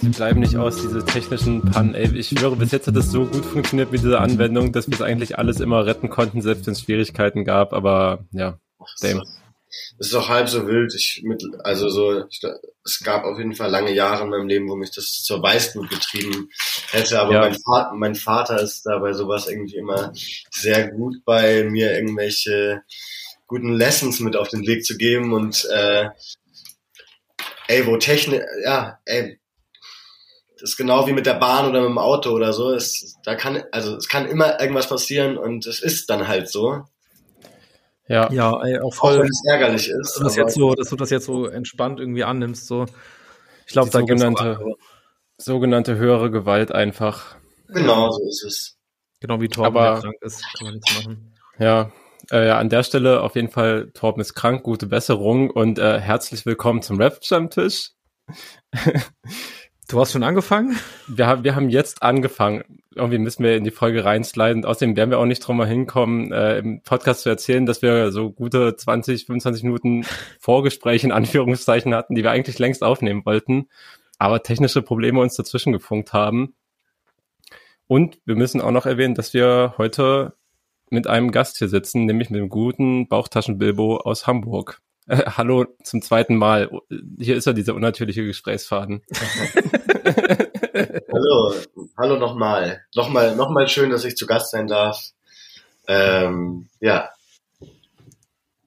Sie bleiben nicht aus, diese technischen Pannen. Ey, ich schwöre, bis jetzt hat es so gut funktioniert mit dieser Anwendung, dass wir es eigentlich alles immer retten konnten, selbst wenn es Schwierigkeiten gab. Aber ja, same. Es ist auch halb so wild. Ich mit, also so, ich, es gab auf jeden Fall lange Jahre in meinem Leben, wo mich das zur Weißblut getrieben hätte. Aber ja. mein, Vater, mein Vater ist da bei sowas irgendwie immer sehr gut bei mir irgendwelche guten Lessons mit auf den Weg zu geben und äh, ey, wo Technik, ja, ey, das ist genau wie mit der Bahn oder mit dem Auto oder so. Es, da kann, also es kann immer irgendwas passieren und es ist dann halt so. Ja, ja ey, auch voll. Auch wenn es ärgerlich ist. Dass du, das jetzt so, dass du das jetzt so entspannt irgendwie annimmst. So. Ich glaube, da sogenannte, sogenannte höhere Gewalt einfach. Genau, so ist es. Genau wie Torben, Aber, der krank ist, kann man nichts machen. Ja, äh, ja, an der Stelle auf jeden Fall, Torben ist krank, gute Besserung und äh, herzlich willkommen zum Rap-Stammtisch. Du hast schon angefangen? Wir haben, wir haben jetzt angefangen. Irgendwie müssen wir in die Folge reinsliden. Außerdem werden wir auch nicht drum mal hinkommen, äh, im Podcast zu erzählen, dass wir so gute 20, 25 Minuten Vorgespräche in Anführungszeichen hatten, die wir eigentlich längst aufnehmen wollten, aber technische Probleme uns dazwischen gefunkt haben. Und wir müssen auch noch erwähnen, dass wir heute mit einem Gast hier sitzen, nämlich mit dem guten Bauchtaschen-Bilbo aus Hamburg. Äh, hallo zum zweiten Mal. Hier ist ja dieser unnatürliche Gesprächsfaden. hallo, hallo nochmal. Nochmal, nochmal schön, dass ich zu Gast sein darf. Ähm, ja.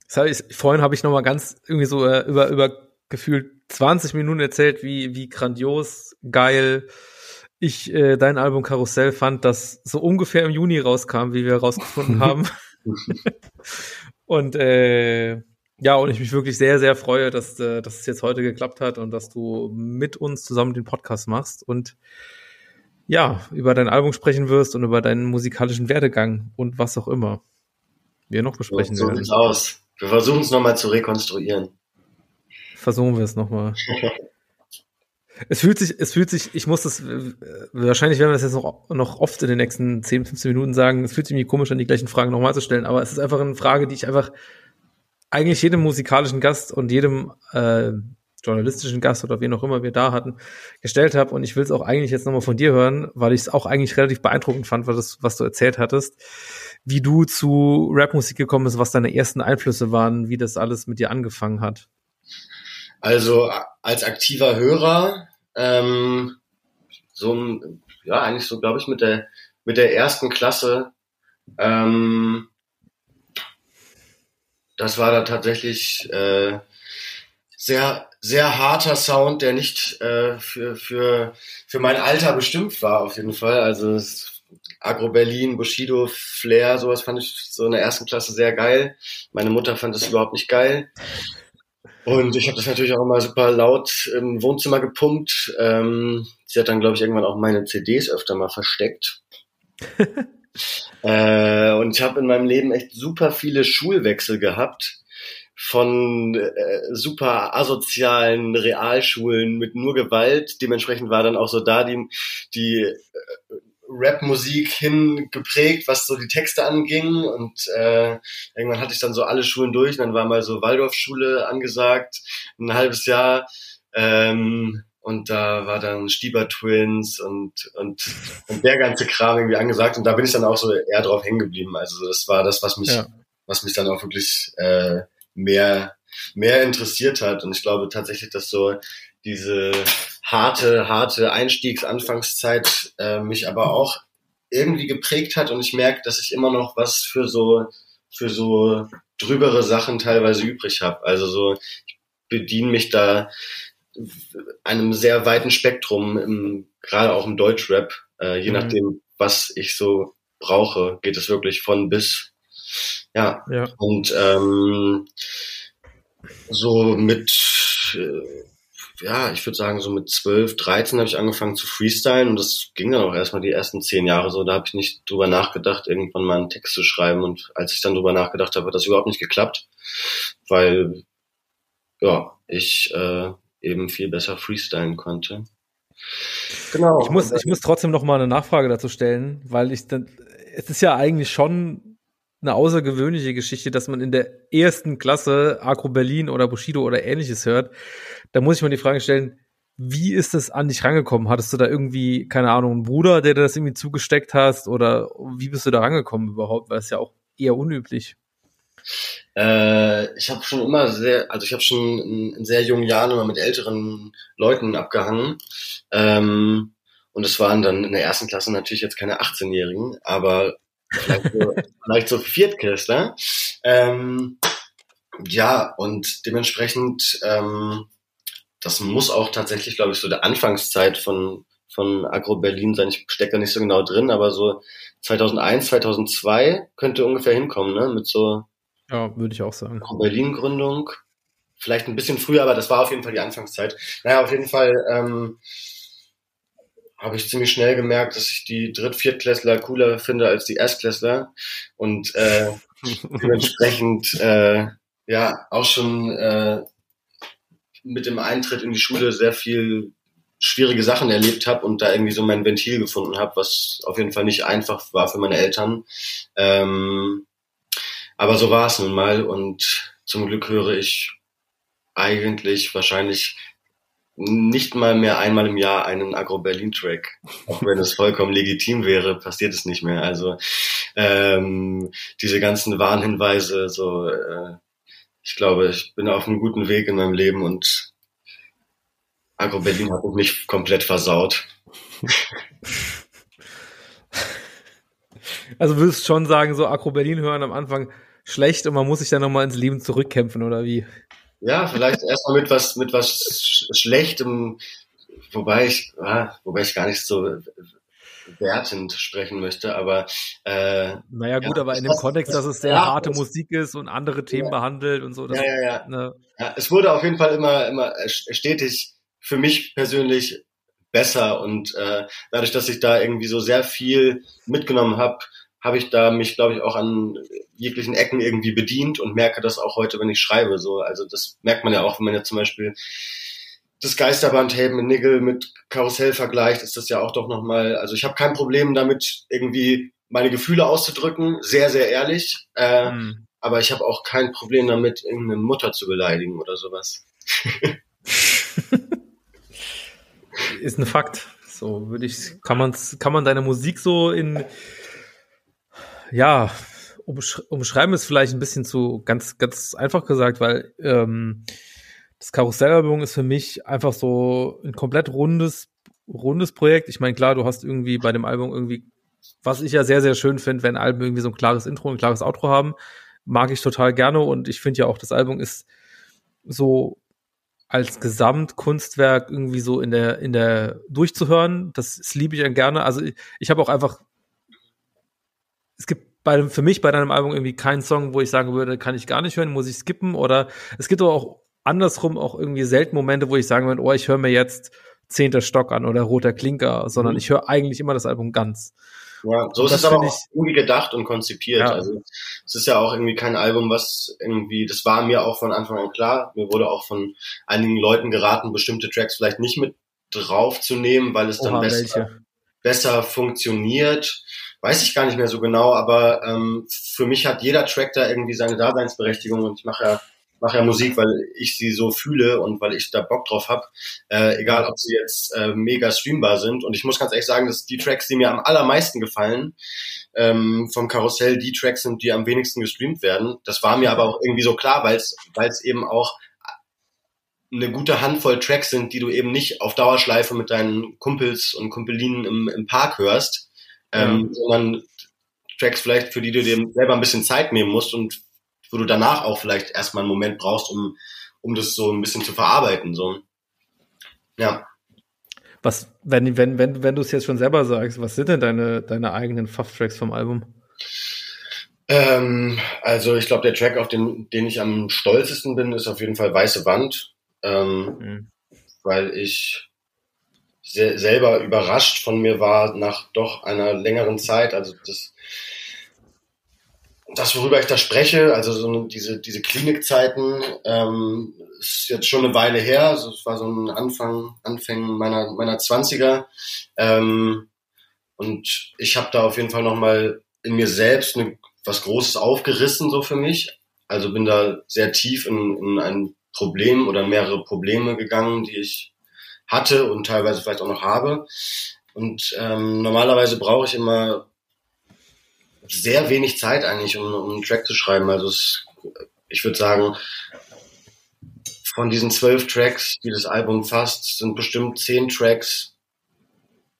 Das heißt, vorhin habe ich nochmal ganz irgendwie so äh, über, über gefühlt 20 Minuten erzählt, wie, wie grandios, geil ich äh, dein Album Karussell fand, das so ungefähr im Juni rauskam, wie wir herausgefunden haben. und äh, ja, und ich mich wirklich sehr, sehr freue, dass, äh, dass es jetzt heute geklappt hat und dass du mit uns zusammen den Podcast machst und ja, über dein Album sprechen wirst und über deinen musikalischen Werdegang und was auch immer wir noch besprechen so, so werden. So sieht's aus. Wir versuchen es nochmal zu rekonstruieren. Versuchen wir es nochmal. es fühlt sich, es fühlt sich, ich muss das, äh, wahrscheinlich werden wir das jetzt noch, noch oft in den nächsten 10, 15 Minuten sagen, es fühlt sich irgendwie komisch an, die gleichen Fragen nochmal zu stellen, aber es ist einfach eine Frage, die ich einfach eigentlich jedem musikalischen Gast und jedem äh, journalistischen Gast oder wen auch immer wir da hatten, gestellt habe. Und ich will es auch eigentlich jetzt nochmal von dir hören, weil ich es auch eigentlich relativ beeindruckend fand, was, das, was du erzählt hattest, wie du zu Rapmusik gekommen bist, was deine ersten Einflüsse waren, wie das alles mit dir angefangen hat. Also als aktiver Hörer, ähm, so ja, eigentlich so, glaube ich, mit der, mit der ersten Klasse, ähm, das war da tatsächlich äh, sehr sehr harter Sound, der nicht äh, für für für mein Alter bestimmt war auf jeden Fall. Also Agro Berlin, Bushido, Flair, sowas fand ich so in der ersten Klasse sehr geil. Meine Mutter fand das überhaupt nicht geil. Und ich habe das natürlich auch immer super laut im Wohnzimmer gepumpt. Ähm, sie hat dann, glaube ich, irgendwann auch meine CDs öfter mal versteckt. Äh, und ich habe in meinem Leben echt super viele Schulwechsel gehabt von äh, super asozialen Realschulen mit nur Gewalt. Dementsprechend war dann auch so da die, die äh, Rap-Musik hingeprägt, was so die Texte anging. Und äh, irgendwann hatte ich dann so alle Schulen durch. Und dann war mal so Waldorfschule angesagt, ein halbes Jahr. Ähm, und da war dann Stieber Twins und, und, und der ganze Kram irgendwie angesagt und da bin ich dann auch so eher drauf hängen geblieben. Also das war das, was mich, ja. was mich dann auch wirklich äh, mehr, mehr interessiert hat. Und ich glaube tatsächlich, dass so diese harte, harte Einstiegsanfangszeit äh, mich aber auch irgendwie geprägt hat und ich merke, dass ich immer noch was für so, für so drübere Sachen teilweise übrig habe. Also so, ich bediene mich da einem sehr weiten Spektrum, im, gerade auch im Deutschrap, äh, je mhm. nachdem, was ich so brauche, geht es wirklich von bis. Ja. ja. Und ähm, so mit äh, ja, ich würde sagen, so mit 12, 13 habe ich angefangen zu freestylen und das ging dann auch erstmal die ersten zehn Jahre so. Da habe ich nicht drüber nachgedacht, irgendwann mal einen Text zu schreiben. Und als ich dann drüber nachgedacht habe, hat das überhaupt nicht geklappt, weil ja, ich äh, eben viel besser freestylen konnte. Genau. Ich muss, ich muss trotzdem noch mal eine Nachfrage dazu stellen, weil ich dann, es ist ja eigentlich schon eine außergewöhnliche Geschichte, dass man in der ersten Klasse Agro Berlin oder Bushido oder ähnliches hört. Da muss ich mal die Frage stellen, wie ist das an dich rangekommen? Hattest du da irgendwie, keine Ahnung, einen Bruder, der dir das irgendwie zugesteckt hast? Oder wie bist du da rangekommen überhaupt? Weil es ja auch eher unüblich. Äh, ich habe schon immer sehr, also ich habe schon in, in, sehr jungen Jahren immer mit älteren Leuten abgehangen. Ähm, und es waren dann in der ersten Klasse natürlich jetzt keine 18-Jährigen, aber vielleicht so, vielleicht so Viertklässler. Ähm, ja, und dementsprechend, ähm, das muss auch tatsächlich, glaube ich, so der Anfangszeit von, von Agro Berlin sein. Ich stecke da nicht so genau drin, aber so 2001, 2002 könnte ungefähr hinkommen, ne? Mit so ja, würde ich auch sagen. Agro Berlin Gründung. Vielleicht ein bisschen früher, aber das war auf jeden Fall die Anfangszeit. Naja, auf jeden Fall ähm, habe ich ziemlich schnell gemerkt, dass ich die Dritt-, Viertklässler cooler finde als die Erstklässler und äh, dementsprechend äh, ja auch schon äh, mit dem Eintritt in die Schule sehr viel schwierige Sachen erlebt habe und da irgendwie so mein Ventil gefunden habe, was auf jeden Fall nicht einfach war für meine Eltern. Ähm, aber so war es nun mal und zum Glück höre ich eigentlich wahrscheinlich nicht mal mehr einmal im Jahr einen Agro-Berlin-Track. Auch wenn es vollkommen legitim wäre, passiert es nicht mehr. Also ähm, diese ganzen Warnhinweise, so äh, ich glaube, ich bin auf einem guten Weg in meinem Leben und Agro Berlin hat mich komplett versaut. Also würdest schon sagen, so Agro Berlin hören am Anfang schlecht und man muss sich dann nochmal ins Leben zurückkämpfen oder wie? Ja, vielleicht erstmal mit was, mit was Schlechtem, wobei ich, ah, wobei ich gar nicht so wertend sprechen möchte, aber äh, naja gut, ja, aber in dem Kontext, dass es sehr ja, harte Musik ist und andere Themen ja. behandelt und so. Das, ja, ja, ja. Ne. ja. Es wurde auf jeden Fall immer, immer stetig für mich persönlich besser und äh, dadurch, dass ich da irgendwie so sehr viel mitgenommen habe, habe ich da mich, glaube ich, auch an jeglichen Ecken irgendwie bedient und merke das auch heute, wenn ich schreibe. So, also das merkt man ja auch, wenn man ja zum Beispiel das Geisterband Helden Nigel mit Karussell vergleicht, ist das ja auch doch nochmal, also ich habe kein Problem damit, irgendwie meine Gefühle auszudrücken, sehr, sehr ehrlich. Äh, mhm. Aber ich habe auch kein Problem damit, irgendeine Mutter zu beleidigen oder sowas. ist ein Fakt. So würde ich, kann man, kann man deine Musik so in, ja, umschreiben ist vielleicht ein bisschen zu ganz, ganz einfach gesagt, weil ähm, das Karussellalbum ist für mich einfach so ein komplett rundes, rundes Projekt. Ich meine, klar, du hast irgendwie bei dem Album irgendwie, was ich ja sehr, sehr schön finde, wenn Alben irgendwie so ein klares Intro und ein klares Outro haben, mag ich total gerne und ich finde ja auch, das Album ist so als Gesamtkunstwerk irgendwie so in der, in der durchzuhören. Das, das liebe ich ja gerne. Also ich, ich habe auch einfach, es gibt bei, für mich bei deinem Album irgendwie keinen Song, wo ich sagen würde, kann ich gar nicht hören, muss ich skippen. Oder es gibt aber auch andersrum auch irgendwie selten Momente, wo ich sagen würde, oh, ich höre mir jetzt zehnter Stock an oder roter Klinker, sondern mhm. ich höre eigentlich immer das Album ganz. Ja, so ist es aber auch irgendwie gedacht und konzipiert. Ja. Also es ist ja auch irgendwie kein Album, was irgendwie, das war mir auch von Anfang an klar. Mir wurde auch von einigen Leuten geraten, bestimmte Tracks vielleicht nicht mit drauf zu nehmen, weil es dann Oha, besser, besser funktioniert. Weiß ich gar nicht mehr so genau, aber ähm, für mich hat jeder Track da irgendwie seine Daseinsberechtigung und ich mache ja mache ja Musik, weil ich sie so fühle und weil ich da Bock drauf habe. Äh, egal, ob sie jetzt äh, mega streambar sind. Und ich muss ganz ehrlich sagen, dass die Tracks, die mir am allermeisten gefallen, ähm, vom Karussell die Tracks sind, die am wenigsten gestreamt werden. Das war mir aber auch irgendwie so klar, weil es eben auch eine gute Handvoll Tracks sind, die du eben nicht auf Dauerschleife mit deinen Kumpels und Kumpelinen im, im Park hörst, ähm, ja. sondern Tracks vielleicht, für die du dir selber ein bisschen Zeit nehmen musst und wo du danach auch vielleicht erstmal einen Moment brauchst, um, um das so ein bisschen zu verarbeiten. So. Ja. Was, wenn, wenn, wenn, wenn du es jetzt schon selber sagst, was sind denn deine, deine eigenen Fuff-Tracks vom Album? Ähm, also ich glaube, der Track, auf den, den ich am stolzesten bin, ist auf jeden Fall Weiße Wand. Ähm, mhm. weil ich se selber überrascht von mir war nach doch einer längeren Zeit. Also das, das worüber ich da spreche, also so diese, diese Klinikzeiten, ähm, ist jetzt schon eine Weile her. Also es war so ein Anfang, Anfang meiner, meiner Zwanziger. Ähm, und ich habe da auf jeden Fall nochmal in mir selbst eine, was Großes aufgerissen, so für mich. Also bin da sehr tief in, in ein Problem oder mehrere Probleme gegangen, die ich hatte und teilweise vielleicht auch noch habe. Und ähm, normalerweise brauche ich immer sehr wenig Zeit eigentlich, um, um einen Track zu schreiben. Also es, ich würde sagen, von diesen zwölf Tracks, die das Album fasst, sind bestimmt zehn Tracks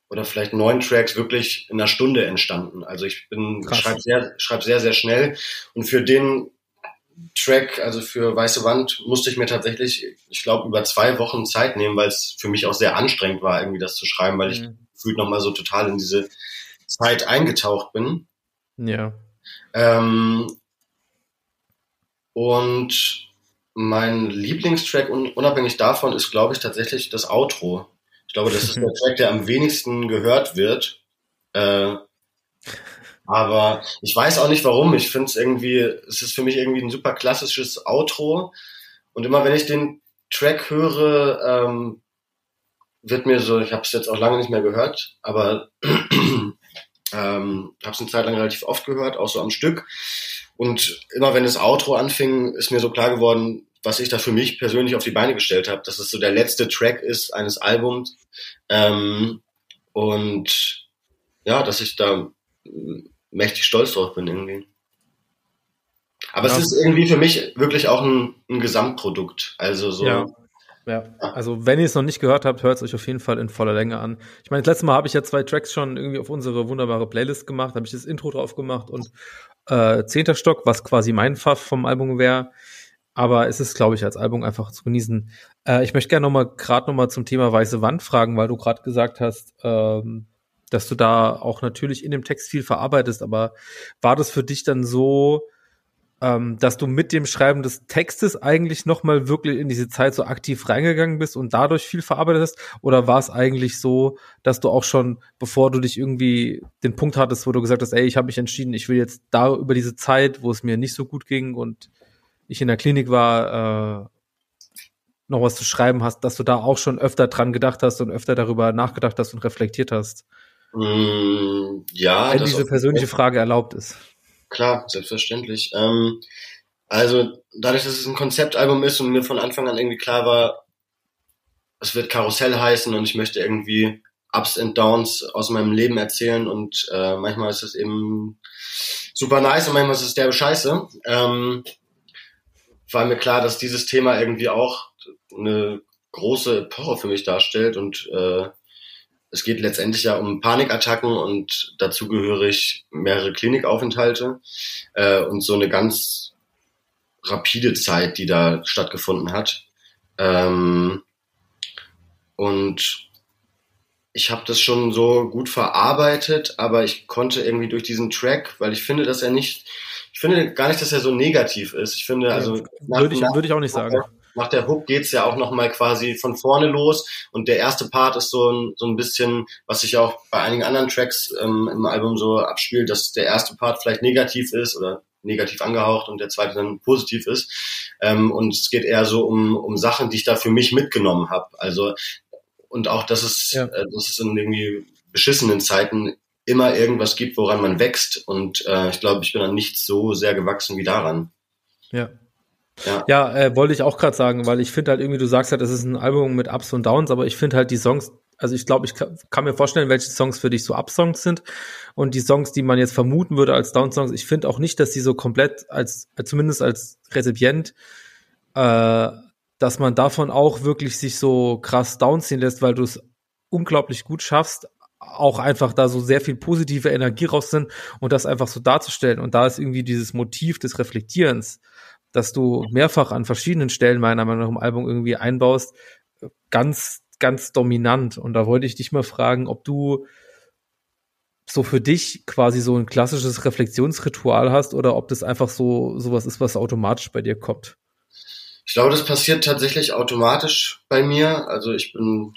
oder vielleicht neun Tracks wirklich in einer Stunde entstanden. Also ich bin schreibe sehr, schreib sehr, sehr schnell. Und für den Track, also für Weiße Wand, musste ich mir tatsächlich, ich glaube, über zwei Wochen Zeit nehmen, weil es für mich auch sehr anstrengend war, irgendwie das zu schreiben, weil ich mhm. gefühlt nochmal so total in diese Zeit eingetaucht bin. Ja. Ähm, und mein Lieblingstrack, unabhängig davon, ist, glaube ich, tatsächlich das Outro. Ich glaube, das ist der Track, der am wenigsten gehört wird. Äh, aber ich weiß auch nicht warum. Ich finde es irgendwie, es ist für mich irgendwie ein super klassisches Outro. Und immer wenn ich den Track höre, ähm, wird mir so, ich habe es jetzt auch lange nicht mehr gehört, aber ähm, habe es eine Zeit lang relativ oft gehört, auch so am Stück. Und immer wenn das Outro anfing, ist mir so klar geworden, was ich da für mich persönlich auf die Beine gestellt habe, dass es so der letzte Track ist eines Albums. Ähm, und ja, dass ich da mächtig stolz drauf bin irgendwie. Aber ja. es ist irgendwie für mich wirklich auch ein, ein Gesamtprodukt. Also so. Ja. Ja, also wenn ihr es noch nicht gehört habt, hört es euch auf jeden Fall in voller Länge an. Ich meine, das letzte Mal habe ich ja zwei Tracks schon irgendwie auf unsere wunderbare Playlist gemacht, habe ich das Intro drauf gemacht und äh, Zehnter Stock, was quasi mein Pfaff vom Album wäre. Aber es ist, glaube ich, als Album einfach zu genießen. Äh, ich möchte gerne noch mal gerade noch mal zum Thema Weiße Wand fragen, weil du gerade gesagt hast, ähm, dass du da auch natürlich in dem Text viel verarbeitest, aber war das für dich dann so, ähm, dass du mit dem Schreiben des Textes eigentlich nochmal wirklich in diese Zeit so aktiv reingegangen bist und dadurch viel verarbeitet hast? Oder war es eigentlich so, dass du auch schon, bevor du dich irgendwie den Punkt hattest, wo du gesagt hast, ey, ich habe mich entschieden, ich will jetzt da über diese Zeit, wo es mir nicht so gut ging und ich in der Klinik war, äh, noch was zu schreiben hast, dass du da auch schon öfter dran gedacht hast und öfter darüber nachgedacht hast und reflektiert hast? Mm, ja. Wenn diese persönliche Frage erlaubt ist. Klar, selbstverständlich. Ähm, also dadurch, dass es ein Konzeptalbum ist und mir von Anfang an irgendwie klar war, es wird Karussell heißen und ich möchte irgendwie Ups and Downs aus meinem Leben erzählen und äh, manchmal ist es eben super nice und manchmal ist es derbe Scheiße. Ähm, war mir klar, dass dieses Thema irgendwie auch eine große Epoche für mich darstellt und äh, es geht letztendlich ja um Panikattacken und dazu gehörig mehrere Klinikaufenthalte äh, und so eine ganz rapide Zeit, die da stattgefunden hat. Ähm, und ich habe das schon so gut verarbeitet, aber ich konnte irgendwie durch diesen Track, weil ich finde, dass er nicht, ich finde gar nicht, dass er so negativ ist. Ich finde, also würde ich, würde ich auch nicht sagen nach der Hook geht's ja auch nochmal quasi von vorne los und der erste Part ist so ein, so ein bisschen, was sich auch bei einigen anderen Tracks ähm, im Album so abspielt, dass der erste Part vielleicht negativ ist oder negativ angehaucht und der zweite dann positiv ist. Ähm, und es geht eher so um, um Sachen, die ich da für mich mitgenommen habe. Also und auch, dass es, ja. äh, dass es in irgendwie beschissenen Zeiten immer irgendwas gibt, woran man wächst. Und äh, ich glaube, ich bin dann nicht so sehr gewachsen wie daran. Ja, ja, ja äh, wollte ich auch gerade sagen, weil ich finde halt irgendwie, du sagst halt, es ist ein Album mit Ups und Downs, aber ich finde halt die Songs, also ich glaube, ich kann, mir vorstellen, welche Songs für dich so Up-Songs sind und die Songs, die man jetzt vermuten würde als Down-Songs, ich finde auch nicht, dass die so komplett als, zumindest als Rezipient, äh, dass man davon auch wirklich sich so krass downziehen lässt, weil du es unglaublich gut schaffst, auch einfach da so sehr viel positive Energie raus sind und das einfach so darzustellen. Und da ist irgendwie dieses Motiv des Reflektierens dass du mehrfach an verschiedenen Stellen meiner Meinung nach im Album irgendwie einbaust, ganz, ganz dominant. Und da wollte ich dich mal fragen, ob du so für dich quasi so ein klassisches Reflexionsritual hast oder ob das einfach so sowas ist, was automatisch bei dir kommt. Ich glaube, das passiert tatsächlich automatisch bei mir. Also ich bin,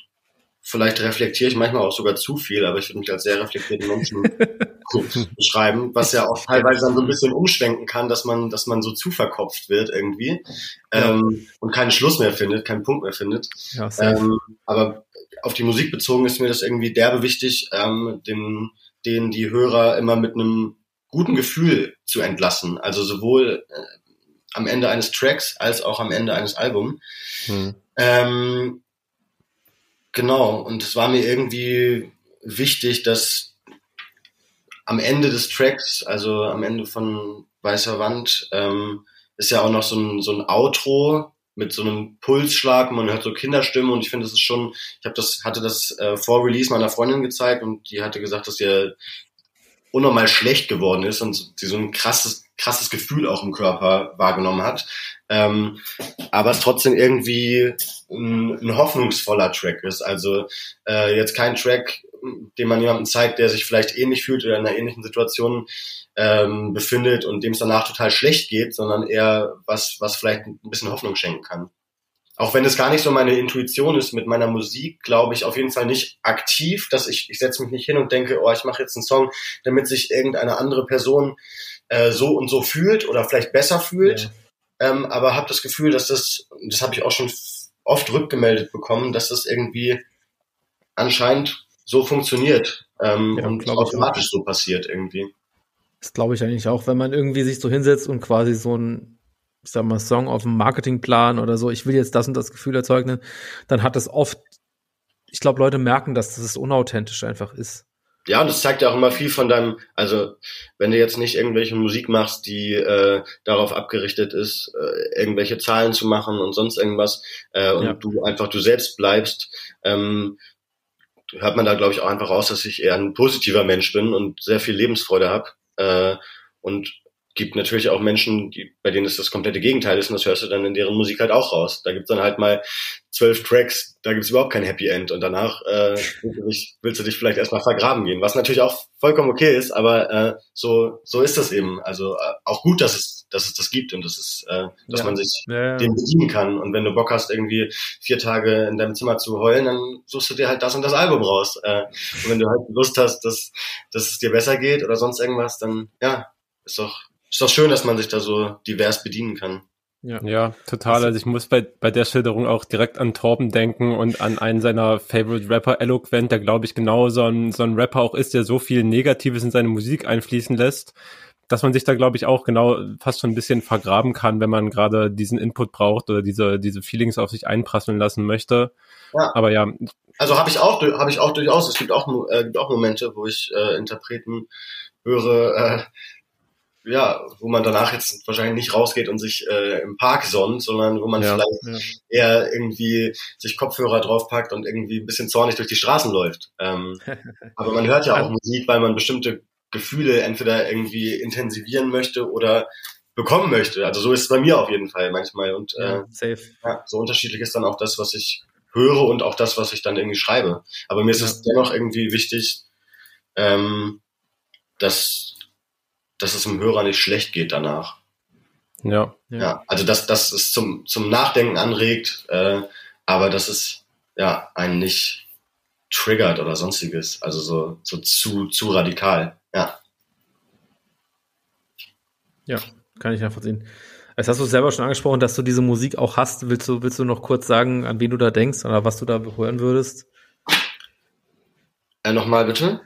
vielleicht reflektiere ich manchmal auch sogar zu viel, aber ich würde mich als sehr reflektierten Menschen beschreiben, was ja auch teilweise dann so ein bisschen umschwenken kann, dass man, dass man so zu verkopft wird irgendwie ja. ähm, und keinen Schluss mehr findet, keinen Punkt mehr findet. Ja, ähm, aber auf die Musik bezogen ist mir das irgendwie derbe wichtig, ähm, den, den die Hörer immer mit einem guten Gefühl zu entlassen. Also sowohl äh, am Ende eines Tracks als auch am Ende eines Albums. Hm. Ähm, genau, und es war mir irgendwie wichtig, dass am Ende des Tracks, also am Ende von Weißer Wand, ähm, ist ja auch noch so ein, so ein Outro mit so einem Pulsschlag, man hört so Kinderstimmen und ich finde, das ist schon, ich habe das, hatte das äh, vor Release meiner Freundin gezeigt und die hatte gesagt, dass ihr unnormal schlecht geworden ist und sie so ein krasses, krasses Gefühl auch im Körper wahrgenommen hat. Ähm, aber es trotzdem irgendwie ein, ein hoffnungsvoller Track ist. Also äh, jetzt kein Track, den man jemandem zeigt, der sich vielleicht ähnlich fühlt oder in einer ähnlichen Situation ähm, befindet und dem es danach total schlecht geht, sondern eher was, was vielleicht ein bisschen Hoffnung schenken kann auch wenn es gar nicht so meine Intuition ist mit meiner Musik, glaube ich auf jeden Fall nicht aktiv, dass ich, ich setze mich nicht hin und denke, oh, ich mache jetzt einen Song, damit sich irgendeine andere Person äh, so und so fühlt oder vielleicht besser fühlt. Ja. Ähm, aber habe das Gefühl, dass das, das habe ich auch schon oft rückgemeldet bekommen, dass das irgendwie anscheinend so funktioniert ähm, ja, und automatisch so passiert irgendwie. Das glaube ich eigentlich auch, wenn man irgendwie sich so hinsetzt und quasi so ein ich sag mal, Song auf dem Marketingplan oder so, ich will jetzt das und das Gefühl erzeugen, dann hat es oft, ich glaube, Leute merken, dass das unauthentisch einfach ist. Ja, und das zeigt ja auch immer viel von deinem, also wenn du jetzt nicht irgendwelche Musik machst, die äh, darauf abgerichtet ist, äh, irgendwelche Zahlen zu machen und sonst irgendwas, äh, und ja. du einfach du selbst bleibst, ähm, hört man da, glaube ich, auch einfach raus, dass ich eher ein positiver Mensch bin und sehr viel Lebensfreude habe. Äh, und gibt natürlich auch Menschen, die, bei denen es das komplette Gegenteil ist und das hörst du dann in deren Musik halt auch raus. Da gibt's dann halt mal zwölf Tracks, da gibt's überhaupt kein Happy End und danach äh, willst, du dich, willst du dich vielleicht erstmal vergraben gehen, was natürlich auch vollkommen okay ist, aber äh, so so ist das eben. Also äh, auch gut, dass es dass es das gibt und dass es äh, dass ja. man sich ja. dem bedienen kann und wenn du Bock hast irgendwie vier Tage in deinem Zimmer zu heulen, dann suchst du dir halt das und das Album raus. Äh, und wenn du halt Lust hast, dass dass es dir besser geht oder sonst irgendwas, dann ja, ist doch ist doch schön, dass man sich da so divers bedienen kann. Ja, ja total. Also ich muss bei, bei der Schilderung auch direkt an Torben denken und an einen seiner Favorite Rapper, Eloquent, der glaube ich genau so ein, so ein Rapper auch ist, der so viel Negatives in seine Musik einfließen lässt, dass man sich da glaube ich auch genau fast schon ein bisschen vergraben kann, wenn man gerade diesen Input braucht oder diese, diese Feelings auf sich einprasseln lassen möchte. Ja. Aber ja. Also habe ich auch, habe ich auch durchaus. Es gibt auch, äh, gibt auch Momente, wo ich äh, Interpreten höre, äh, ja, wo man danach jetzt wahrscheinlich nicht rausgeht und sich äh, im Park sonnt, sondern wo man ja, vielleicht ja. eher irgendwie sich Kopfhörer draufpackt und irgendwie ein bisschen zornig durch die Straßen läuft. Ähm, aber man hört ja auch Musik, weil man bestimmte Gefühle entweder irgendwie intensivieren möchte oder bekommen möchte. Also so ist es bei mir auf jeden Fall manchmal. Und äh, safe. Ja, so unterschiedlich ist dann auch das, was ich höre und auch das, was ich dann irgendwie schreibe. Aber mir ist es dennoch irgendwie wichtig, ähm, dass dass es dem Hörer nicht schlecht geht danach. Ja. Ja, also dass, dass es zum, zum Nachdenken anregt, äh, aber dass es ja einen nicht triggert oder sonstiges. Also so, so zu, zu radikal. Ja. Ja, kann ich nachvollziehen. Jetzt hast du selber schon angesprochen, dass du diese Musik auch hast. Willst du, willst du noch kurz sagen, an wen du da denkst oder was du da hören würdest? Äh, Nochmal bitte?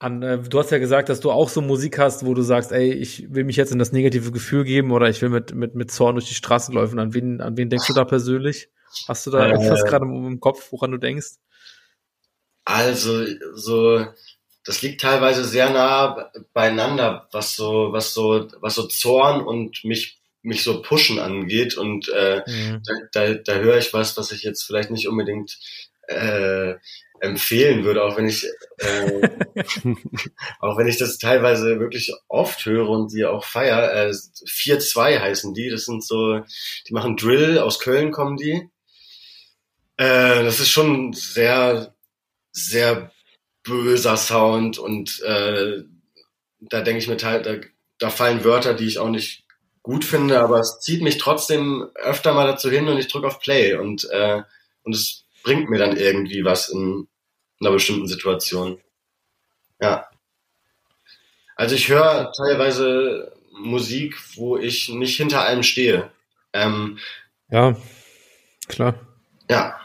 An, äh, du hast ja gesagt, dass du auch so Musik hast, wo du sagst, ey, ich will mich jetzt in das negative Gefühl geben oder ich will mit, mit, mit Zorn durch die Straßen laufen. An wen, an wen denkst du da persönlich? Hast du da äh, etwas gerade im, Kopf, woran du denkst? Also, so, das liegt teilweise sehr nah beieinander, was so, was so, was so Zorn und mich, mich so pushen angeht. Und äh, mhm. da, da, da höre ich was, was ich jetzt vielleicht nicht unbedingt äh, empfehlen würde, auch wenn ich äh, auch wenn ich das teilweise wirklich oft höre und die auch feier. Äh, 4-2 heißen die. Das sind so, die machen Drill, aus Köln kommen die. Äh, das ist schon sehr, sehr böser Sound und äh, da denke ich mir teil, da, da fallen Wörter, die ich auch nicht gut finde, aber es zieht mich trotzdem öfter mal dazu hin und ich drücke auf Play und, äh, und es bringt mir dann irgendwie was in einer bestimmten Situation. Ja. Also ich höre teilweise Musik, wo ich nicht hinter allem stehe. Ähm, ja, klar. Ja.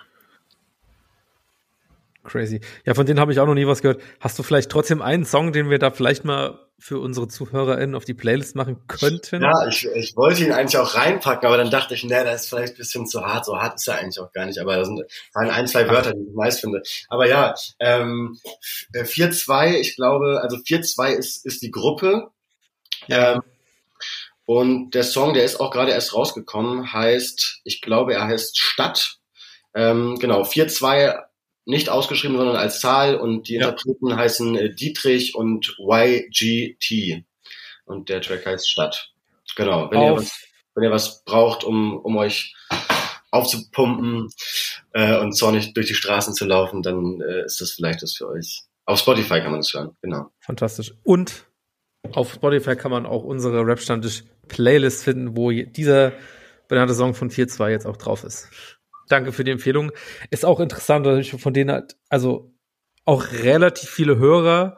Crazy. Ja, von denen habe ich auch noch nie was gehört. Hast du vielleicht trotzdem einen Song, den wir da vielleicht mal für unsere ZuhörerInnen auf die Playlist machen könnten? Ja, ich, ich wollte ihn eigentlich auch reinpacken, aber dann dachte ich, nee, das ist vielleicht ein bisschen zu hart. So hart ist er eigentlich auch gar nicht, aber da sind fallen ein, zwei Wörter, die ich nice finde. Aber ja, ähm, 4-2, ich glaube, also 4-2 ist, ist die Gruppe. Ja. Ähm, und der Song, der ist auch gerade erst rausgekommen, heißt, ich glaube, er heißt Stadt. Ähm, genau, 4-2 nicht ausgeschrieben, sondern als Zahl und die ja. Interpreten heißen äh, Dietrich und YGT. Und der Track heißt Stadt. Genau. Wenn, ihr was, wenn ihr was braucht, um, um euch aufzupumpen äh, und zornig durch die Straßen zu laufen, dann äh, ist das vielleicht das für euch. Auf Spotify kann man das hören, genau. Fantastisch. Und auf Spotify kann man auch unsere Rap-Stammtisch-Playlist finden, wo dieser benannte Song von 4.2 jetzt auch drauf ist. Danke für die Empfehlung. Ist auch interessant, dass ich von denen halt, also auch relativ viele Hörer,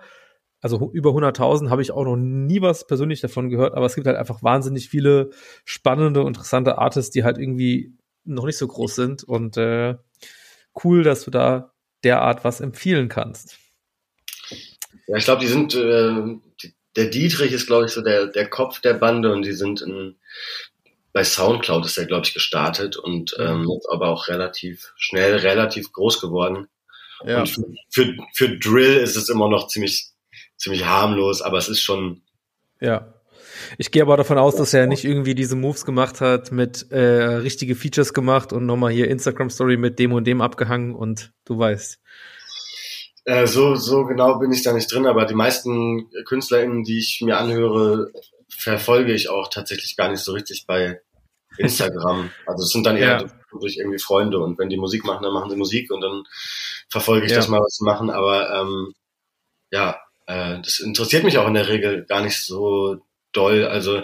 also über 100.000 habe ich auch noch nie was persönlich davon gehört, aber es gibt halt einfach wahnsinnig viele spannende, interessante Artists, die halt irgendwie noch nicht so groß sind und äh, cool, dass du da derart was empfehlen kannst. Ja, ich glaube, die sind, äh, der Dietrich ist, glaube ich, so der, der Kopf der Bande und die sind in, bei Soundcloud ist er, glaube ich, gestartet und mhm. ähm, aber auch relativ schnell, relativ groß geworden. Ja. Und für, für, für Drill ist es immer noch ziemlich, ziemlich harmlos, aber es ist schon. Ja. Ich gehe aber davon aus, dass er nicht irgendwie diese Moves gemacht hat, mit äh, richtige Features gemacht und nochmal hier Instagram Story mit dem und dem abgehangen und du weißt. Äh, so, so genau bin ich da nicht drin, aber die meisten KünstlerInnen, die ich mir anhöre, verfolge ich auch tatsächlich gar nicht so richtig bei Instagram. Also es sind dann eher ja. durch irgendwie Freunde und wenn die Musik machen, dann machen sie Musik und dann verfolge ich ja. das mal, was sie machen. Aber ähm, ja, äh, das interessiert mich auch in der Regel gar nicht so doll. Also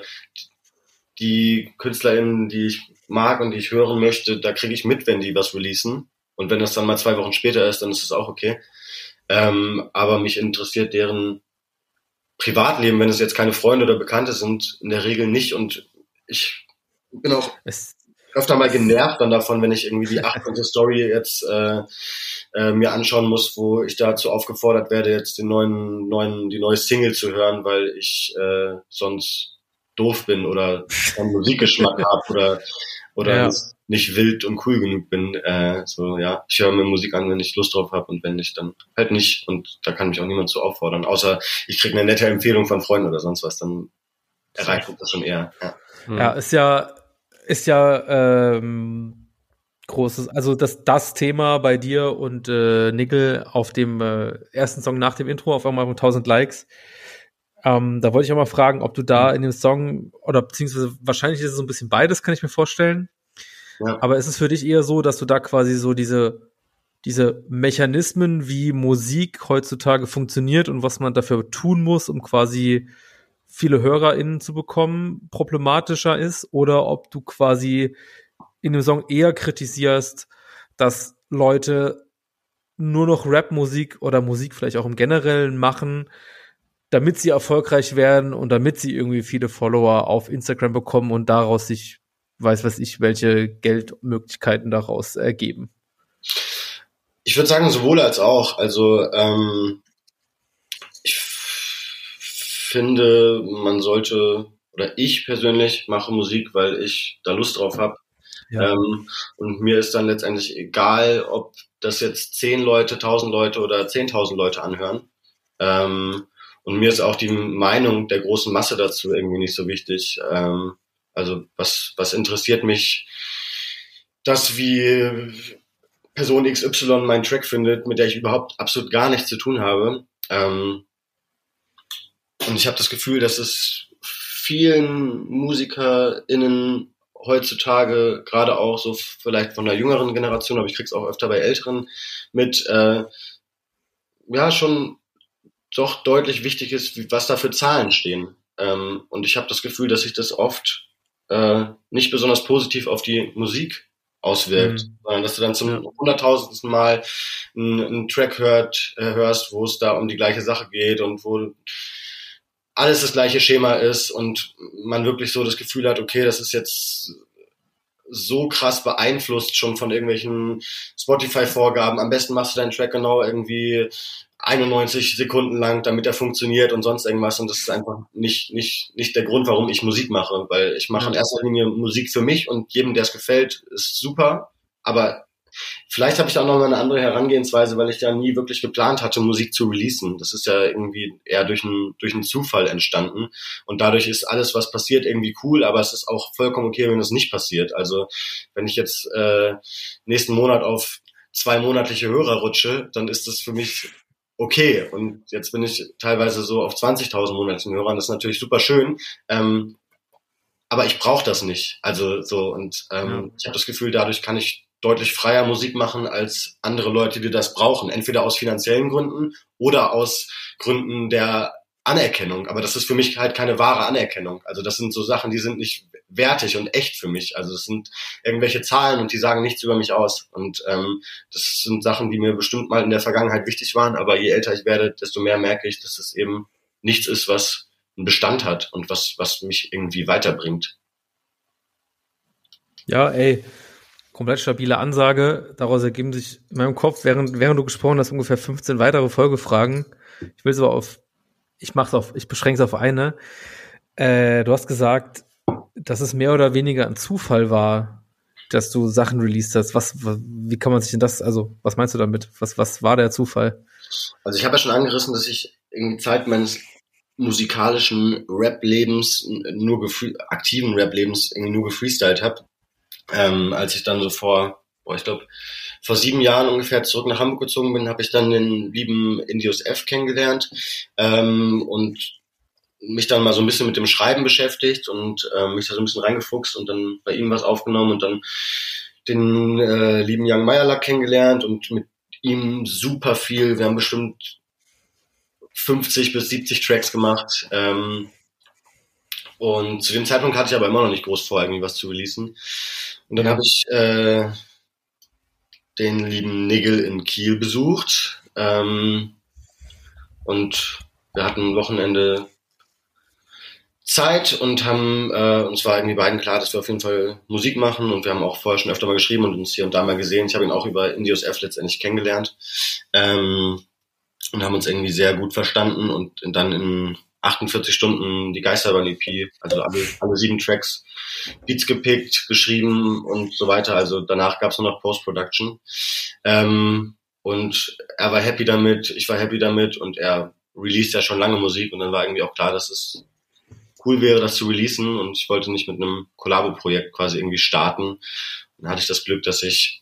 die KünstlerInnen, die ich mag und die ich hören möchte, da kriege ich mit, wenn die was releasen. Und wenn das dann mal zwei Wochen später ist, dann ist es auch okay. Ähm, aber mich interessiert deren Privatleben, wenn es jetzt keine Freunde oder Bekannte sind, in der Regel nicht. Und ich bin auch es öfter mal genervt dann davon, wenn ich irgendwie die achte Story jetzt äh, äh, mir anschauen muss, wo ich dazu aufgefordert werde, jetzt den neuen, neuen, die neue Single zu hören, weil ich äh, sonst doof bin oder keinen Musikgeschmack habe oder oder ja. nicht wild und cool genug bin. Äh, so ja, ich höre mir Musik an, wenn ich Lust drauf habe und wenn nicht, dann halt nicht. Und da kann mich auch niemand zu auffordern. Außer ich kriege eine nette Empfehlung von Freunden oder sonst was, dann erreicht mich das schon eher. Ja, ja ist ja ist ja ähm, großes, also das, das Thema bei dir und äh, Nickel auf dem äh, ersten Song nach dem Intro auf einmal 1000 Likes. Ähm, da wollte ich auch mal fragen, ob du da in dem Song oder beziehungsweise wahrscheinlich ist es so ein bisschen beides, kann ich mir vorstellen. Ja. Aber ist es für dich eher so, dass du da quasi so diese diese Mechanismen, wie Musik heutzutage funktioniert und was man dafür tun muss, um quasi viele HörerInnen zu bekommen, problematischer ist oder ob du quasi in dem Song eher kritisierst, dass Leute nur noch Rap-Musik oder Musik vielleicht auch im Generellen machen, damit sie erfolgreich werden und damit sie irgendwie viele Follower auf Instagram bekommen und daraus sich, weiß was ich, welche Geldmöglichkeiten daraus ergeben. Ich würde sagen, sowohl als auch. Also ähm, finde, man sollte, oder ich persönlich mache Musik, weil ich da Lust drauf habe. Ja. Ähm, und mir ist dann letztendlich egal, ob das jetzt zehn Leute, tausend Leute oder zehntausend Leute anhören. Ähm, und mir ist auch die Meinung der großen Masse dazu irgendwie nicht so wichtig. Ähm, also was, was interessiert mich, dass wie Person XY meinen Track findet, mit der ich überhaupt absolut gar nichts zu tun habe. Ähm, und ich habe das Gefühl, dass es vielen MusikerInnen heutzutage, gerade auch so vielleicht von der jüngeren Generation, aber ich krieg's auch öfter bei Älteren mit, äh, ja, schon doch deutlich wichtig ist, was da für Zahlen stehen. Ähm, und ich habe das Gefühl, dass sich das oft äh, nicht besonders positiv auf die Musik auswirkt, mhm. sondern dass du dann zum ja. hunderttausendsten Mal einen, einen Track hört, äh, hörst, wo es da um die gleiche Sache geht und wo alles das gleiche Schema ist und man wirklich so das Gefühl hat, okay, das ist jetzt so krass beeinflusst schon von irgendwelchen Spotify-Vorgaben. Am besten machst du deinen Track genau irgendwie 91 Sekunden lang, damit er funktioniert und sonst irgendwas. Und das ist einfach nicht, nicht, nicht der Grund, warum ich Musik mache, weil ich mache in erster Linie Musik für mich und jedem, der es gefällt, ist super. Aber Vielleicht habe ich da auch noch mal eine andere Herangehensweise, weil ich ja nie wirklich geplant hatte, Musik zu releasen. Das ist ja irgendwie eher durch einen, durch einen Zufall entstanden. Und dadurch ist alles, was passiert, irgendwie cool, aber es ist auch vollkommen okay, wenn es nicht passiert. Also wenn ich jetzt äh, nächsten Monat auf zwei monatliche Hörer rutsche, dann ist das für mich okay. Und jetzt bin ich teilweise so auf 20.000 monatlichen Hörern. Das ist natürlich super schön. Ähm, aber ich brauche das nicht. Also so und ähm, ja. ich habe das Gefühl, dadurch kann ich deutlich freier Musik machen als andere Leute, die das brauchen. Entweder aus finanziellen Gründen oder aus Gründen der Anerkennung. Aber das ist für mich halt keine wahre Anerkennung. Also das sind so Sachen, die sind nicht wertig und echt für mich. Also es sind irgendwelche Zahlen und die sagen nichts über mich aus. Und ähm, das sind Sachen, die mir bestimmt mal in der Vergangenheit wichtig waren. Aber je älter ich werde, desto mehr merke ich, dass es eben nichts ist, was einen Bestand hat und was, was mich irgendwie weiterbringt. Ja, ey, komplett stabile Ansage. Daraus ergeben sich in meinem Kopf, während, während du gesprochen hast, ungefähr 15 weitere Folgefragen. Ich will es aber auf, ich mach's auf, ich beschränke es auf eine. Äh, du hast gesagt, dass es mehr oder weniger ein Zufall war, dass du Sachen released hast. Was, wie kann man sich denn das, also, was meinst du damit? Was, was war der Zufall? Also ich habe ja schon angerissen, dass ich in Zeit meines musikalischen Rap-Lebens, nur aktiven Rap-Lebens irgendwie nur gefreestylt habe ähm, als ich dann so vor, boah, ich glaube, vor sieben Jahren ungefähr zurück nach Hamburg gezogen bin, habe ich dann den lieben Indios F kennengelernt ähm, und mich dann mal so ein bisschen mit dem Schreiben beschäftigt und äh, mich da so ein bisschen reingefuchst und dann bei ihm was aufgenommen und dann den äh, lieben Young Meyerlack kennengelernt und mit ihm super viel. Wir haben bestimmt 50 bis 70 Tracks gemacht. Ähm, und zu dem Zeitpunkt hatte ich aber immer noch nicht groß vor, irgendwie was zu releasen. Und dann habe ich äh, den lieben Nigel in Kiel besucht. Ähm, und wir hatten ein Wochenende Zeit und haben äh, uns war irgendwie beiden klar, dass wir auf jeden Fall Musik machen und wir haben auch vorher schon öfter mal geschrieben und uns hier und da mal gesehen. Ich habe ihn auch über Indios F letztendlich kennengelernt ähm, und haben uns irgendwie sehr gut verstanden und dann in 48 Stunden die Geisterbahn-EP, also alle, alle sieben Tracks, Beats gepickt, geschrieben und so weiter. Also danach gab es nur noch Post-Production. Ähm, und er war happy damit, ich war happy damit und er released ja schon lange Musik und dann war irgendwie auch klar, dass es cool wäre, das zu releasen und ich wollte nicht mit einem Collabo-Projekt quasi irgendwie starten. Dann hatte ich das Glück, dass ich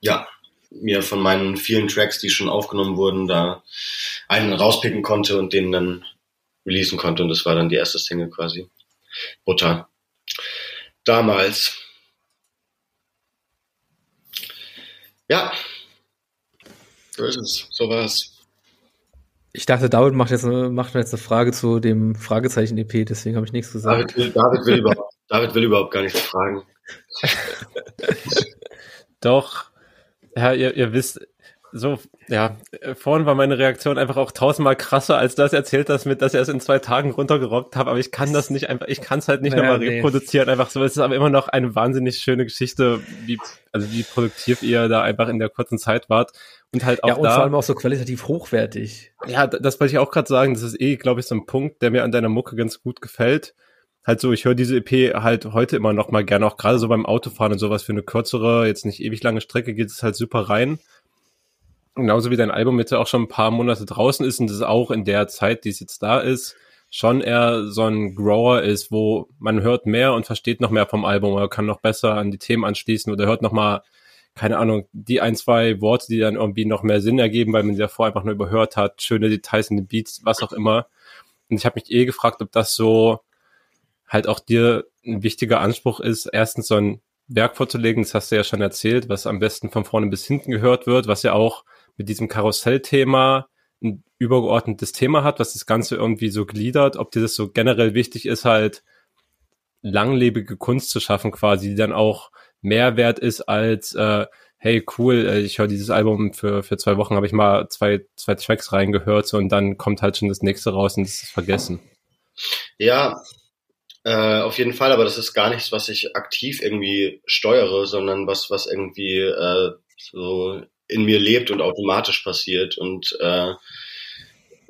ja mir von meinen vielen Tracks, die schon aufgenommen wurden, da einen rauspicken konnte und den dann releasen konnte. Und das war dann die erste Single quasi. Butter. Damals. Ja. So ist es. So war es. Ich dachte, David macht jetzt, macht jetzt eine Frage zu dem Fragezeichen-EP, deswegen habe ich nichts gesagt. David will, David will, überhaupt, David will überhaupt gar nichts fragen. Doch. Ja, ihr, ihr wisst, so, ja, vorhin war meine Reaktion einfach auch tausendmal krasser, als das erzählt das mit, dass er es in zwei Tagen runtergerockt hat, aber ich kann das nicht einfach, ich kann es halt nicht naja, nochmal nee. reproduzieren, einfach so. Es ist aber immer noch eine wahnsinnig schöne Geschichte, wie, also wie produktiv ihr da einfach in der kurzen Zeit wart. Und halt auch ja, und da, vor allem auch so qualitativ hochwertig. Ja, das wollte ich auch gerade sagen. Das ist eh, glaube ich, so ein Punkt, der mir an deiner Mucke ganz gut gefällt. Halt so, ich höre diese EP halt heute immer noch mal gerne, auch gerade so beim Autofahren und sowas für eine kürzere, jetzt nicht ewig lange Strecke geht es halt super rein genauso wie dein Album jetzt auch schon ein paar Monate draußen ist und das auch in der Zeit, die es jetzt da ist, schon eher so ein Grower ist, wo man hört mehr und versteht noch mehr vom Album oder kann noch besser an die Themen anschließen oder hört noch mal keine Ahnung, die ein, zwei Worte, die dann irgendwie noch mehr Sinn ergeben, weil man sie davor einfach nur überhört hat, schöne Details in den Beats, was auch immer. Und ich habe mich eh gefragt, ob das so halt auch dir ein wichtiger Anspruch ist, erstens so ein Werk vorzulegen, das hast du ja schon erzählt, was am besten von vorne bis hinten gehört wird, was ja auch mit diesem Karussellthema ein übergeordnetes Thema hat, was das Ganze irgendwie so gliedert, ob dir das so generell wichtig ist, halt langlebige Kunst zu schaffen, quasi, die dann auch mehr wert ist als äh, hey cool, äh, ich höre dieses Album für für zwei Wochen, habe ich mal zwei zwei Tracks reingehört so, und dann kommt halt schon das nächste raus und das ist vergessen. Ja, äh, auf jeden Fall, aber das ist gar nichts, was ich aktiv irgendwie steuere, sondern was was irgendwie äh, so in mir lebt und automatisch passiert und äh,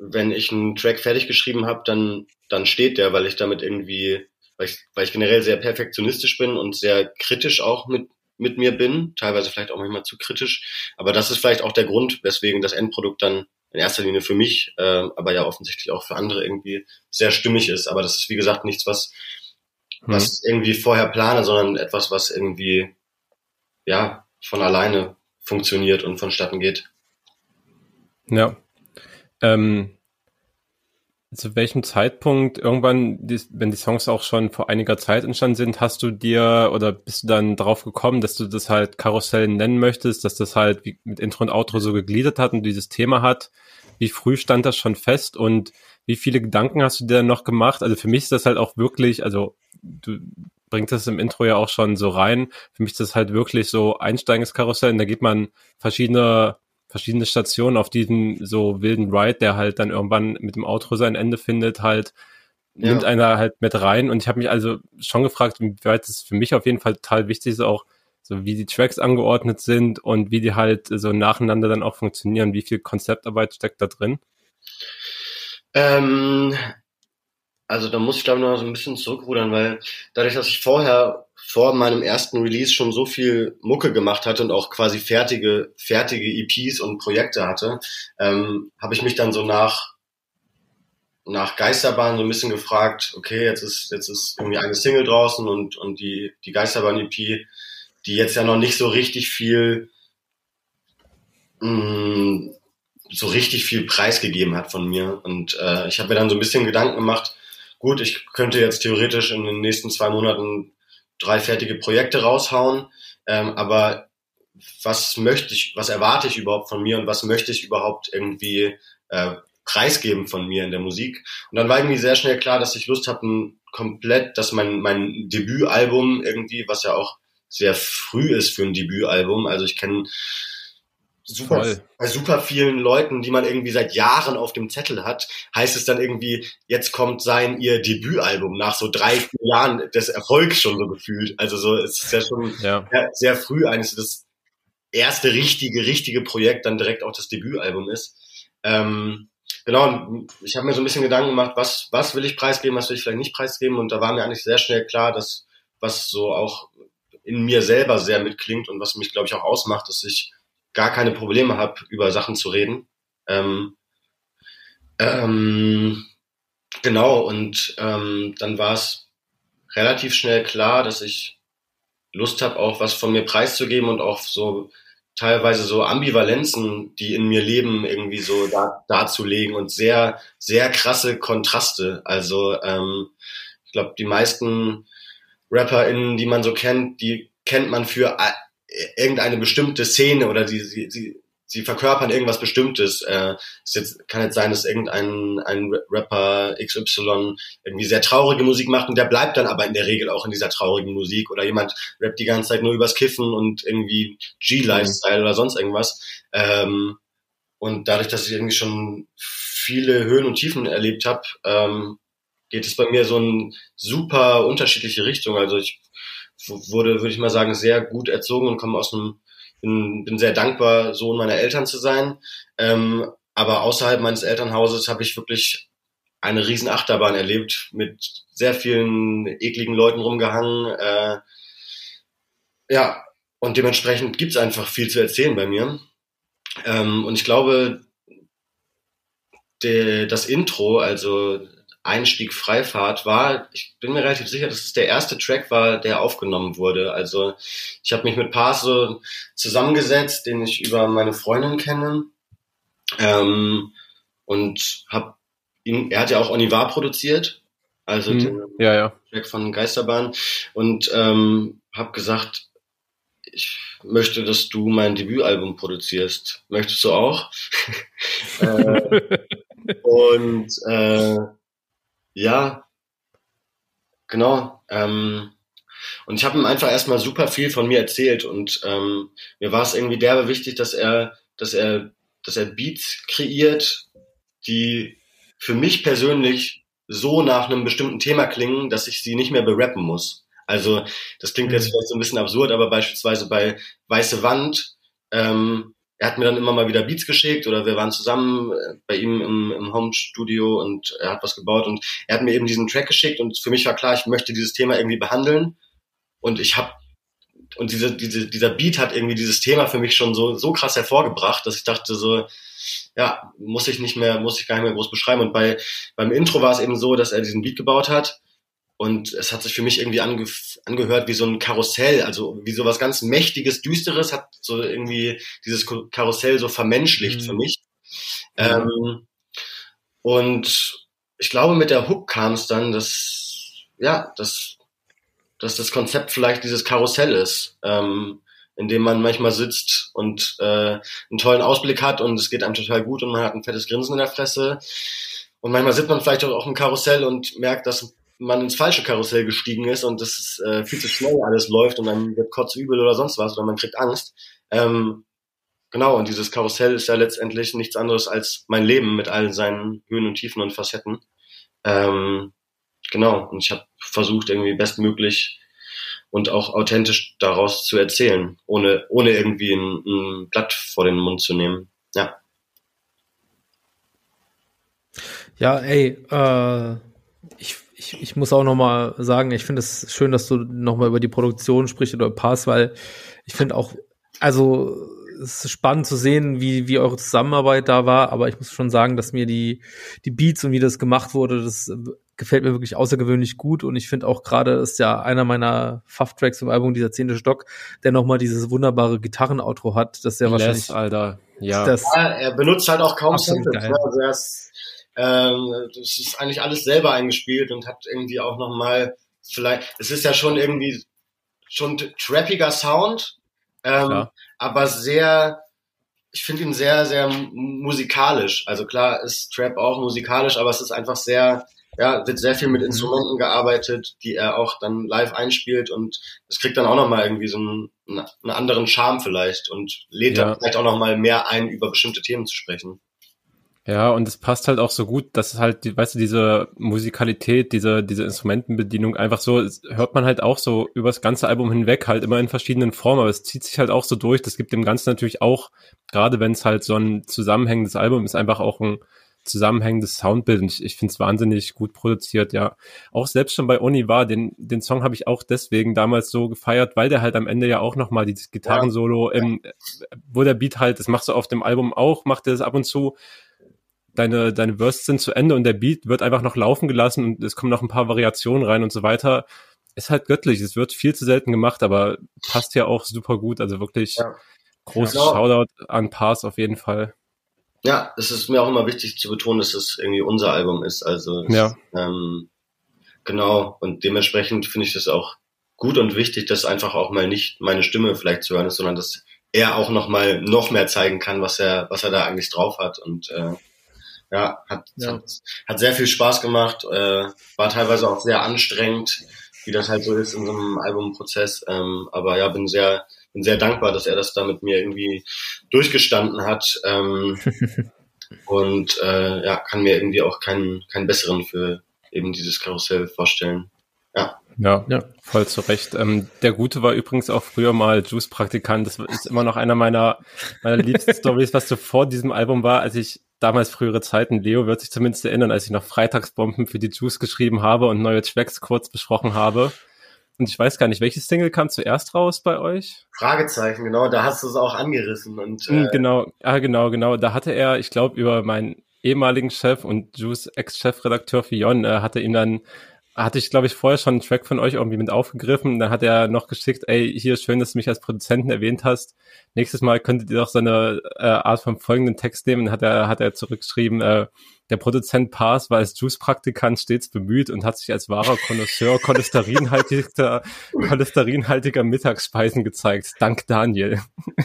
wenn ich einen Track fertig geschrieben habe, dann dann steht der, weil ich damit irgendwie weil ich, weil ich generell sehr perfektionistisch bin und sehr kritisch auch mit, mit mir bin, teilweise vielleicht auch manchmal zu kritisch. Aber das ist vielleicht auch der Grund, weswegen das Endprodukt dann in erster Linie für mich, äh, aber ja offensichtlich auch für andere irgendwie sehr stimmig ist. Aber das ist wie gesagt nichts, was, mhm. was irgendwie vorher plane, sondern etwas, was irgendwie ja von alleine funktioniert und vonstatten geht. Ja. Ähm, zu welchem Zeitpunkt irgendwann, wenn die Songs auch schon vor einiger Zeit entstanden sind, hast du dir oder bist du dann drauf gekommen, dass du das halt Karussell nennen möchtest, dass das halt mit Intro und Outro so gegliedert hat und dieses Thema hat? Wie früh stand das schon fest und wie viele Gedanken hast du dir noch gemacht? Also für mich ist das halt auch wirklich, also du bringst das im Intro ja auch schon so rein. Für mich ist das halt wirklich so Einsteigenskarussell und da gibt man verschiedene verschiedene Stationen auf diesem so wilden Ride, der halt dann irgendwann mit dem Outro sein Ende findet, halt ja. nimmt einer halt mit rein. Und ich habe mich also schon gefragt, wie weit es für mich auf jeden Fall total wichtig ist, auch so wie die Tracks angeordnet sind und wie die halt so nacheinander dann auch funktionieren. Wie viel Konzeptarbeit steckt da drin? Ähm, also da muss ich glaube ich noch so ein bisschen zurückrudern, weil dadurch, dass ich vorher vor meinem ersten Release schon so viel Mucke gemacht hatte und auch quasi fertige, fertige EPs und Projekte hatte, ähm, habe ich mich dann so nach nach Geisterbahn so ein bisschen gefragt, okay, jetzt ist jetzt ist irgendwie eine Single draußen und und die die Geisterbahn EP, die jetzt ja noch nicht so richtig viel mh, mm, so richtig viel preisgegeben hat von mir. Und äh, ich habe mir dann so ein bisschen Gedanken gemacht, gut, ich könnte jetzt theoretisch in den nächsten zwei Monaten drei fertige Projekte raushauen, ähm, aber was möchte ich, was erwarte ich überhaupt von mir und was möchte ich überhaupt irgendwie äh, preisgeben von mir in der Musik? Und dann war irgendwie sehr schnell klar, dass ich Lust habe, komplett, dass mein, mein Debütalbum irgendwie, was ja auch sehr früh ist für ein Debütalbum, also ich kenne super, Voll. bei super vielen Leuten, die man irgendwie seit Jahren auf dem Zettel hat, heißt es dann irgendwie, jetzt kommt sein ihr Debütalbum nach so drei, vier Jahren des Erfolgs schon so gefühlt. Also so, es ist ja schon ja. Sehr, sehr früh eines das erste richtige, richtige Projekt dann direkt auch das Debütalbum ist. Ähm, genau, ich habe mir so ein bisschen Gedanken gemacht, was, was will ich preisgeben, was will ich vielleicht nicht preisgeben und da war mir eigentlich sehr schnell klar, dass was so auch in mir selber sehr mitklingt und was mich, glaube ich, auch ausmacht, dass ich gar keine Probleme habe, über Sachen zu reden. Ähm, ähm, genau, und ähm, dann war es relativ schnell klar, dass ich Lust habe, auch was von mir preiszugeben und auch so teilweise so Ambivalenzen, die in mir leben, irgendwie so da, darzulegen und sehr, sehr krasse Kontraste. Also ähm, ich glaube, die meisten RapperInnen, die man so kennt, die kennt man für irgendeine bestimmte Szene oder sie, sie, sie, sie verkörpern irgendwas Bestimmtes. Äh, es jetzt, kann jetzt sein, dass irgendein ein Rapper XY irgendwie sehr traurige Musik macht und der bleibt dann aber in der Regel auch in dieser traurigen Musik oder jemand rappt die ganze Zeit nur übers Kiffen und irgendwie G-Lifestyle mhm. oder sonst irgendwas. Ähm, und dadurch, dass ich irgendwie schon viele Höhen und Tiefen erlebt habe, ähm, geht es bei mir so in super unterschiedliche Richtung. Also ich wurde, würde ich mal sagen, sehr gut erzogen und komme aus einem, bin, bin sehr dankbar, Sohn meiner Eltern zu sein. Ähm, aber außerhalb meines Elternhauses habe ich wirklich eine riesen Achterbahn erlebt, mit sehr vielen ekligen Leuten rumgehangen. Äh, ja, und dementsprechend gibt's einfach viel zu erzählen bei mir. Ähm, und ich glaube, de, das Intro, also Einstieg Freifahrt war, ich bin mir relativ sicher, dass es der erste Track war, der aufgenommen wurde. Also ich habe mich mit Pars so zusammengesetzt, den ich über meine Freundin kenne. Ähm, und hab ihn, er hat ja auch Onivar produziert, also hm, den ja, ja. Track von Geisterbahn. Und ähm, habe gesagt, ich möchte, dass du mein Debütalbum produzierst. Möchtest du auch? äh, und äh, ja, genau. Ähm, und ich habe ihm einfach erstmal super viel von mir erzählt und ähm, mir war es irgendwie derbe wichtig, dass er, dass er, dass er Beats kreiert, die für mich persönlich so nach einem bestimmten Thema klingen, dass ich sie nicht mehr berappen muss. Also das klingt jetzt mhm. vielleicht so ein bisschen absurd, aber beispielsweise bei Weiße Wand, ähm, er hat mir dann immer mal wieder Beats geschickt oder wir waren zusammen äh, bei ihm im, im Home-Studio und er hat was gebaut und er hat mir eben diesen Track geschickt und für mich war klar, ich möchte dieses Thema irgendwie behandeln und ich habe und diese, diese, dieser Beat hat irgendwie dieses Thema für mich schon so, so krass hervorgebracht, dass ich dachte so, ja, muss ich nicht mehr, muss ich gar nicht mehr groß beschreiben. Und bei, beim Intro war es eben so, dass er diesen Beat gebaut hat und es hat sich für mich irgendwie ange angehört wie so ein Karussell, also wie so was ganz Mächtiges, Düsteres, hat so irgendwie dieses Karussell so vermenschlicht mhm. für mich. Ähm, und ich glaube, mit der Hook kam es dann, dass, ja, dass, dass das Konzept vielleicht dieses Karussell ist, ähm, in dem man manchmal sitzt und äh, einen tollen Ausblick hat und es geht einem total gut und man hat ein fettes Grinsen in der Fresse. Und manchmal sitzt man vielleicht auch im Karussell und merkt, dass man ins falsche Karussell gestiegen ist und das äh, viel zu schnell alles läuft und dann wird kotzübel oder sonst was oder man kriegt Angst. Ähm, genau, und dieses Karussell ist ja letztendlich nichts anderes als mein Leben mit all seinen Höhen und Tiefen und Facetten. Ähm, genau, und ich habe versucht, irgendwie bestmöglich und auch authentisch daraus zu erzählen, ohne, ohne irgendwie ein, ein Blatt vor den Mund zu nehmen. Ja. Ja, ey, äh, ich ich, ich muss auch noch mal sagen, ich finde es schön, dass du noch mal über die Produktion sprichst oder Pass, weil ich finde auch, also es ist spannend zu sehen, wie, wie eure Zusammenarbeit da war, aber ich muss schon sagen, dass mir die, die Beats und wie das gemacht wurde, das gefällt mir wirklich außergewöhnlich gut und ich finde auch gerade ist ja einer meiner Fuff-Tracks im Album, dieser zehnte Stock, der nochmal dieses wunderbare Gitarren-Outro hat, das ist ja wahrscheinlich, Alter, ja. Das ja. Er benutzt halt auch kaum Samples, ne? also er ist ähm, das ist eigentlich alles selber eingespielt und hat irgendwie auch nochmal vielleicht, es ist ja schon irgendwie schon trappiger Sound, ähm, aber sehr, ich finde ihn sehr, sehr musikalisch. Also klar ist Trap auch musikalisch, aber es ist einfach sehr, ja, wird sehr viel mit mhm. Instrumenten gearbeitet, die er auch dann live einspielt und es kriegt dann auch nochmal irgendwie so einen, einen anderen Charme vielleicht und lädt ja. dann vielleicht auch nochmal mehr ein, über bestimmte Themen zu sprechen. Ja, und es passt halt auch so gut, dass es halt, weißt du, diese Musikalität, diese, diese Instrumentenbedienung einfach so, hört man halt auch so übers ganze Album hinweg, halt immer in verschiedenen Formen, aber es zieht sich halt auch so durch. Das gibt dem Ganzen natürlich auch, gerade wenn es halt so ein zusammenhängendes Album ist, einfach auch ein zusammenhängendes Soundbild. Und ich, ich finde es wahnsinnig gut produziert, ja. Auch selbst schon bei Oni war, den, den Song habe ich auch deswegen damals so gefeiert, weil der halt am Ende ja auch nochmal dieses Gitarrensolo, ja. im, wo der Beat halt, das machst du auf dem Album auch, macht er das ab und zu deine, deine Bursts sind zu Ende und der Beat wird einfach noch laufen gelassen und es kommen noch ein paar Variationen rein und so weiter. Ist halt göttlich. Es wird viel zu selten gemacht, aber passt ja auch super gut. Also wirklich ja. großes ja, Shoutout an Pass auf jeden Fall. Ja, es ist mir auch immer wichtig zu betonen, dass es irgendwie unser Album ist. Also ja. ähm, genau. Und dementsprechend finde ich das auch gut und wichtig, dass einfach auch mal nicht meine Stimme vielleicht zu hören ist, sondern dass er auch noch mal noch mehr zeigen kann, was er was er da eigentlich drauf hat und äh, ja, hat, ja. hat, hat sehr viel Spaß gemacht, äh, war teilweise auch sehr anstrengend, wie das halt so ist in so einem Albumprozess. Ähm, aber ja, bin sehr, bin sehr dankbar, dass er das da mit mir irgendwie durchgestanden hat. Ähm, und äh, ja, kann mir irgendwie auch keinen, keinen besseren für eben dieses Karussell vorstellen. Ja. Ja, ja, voll zu Recht. Ähm, der Gute war übrigens auch früher mal Juice-Praktikant. Das ist immer noch einer meiner, meiner liebsten Stories, was so vor diesem Album war, als ich damals frühere Zeiten, Leo wird sich zumindest erinnern, als ich noch Freitagsbomben für die Juice geschrieben habe und neue Tracks kurz besprochen habe. Und ich weiß gar nicht, welches Single kam zuerst raus bei euch? Fragezeichen, genau, da hast du es auch angerissen. Und, hm, äh genau, ah, genau, genau. Da hatte er, ich glaube, über meinen ehemaligen Chef und Juice Ex-Chefredakteur Fion, äh, hatte ihm dann hatte ich, glaube ich, vorher schon einen Track von euch irgendwie mit aufgegriffen. Dann hat er noch geschickt, ey, hier schön, dass du mich als Produzenten erwähnt hast. Nächstes Mal könntet ihr doch so eine äh, Art von folgenden Text nehmen. Dann hat er, hat er zurückgeschrieben, äh, der Produzent Pass war als Juice-Praktikant stets bemüht und hat sich als wahrer Connoisseur cholesterinhaltiger, cholesterinhaltiger Mittagsspeisen gezeigt. Dank Daniel.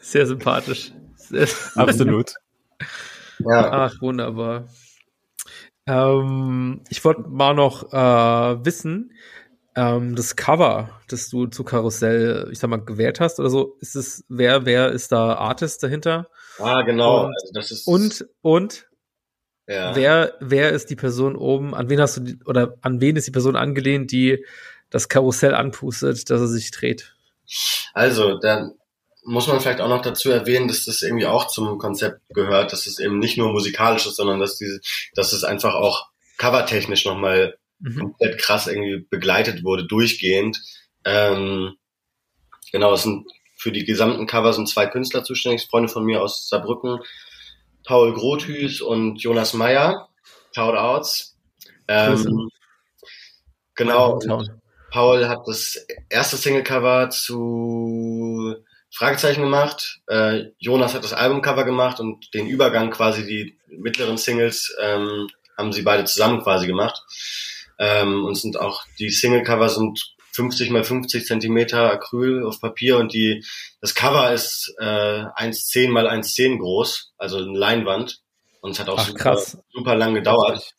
Sehr sympathisch. Sehr Absolut. Ja. Ach, wunderbar. Ähm, ich wollte mal noch äh, wissen, ähm, das Cover, das du zu Karussell, ich sag mal, gewählt hast oder so, ist es, wer, wer ist da Artist dahinter? Ah, genau. Und, also das ist und, und ja. wer, wer ist die Person oben, an wen hast du die, oder an wen ist die Person angelehnt, die das Karussell anpustet, dass er sich dreht? Also, dann muss man vielleicht auch noch dazu erwähnen, dass das irgendwie auch zum Konzept gehört, dass es eben nicht nur musikalisch ist, sondern dass diese, dass es einfach auch covertechnisch nochmal mhm. komplett krass irgendwie begleitet wurde, durchgehend. Ähm, genau, es sind für die gesamten Cover sind zwei Künstler zuständig, Freunde von mir aus Saarbrücken, Paul Grothüß und Jonas Meyer. Shoutouts. Ähm, genau. Paul hat das erste Singlecover zu Fragezeichen gemacht. Äh, Jonas hat das Albumcover gemacht und den Übergang quasi die mittleren Singles ähm, haben sie beide zusammen quasi gemacht. Ähm, und sind auch die Singlecover sind 50 mal 50 Zentimeter Acryl auf Papier und die das Cover ist äh, 1,10 mal 1,10 groß, also eine Leinwand. Und es hat auch Ach, super, super lang gedauert.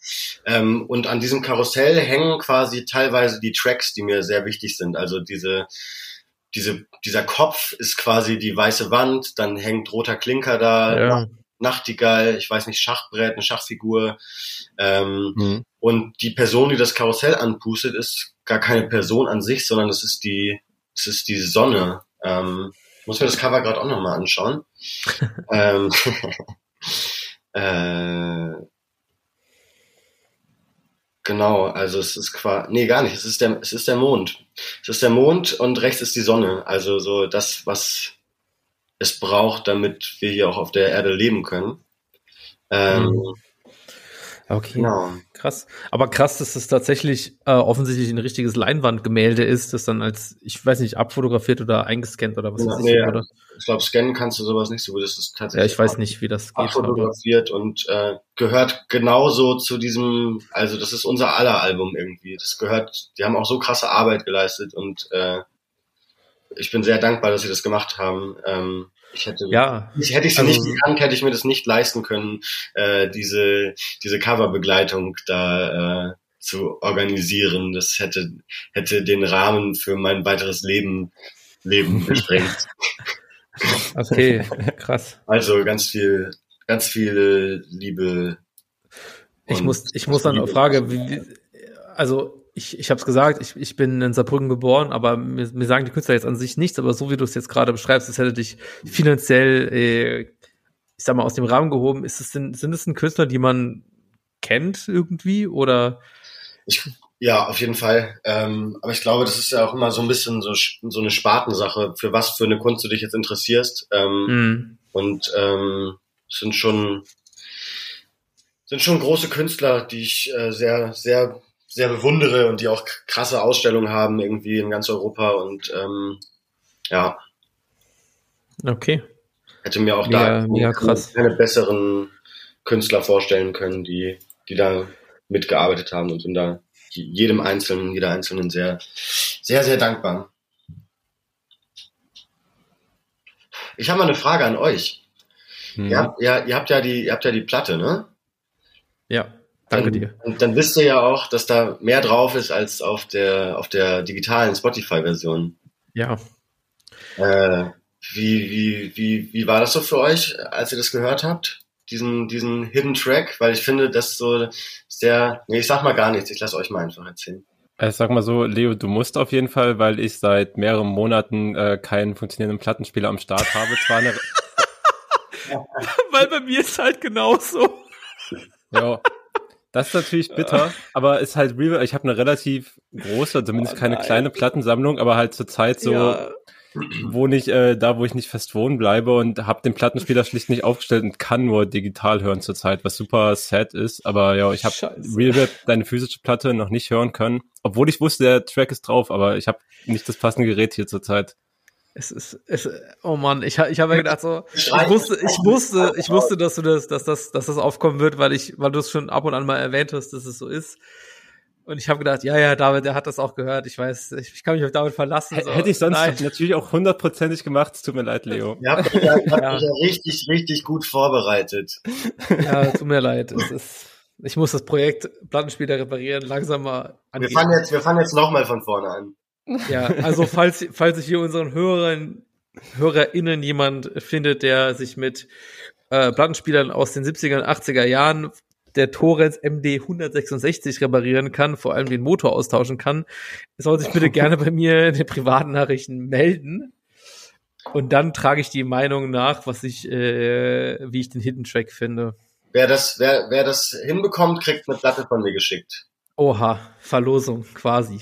Ähm, und an diesem Karussell hängen quasi teilweise die Tracks, die mir sehr wichtig sind. Also diese diese, dieser Kopf ist quasi die weiße Wand, dann hängt roter Klinker da, ja. Nachtigall, ich weiß nicht, Schachbrett, eine Schachfigur. Ähm, mhm. Und die Person, die das Karussell anpustet, ist gar keine Person an sich, sondern es ist die, es ist die Sonne. Ähm, muss mir das Cover gerade auch nochmal anschauen. ähm, äh, Genau, also es ist quasi, nee, gar nicht, es ist der, es ist der Mond. Es ist der Mond und rechts ist die Sonne. Also so das, was es braucht, damit wir hier auch auf der Erde leben können. Ähm, mhm. Okay. Genau. Krass. Aber krass, dass das tatsächlich äh, offensichtlich ein richtiges Leinwandgemälde ist, das dann als, ich weiß nicht, abfotografiert oder eingescannt oder was ja, nee, ich, oder? Ich glaube, scannen kannst du sowas nicht so gut. Das ist tatsächlich. Ja, ich weiß nicht, wie das geht. Abfotografiert und äh, gehört genauso zu diesem, also das ist unser aller Album irgendwie. Das gehört, die haben auch so krasse Arbeit geleistet und äh, ich bin sehr dankbar, dass sie das gemacht haben. Ähm, ich hätte, ja, ich, hätte ich sie also, nicht gekannt, hätte ich mir das nicht leisten können, äh, diese, diese Coverbegleitung da äh, zu organisieren. Das hätte, hätte den Rahmen für mein weiteres Leben, Leben gesprengt. okay, krass. Also ganz viel, ganz viel Liebe. Ich muss, ich muss dann eine Frage, wie, also ich, ich habe es gesagt, ich, ich bin in Saarbrücken geboren, aber mir, mir sagen die Künstler jetzt an sich nichts, aber so wie du es jetzt gerade beschreibst, das hätte dich finanziell, äh, ich sag mal, aus dem Rahmen gehoben. Ist es denn, sind es denn Künstler, die man kennt irgendwie oder? Ich, ja, auf jeden Fall. Ähm, aber ich glaube, das ist ja auch immer so ein bisschen so, so eine Spartensache, für was für eine Kunst du dich jetzt interessierst. Ähm, mm. Und ähm, sind schon sind schon große Künstler, die ich äh, sehr, sehr sehr bewundere und die auch krasse Ausstellungen haben irgendwie in ganz Europa und ähm, ja. Okay. Hätte mir auch da krass. keine besseren Künstler vorstellen können, die, die da mitgearbeitet haben und sind da jedem Einzelnen, jeder Einzelnen sehr, sehr, sehr dankbar. Ich habe mal eine Frage an euch. Hm. Ihr, habt, ihr, ihr, habt ja die, ihr habt ja die Platte, ne? Ja. Danke dir. Und dann wisst ihr ja auch, dass da mehr drauf ist als auf der, auf der digitalen Spotify-Version. Ja. Äh, wie, wie, wie, wie war das so für euch, als ihr das gehört habt? Diesen, diesen Hidden Track? Weil ich finde, das so sehr, nee, ich sag mal gar nichts, ich lasse euch mal einfach erzählen. Ich sag mal so, Leo, du musst auf jeden Fall, weil ich seit mehreren Monaten äh, keinen funktionierenden Plattenspieler am Start habe. Zwar eine weil bei mir ist halt genauso. Ja, das ist natürlich bitter, aber ist halt real. Ich habe eine relativ große, zumindest oh, keine kleine Plattensammlung, aber halt zur Zeit so, ja. wo ich äh, da, wo ich nicht fest wohnen bleibe und habe den Plattenspieler schlicht nicht aufgestellt und kann nur digital hören zurzeit, was super sad ist. Aber ja, ich habe Real Rap, deine physische Platte, noch nicht hören können, obwohl ich wusste, der Track ist drauf, aber ich habe nicht das passende Gerät hier zurzeit. Es ist, es, oh Mann, ich, ich habe mir gedacht so, ich wusste, ich wusste, ich wusste, dass du das, dass das, dass das aufkommen wird, weil ich, weil du es schon ab und an mal erwähnt hast, dass es so ist. Und ich habe gedacht, ja, ja, David, der hat das auch gehört. Ich weiß, ich, ich kann mich auf David verlassen. So. Hätte ich sonst Nein. natürlich auch hundertprozentig gemacht. Es tut mir leid, Leo. Ihr habt, habt ja. ja richtig, richtig gut vorbereitet. Ja, tut mir leid. Es ist, ich muss das Projekt Plattenspieler reparieren langsam mal angehen. Wir fangen jetzt, wir fangen jetzt nochmal von vorne an. Ja, also falls, falls ich hier unseren Hörern, HörerInnen jemand findet, der sich mit äh, Plattenspielern aus den 70er und 80er Jahren der Torres MD 166 reparieren kann, vor allem den Motor austauschen kann, soll sich bitte gerne bei mir in den privaten Nachrichten melden. Und dann trage ich die Meinung nach, was ich, äh, wie ich den Hidden Track finde. Wer das, wer, wer das hinbekommt, kriegt eine Platte von mir geschickt. Oha, Verlosung, quasi.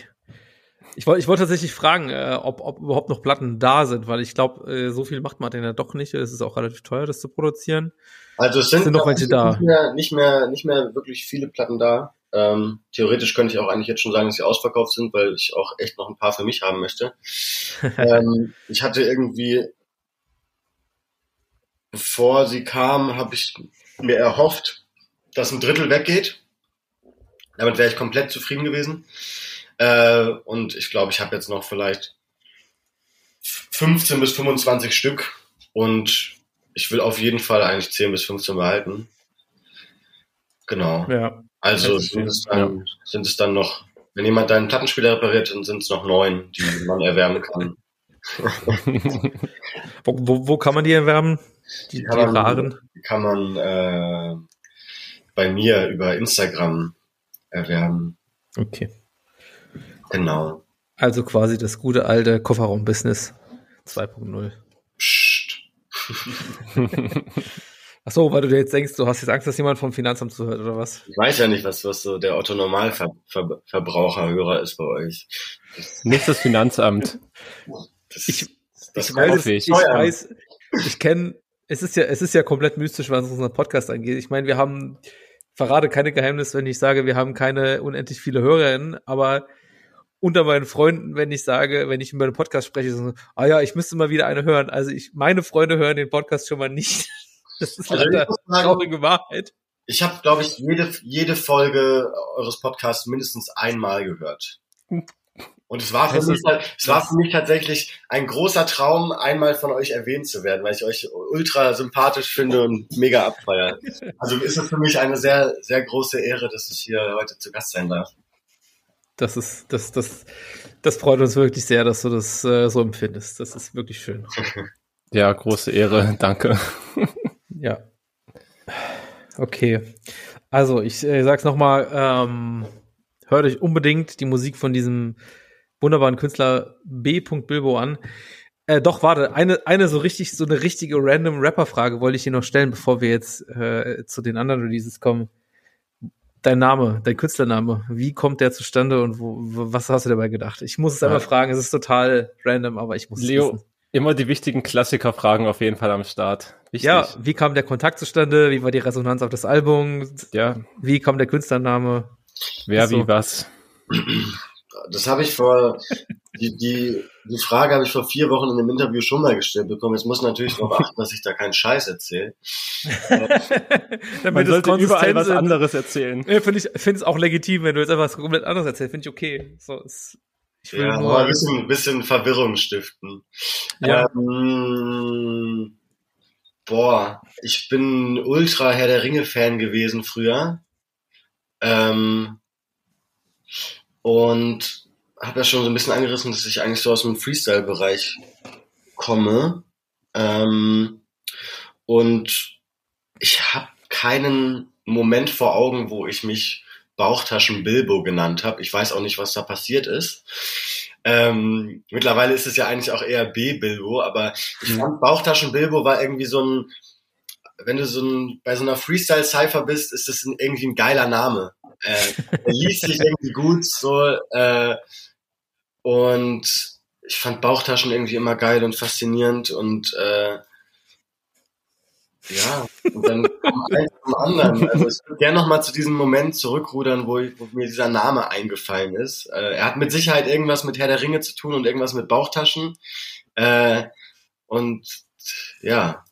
Ich wollte ich wollte tatsächlich fragen, äh, ob, ob überhaupt noch Platten da sind, weil ich glaube, äh, so viel macht man denn ja doch nicht. Es ist auch relativ teuer, das zu produzieren. Also es sind, sind noch welche da. Nicht mehr, nicht mehr, nicht mehr wirklich viele Platten da. Ähm, theoretisch könnte ich auch eigentlich jetzt schon sagen, dass sie ausverkauft sind, weil ich auch echt noch ein paar für mich haben möchte. ähm, ich hatte irgendwie, bevor sie kam, habe ich mir erhofft, dass ein Drittel weggeht. Damit wäre ich komplett zufrieden gewesen. Äh, und ich glaube, ich habe jetzt noch vielleicht 15 bis 25 Stück und ich will auf jeden Fall eigentlich 10 bis 15 behalten. Genau. Ja. Also sind es, dann, ja. sind es dann noch, wenn jemand deinen Plattenspieler repariert, dann sind es noch neun, die man erwärmen kann. wo, wo, wo, kann man die erwärmen? Die, die, kann, die man, kann man äh, bei mir über Instagram erwärmen. Okay. Genau. Also quasi das gute alte Kofferraum-Business 2.0. Ach so, weil du dir jetzt denkst, du hast jetzt Angst, dass jemand vom Finanzamt zuhört, oder was? Ich weiß ja nicht, was, was so der Otto Normalverbraucherhörer ist bei euch. Nicht das Finanzamt. Das, ich, das ich, weiß, ich. ich weiß, ich kenne, es ist ja, es ist ja komplett mystisch, was unseren Podcast angeht. Ich meine, wir haben, verrate keine Geheimnisse, wenn ich sage, wir haben keine unendlich viele Hörerinnen, aber unter meinen Freunden, wenn ich sage, wenn ich über einen Podcast spreche, so, ah ja, ich müsste mal wieder eine hören. Also ich, meine Freunde hören den Podcast schon mal nicht. Das ist also leider traurige Wahrheit. Ich habe, glaube ich, jede, jede Folge eures Podcasts mindestens einmal gehört. Und es war für, mich, es war für mich tatsächlich ein großer Traum, einmal von euch erwähnt zu werden, weil ich euch ultra sympathisch finde und mega abfeier. Also ist es für mich eine sehr, sehr große Ehre, dass ich hier heute zu Gast sein darf. Das ist, das, das, das freut uns wirklich sehr, dass du das äh, so empfindest. Das ist wirklich schön. Ja, große Ehre, danke. ja. Okay. Also, ich äh, sag's nochmal, ähm, hört euch unbedingt die Musik von diesem wunderbaren Künstler B. Bilbo an. Äh, doch, warte, eine, eine so richtig, so eine richtige random Rapper-Frage wollte ich dir noch stellen, bevor wir jetzt äh, zu den anderen Releases kommen dein Name, dein Künstlername, wie kommt der zustande und wo, was hast du dabei gedacht? Ich muss es ja. einmal fragen, es ist total random, aber ich muss Leo, es wissen. immer die wichtigen Klassikerfragen auf jeden Fall am Start. Wichtig. Ja, wie kam der Kontakt zustande? Wie war die Resonanz auf das Album? Ja. Wie kam der Künstlername? Wer, so. wie, was? Das habe ich vor, die, die, die Frage habe ich vor vier Wochen in einem Interview schon mal gestellt bekommen. Jetzt muss natürlich darauf achten, dass ich da keinen Scheiß erzähle. Damit Man sollte überall was anderes erzählen. Ja, finde ich finde es auch legitim, wenn du jetzt einfach was komplett anderes erzählst. Finde ich okay. So, ist, ich will ja, nur ein bisschen, bisschen Verwirrung stiften. Ja. Ähm, boah, ich bin ultra Herr der Ringe Fan gewesen früher. Ähm, und habe ja schon so ein bisschen angerissen, dass ich eigentlich so aus dem Freestyle-Bereich komme. Ähm, und ich habe keinen Moment vor Augen, wo ich mich Bauchtaschen Bilbo genannt habe. Ich weiß auch nicht, was da passiert ist. Ähm, mittlerweile ist es ja eigentlich auch eher B Bilbo, aber ich mhm. fand Bauchtaschen Bilbo war irgendwie so ein, wenn du so ein, bei so einer Freestyle Cypher bist, ist das ein, irgendwie ein geiler Name. Äh, er liest sich irgendwie gut, so, äh, und ich fand Bauchtaschen irgendwie immer geil und faszinierend und äh, ja, und dann kommt eins zum anderen. Also ich würde gerne nochmal zu diesem Moment zurückrudern, wo, ich, wo, mir dieser Name eingefallen ist. Äh, er hat mit Sicherheit irgendwas mit Herr der Ringe zu tun und irgendwas mit Bauchtaschen. Äh, und ja.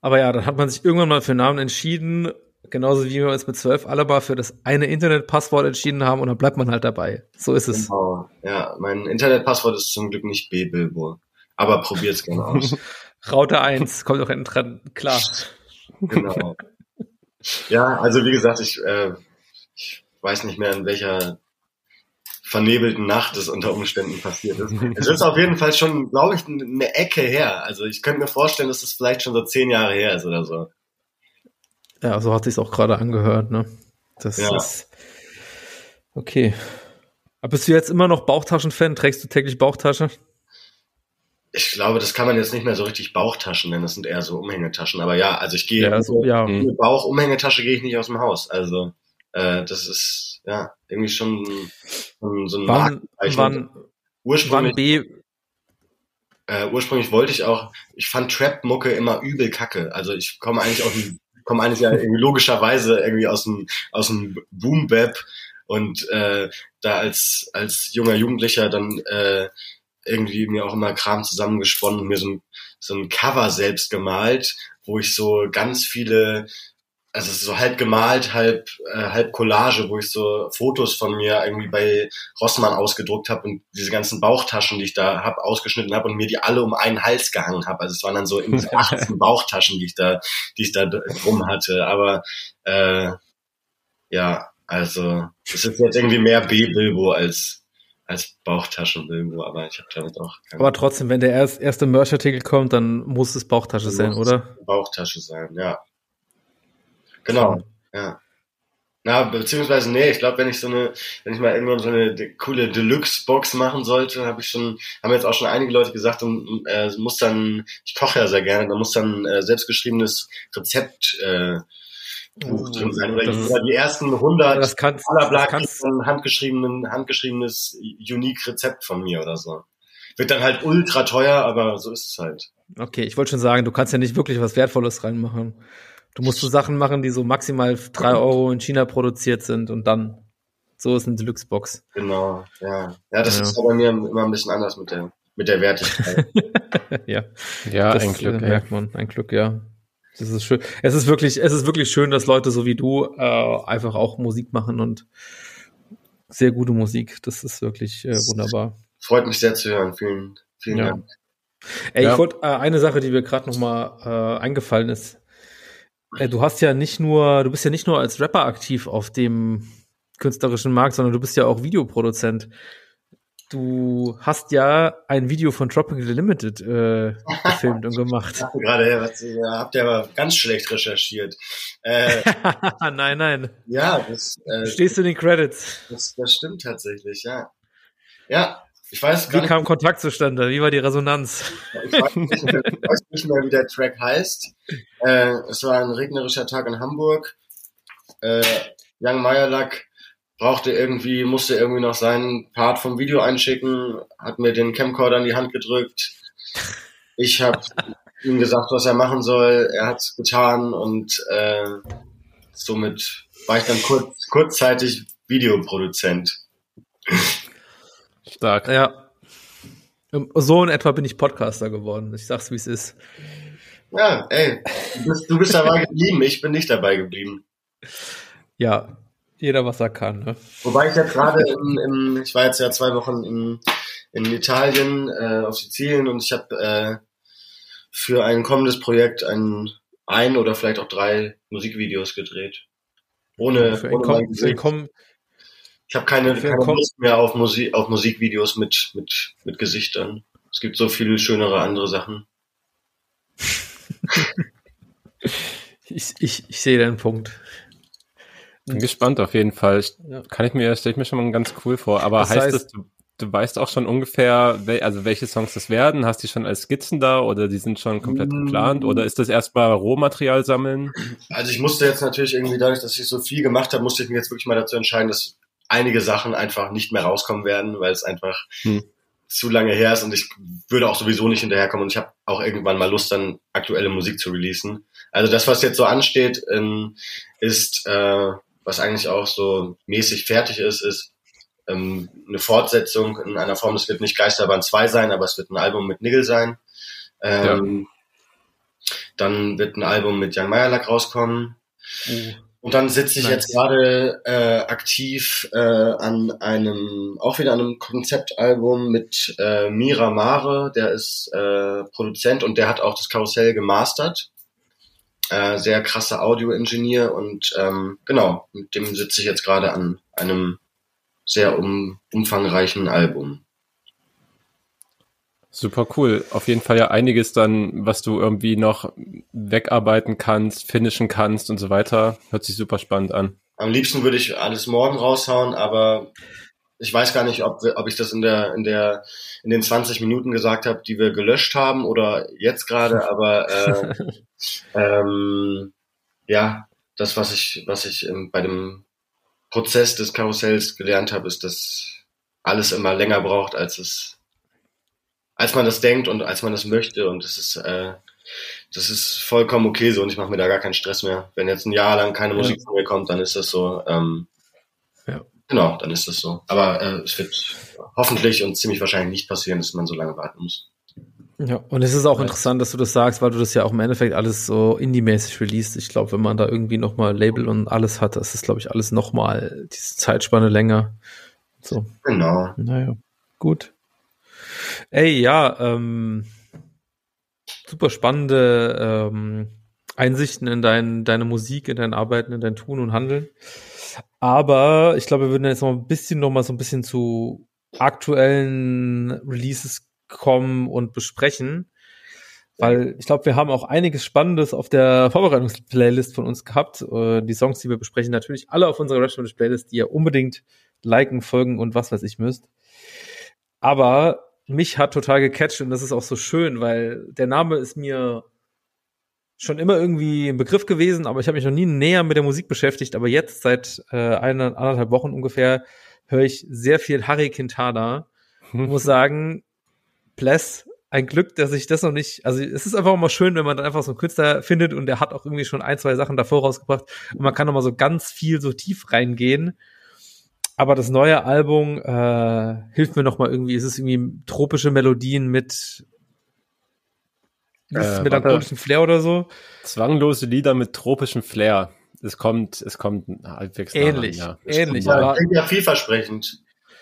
Aber ja, dann hat man sich irgendwann mal für einen Namen entschieden Genauso wie wir uns mit 12 Alaba für das eine Internetpasswort entschieden haben und dann bleibt man halt dabei. So ist es. Genau. Ja, mein Internetpasswort ist zum Glück nicht B-Bilbo. Aber probiert's gerne aus. Raute 1, kommt auch hinten dran, klar. genau. Ja, also wie gesagt, ich, äh, ich weiß nicht mehr, in welcher vernebelten Nacht es unter Umständen passiert ist. Es ist auf jeden Fall schon, glaube ich, eine Ecke her. Also ich könnte mir vorstellen, dass es vielleicht schon so zehn Jahre her ist oder so. Ja, so hat sich auch gerade angehört, ne? Das Ja. ist okay. Aber bist du jetzt immer noch Bauchtaschen-Fan? Trägst du täglich Bauchtasche? Ich glaube, das kann man jetzt nicht mehr so richtig Bauchtaschen nennen, das sind eher so Umhängetaschen. Aber ja, also ich gehe Ja, so, ja. ohne Bauch-Umhängetasche gehe ich nicht aus dem Haus. Also äh, das ist ja irgendwie schon so, so ein Wann, wann, wann ursprünglich, B, äh, ursprünglich wollte ich auch, ich fand Trap-Mucke immer übel kacke. Also ich komme eigentlich aus dem, komme eigentlich ja irgendwie logischerweise irgendwie aus dem, aus dem Boom-Bap und äh, da als, als junger Jugendlicher dann äh, irgendwie mir auch immer Kram zusammengesponnen und mir so ein, so ein Cover selbst gemalt, wo ich so ganz viele, also es ist so halb gemalt, halb, äh, halb Collage, wo ich so Fotos von mir irgendwie bei Rossmann ausgedruckt habe und diese ganzen Bauchtaschen, die ich da hab, ausgeschnitten habe und mir die alle um einen Hals gehangen habe. Also es waren dann so irgendwie so 18 Bauchtaschen, die ich da, die ich da drum hatte. Aber äh, ja, also es ist jetzt irgendwie mehr B-Bilbo als als Bauchtaschen-Bilbo, aber ich habe damit auch aber trotzdem, wenn der erst, erste Merch-Artikel kommt, dann muss es Bauchtasche sein, oder? Bauchtasche sein, ja. Genau, ja. Na, beziehungsweise, nee, ich glaube, wenn ich so eine, wenn ich mal irgendwann so eine de coole Deluxe-Box machen sollte, habe ich schon, haben jetzt auch schon einige Leute gesagt, und äh, muss dann, ich koche ja sehr gerne, da muss dann äh, selbstgeschriebenes Rezept äh, Buch drin sein. Oder, Das ist- die ersten 100 Das kannst, aller das kannst, ein handgeschriebenen, handgeschriebenes unique Rezept von mir oder so. Wird dann halt ultra teuer, aber so ist es halt. okay, ich wollte schon sagen, du kannst ja nicht wirklich was Wertvolles reinmachen. Du musst so Sachen machen, die so maximal drei Euro in China produziert sind und dann, so ist eine Deluxe-Box. Genau, ja. Ja, das Ja. ist bei mir immer ein bisschen anders mit der, mit der Wertigkeit. ja. Ja, das ein Glück. äh, merkt man, ein Glück, ja. Das ist schön. Es ist wirklich, es ist wirklich schön, dass Leute so wie du äh, einfach auch Musik machen und sehr gute Musik. Das ist wirklich äh, wunderbar. Freut mich sehr zu hören. Vielen, vielen Ja. Dank. Ey, Ja. ich wollte äh, eine Sache, die mir gerade noch mal äh, eingefallen ist. Äh, du hast ja nicht nur, du bist ja nicht nur als Rapper aktiv auf dem künstlerischen Markt, sondern du bist ja auch Videoproduzent. Du hast ja ein Video von Tropical Limited äh, gefilmt und gemacht. Ich gerade, ja, was, habt ihr aber ganz schlecht recherchiert. Äh, nein, nein. ja, das, äh, Stehst du in den Credits? das, das stimmt tatsächlich, ja. Ja, ich weiß Wie gar nicht, kam Kontakt zustande? Wie war die Resonanz? ich weiß nicht, mehr, ich weiß nicht mehr, wie der Track heißt. Äh, es war ein regnerischer Tag in Hamburg. Äh, Young Meyerlack brauchte irgendwie, musste irgendwie noch seinen Part vom Video einschicken, hat mir den Camcorder in die Hand gedrückt. Ich habe ihm gesagt, was er machen soll. Er hat's getan und äh, somit war ich dann kurz, kurzzeitig Videoproduzent. Stark. Ja. Ähm, So in etwa bin ich Podcaster geworden. Ich sag's, wie es ist. Ja, ey, du bist, du bist dabei geblieben, ich bin nicht dabei geblieben. Ja, jeder, was er kann. Ne? Wobei ich jetzt gerade im, im, ich war jetzt ja zwei Wochen in, in Italien, äh, auf Sizilien und ich habe äh, für ein kommendes Projekt ein, ein oder vielleicht auch drei Musikvideos gedreht. Ohne, Für ein ohne mein Kom für ein Ich habe keine, keine Lust mehr auf Musik, auf Musikvideos mit, mit, mit Gesichtern. Es gibt so viele schönere andere Sachen. ich, ich, ich sehe deinen Punkt. Bin gespannt auf jeden Fall. Ich, kann ich mir, stelle ich mir schon mal ganz cool vor. Aber Das heißt heißt- das, du, du weißt auch schon ungefähr, wel, also welche Songs das werden? Hast du die schon als Skizzen da oder die sind schon komplett Mm. geplant? Oder ist das erstmal Rohmaterial sammeln? Also ich musste jetzt natürlich irgendwie dadurch, dass ich so viel gemacht habe, musste ich mich jetzt wirklich mal dazu entscheiden, dass einige Sachen einfach nicht mehr rauskommen werden, weil es einfach Hm. zu lange her ist und ich würde auch sowieso nicht hinterherkommen und ich habe auch irgendwann mal Lust, dann aktuelle Musik zu releasen. Also das, was jetzt so ansteht, ähm, ist, äh, was eigentlich auch so mäßig fertig ist, ist ähm, eine Fortsetzung in einer Form, es wird nicht Geisterbahn 2 sein, aber es wird ein Album mit Nigel sein. Ähm, Dann wird ein Album mit Jan Meyerlack rauskommen. Uh, Und dann sitze ich Nice. jetzt gerade äh, aktiv äh, an einem, auch wieder an einem Konzeptalbum mit äh, Mira Mare, der ist äh, Produzent und der hat auch das Karussell gemastert. Äh, sehr krasser Audio-Ingenieur und ähm, genau, mit dem sitze ich jetzt gerade an einem sehr um, umfangreichen Album. Super cool. Auf jeden Fall ja einiges dann, was du irgendwie noch wegarbeiten kannst, finishen kannst und so weiter. Hört sich super spannend an. Am liebsten würde ich alles morgen raushauen, aber ich weiß gar nicht, ob, ob ich das in der, in der, in den 20 Minuten gesagt habe, die wir gelöscht haben oder jetzt gerade, aber äh, ähm, ja, das, was ich, was ich bei dem Prozess des Karussells gelernt habe, ist, dass alles immer länger braucht, als es, als man das denkt und als man das möchte. Und das ist, äh, das ist vollkommen okay so und ich mache mir da gar keinen Stress mehr. Wenn jetzt ein Jahr lang keine. Musik von mir kommt, dann ist das so. Ähm, Ja. Genau, dann ist das so. Aber äh, es wird hoffentlich und ziemlich wahrscheinlich nicht passieren, dass man so lange warten muss. Ja, und es ist auch interessant, dass du das sagst, weil du das ja auch im Endeffekt alles so indie-mäßig released. Ich glaube, wenn man da irgendwie nochmal Label und alles hat, das ist, glaube ich, alles nochmal diese Zeitspanne länger. So, Genau. naja, gut. Ey, ja, ähm, super spannende ähm, Einsichten in dein, deine Musik, in dein Arbeiten, in dein Tun und Handeln. Aber ich glaube, wir würden jetzt noch ein bisschen noch mal so ein bisschen zu aktuellen Releases kommen und besprechen. Weil ich glaube, wir haben auch einiges Spannendes auf der Vorbereitungsplaylist von uns gehabt. Äh, die Songs, die wir besprechen, natürlich alle auf unserer Restaurant Playlist, die ihr unbedingt liken, folgen und was weiß ich müsst. Aber mich hat total gecatcht und das ist auch so schön, weil der Name ist mir schon immer irgendwie ein Begriff gewesen, aber ich habe mich noch nie näher mit der Musik beschäftigt. Aber jetzt, seit äh, einer, anderthalb Wochen ungefähr, höre ich sehr viel Harry Quintana. Ich muss sagen, Bless, ein Glück, dass ich das noch nicht, also es ist einfach mal schön, wenn man dann einfach so einen Künstler findet und der hat auch irgendwie schon ein, zwei Sachen davor rausgebracht und man kann noch mal so ganz viel so tief reingehen. Aber das neue Album äh, hilft mir noch mal irgendwie, es ist irgendwie tropische Melodien mit Äh, melancholischen Flair oder so. Zwanglose Lieder mit tropischem Flair. Es kommt, es kommt halbwegs Ähnlich, ja. ähnlich. Ja, Aber klingt ja vielversprechend.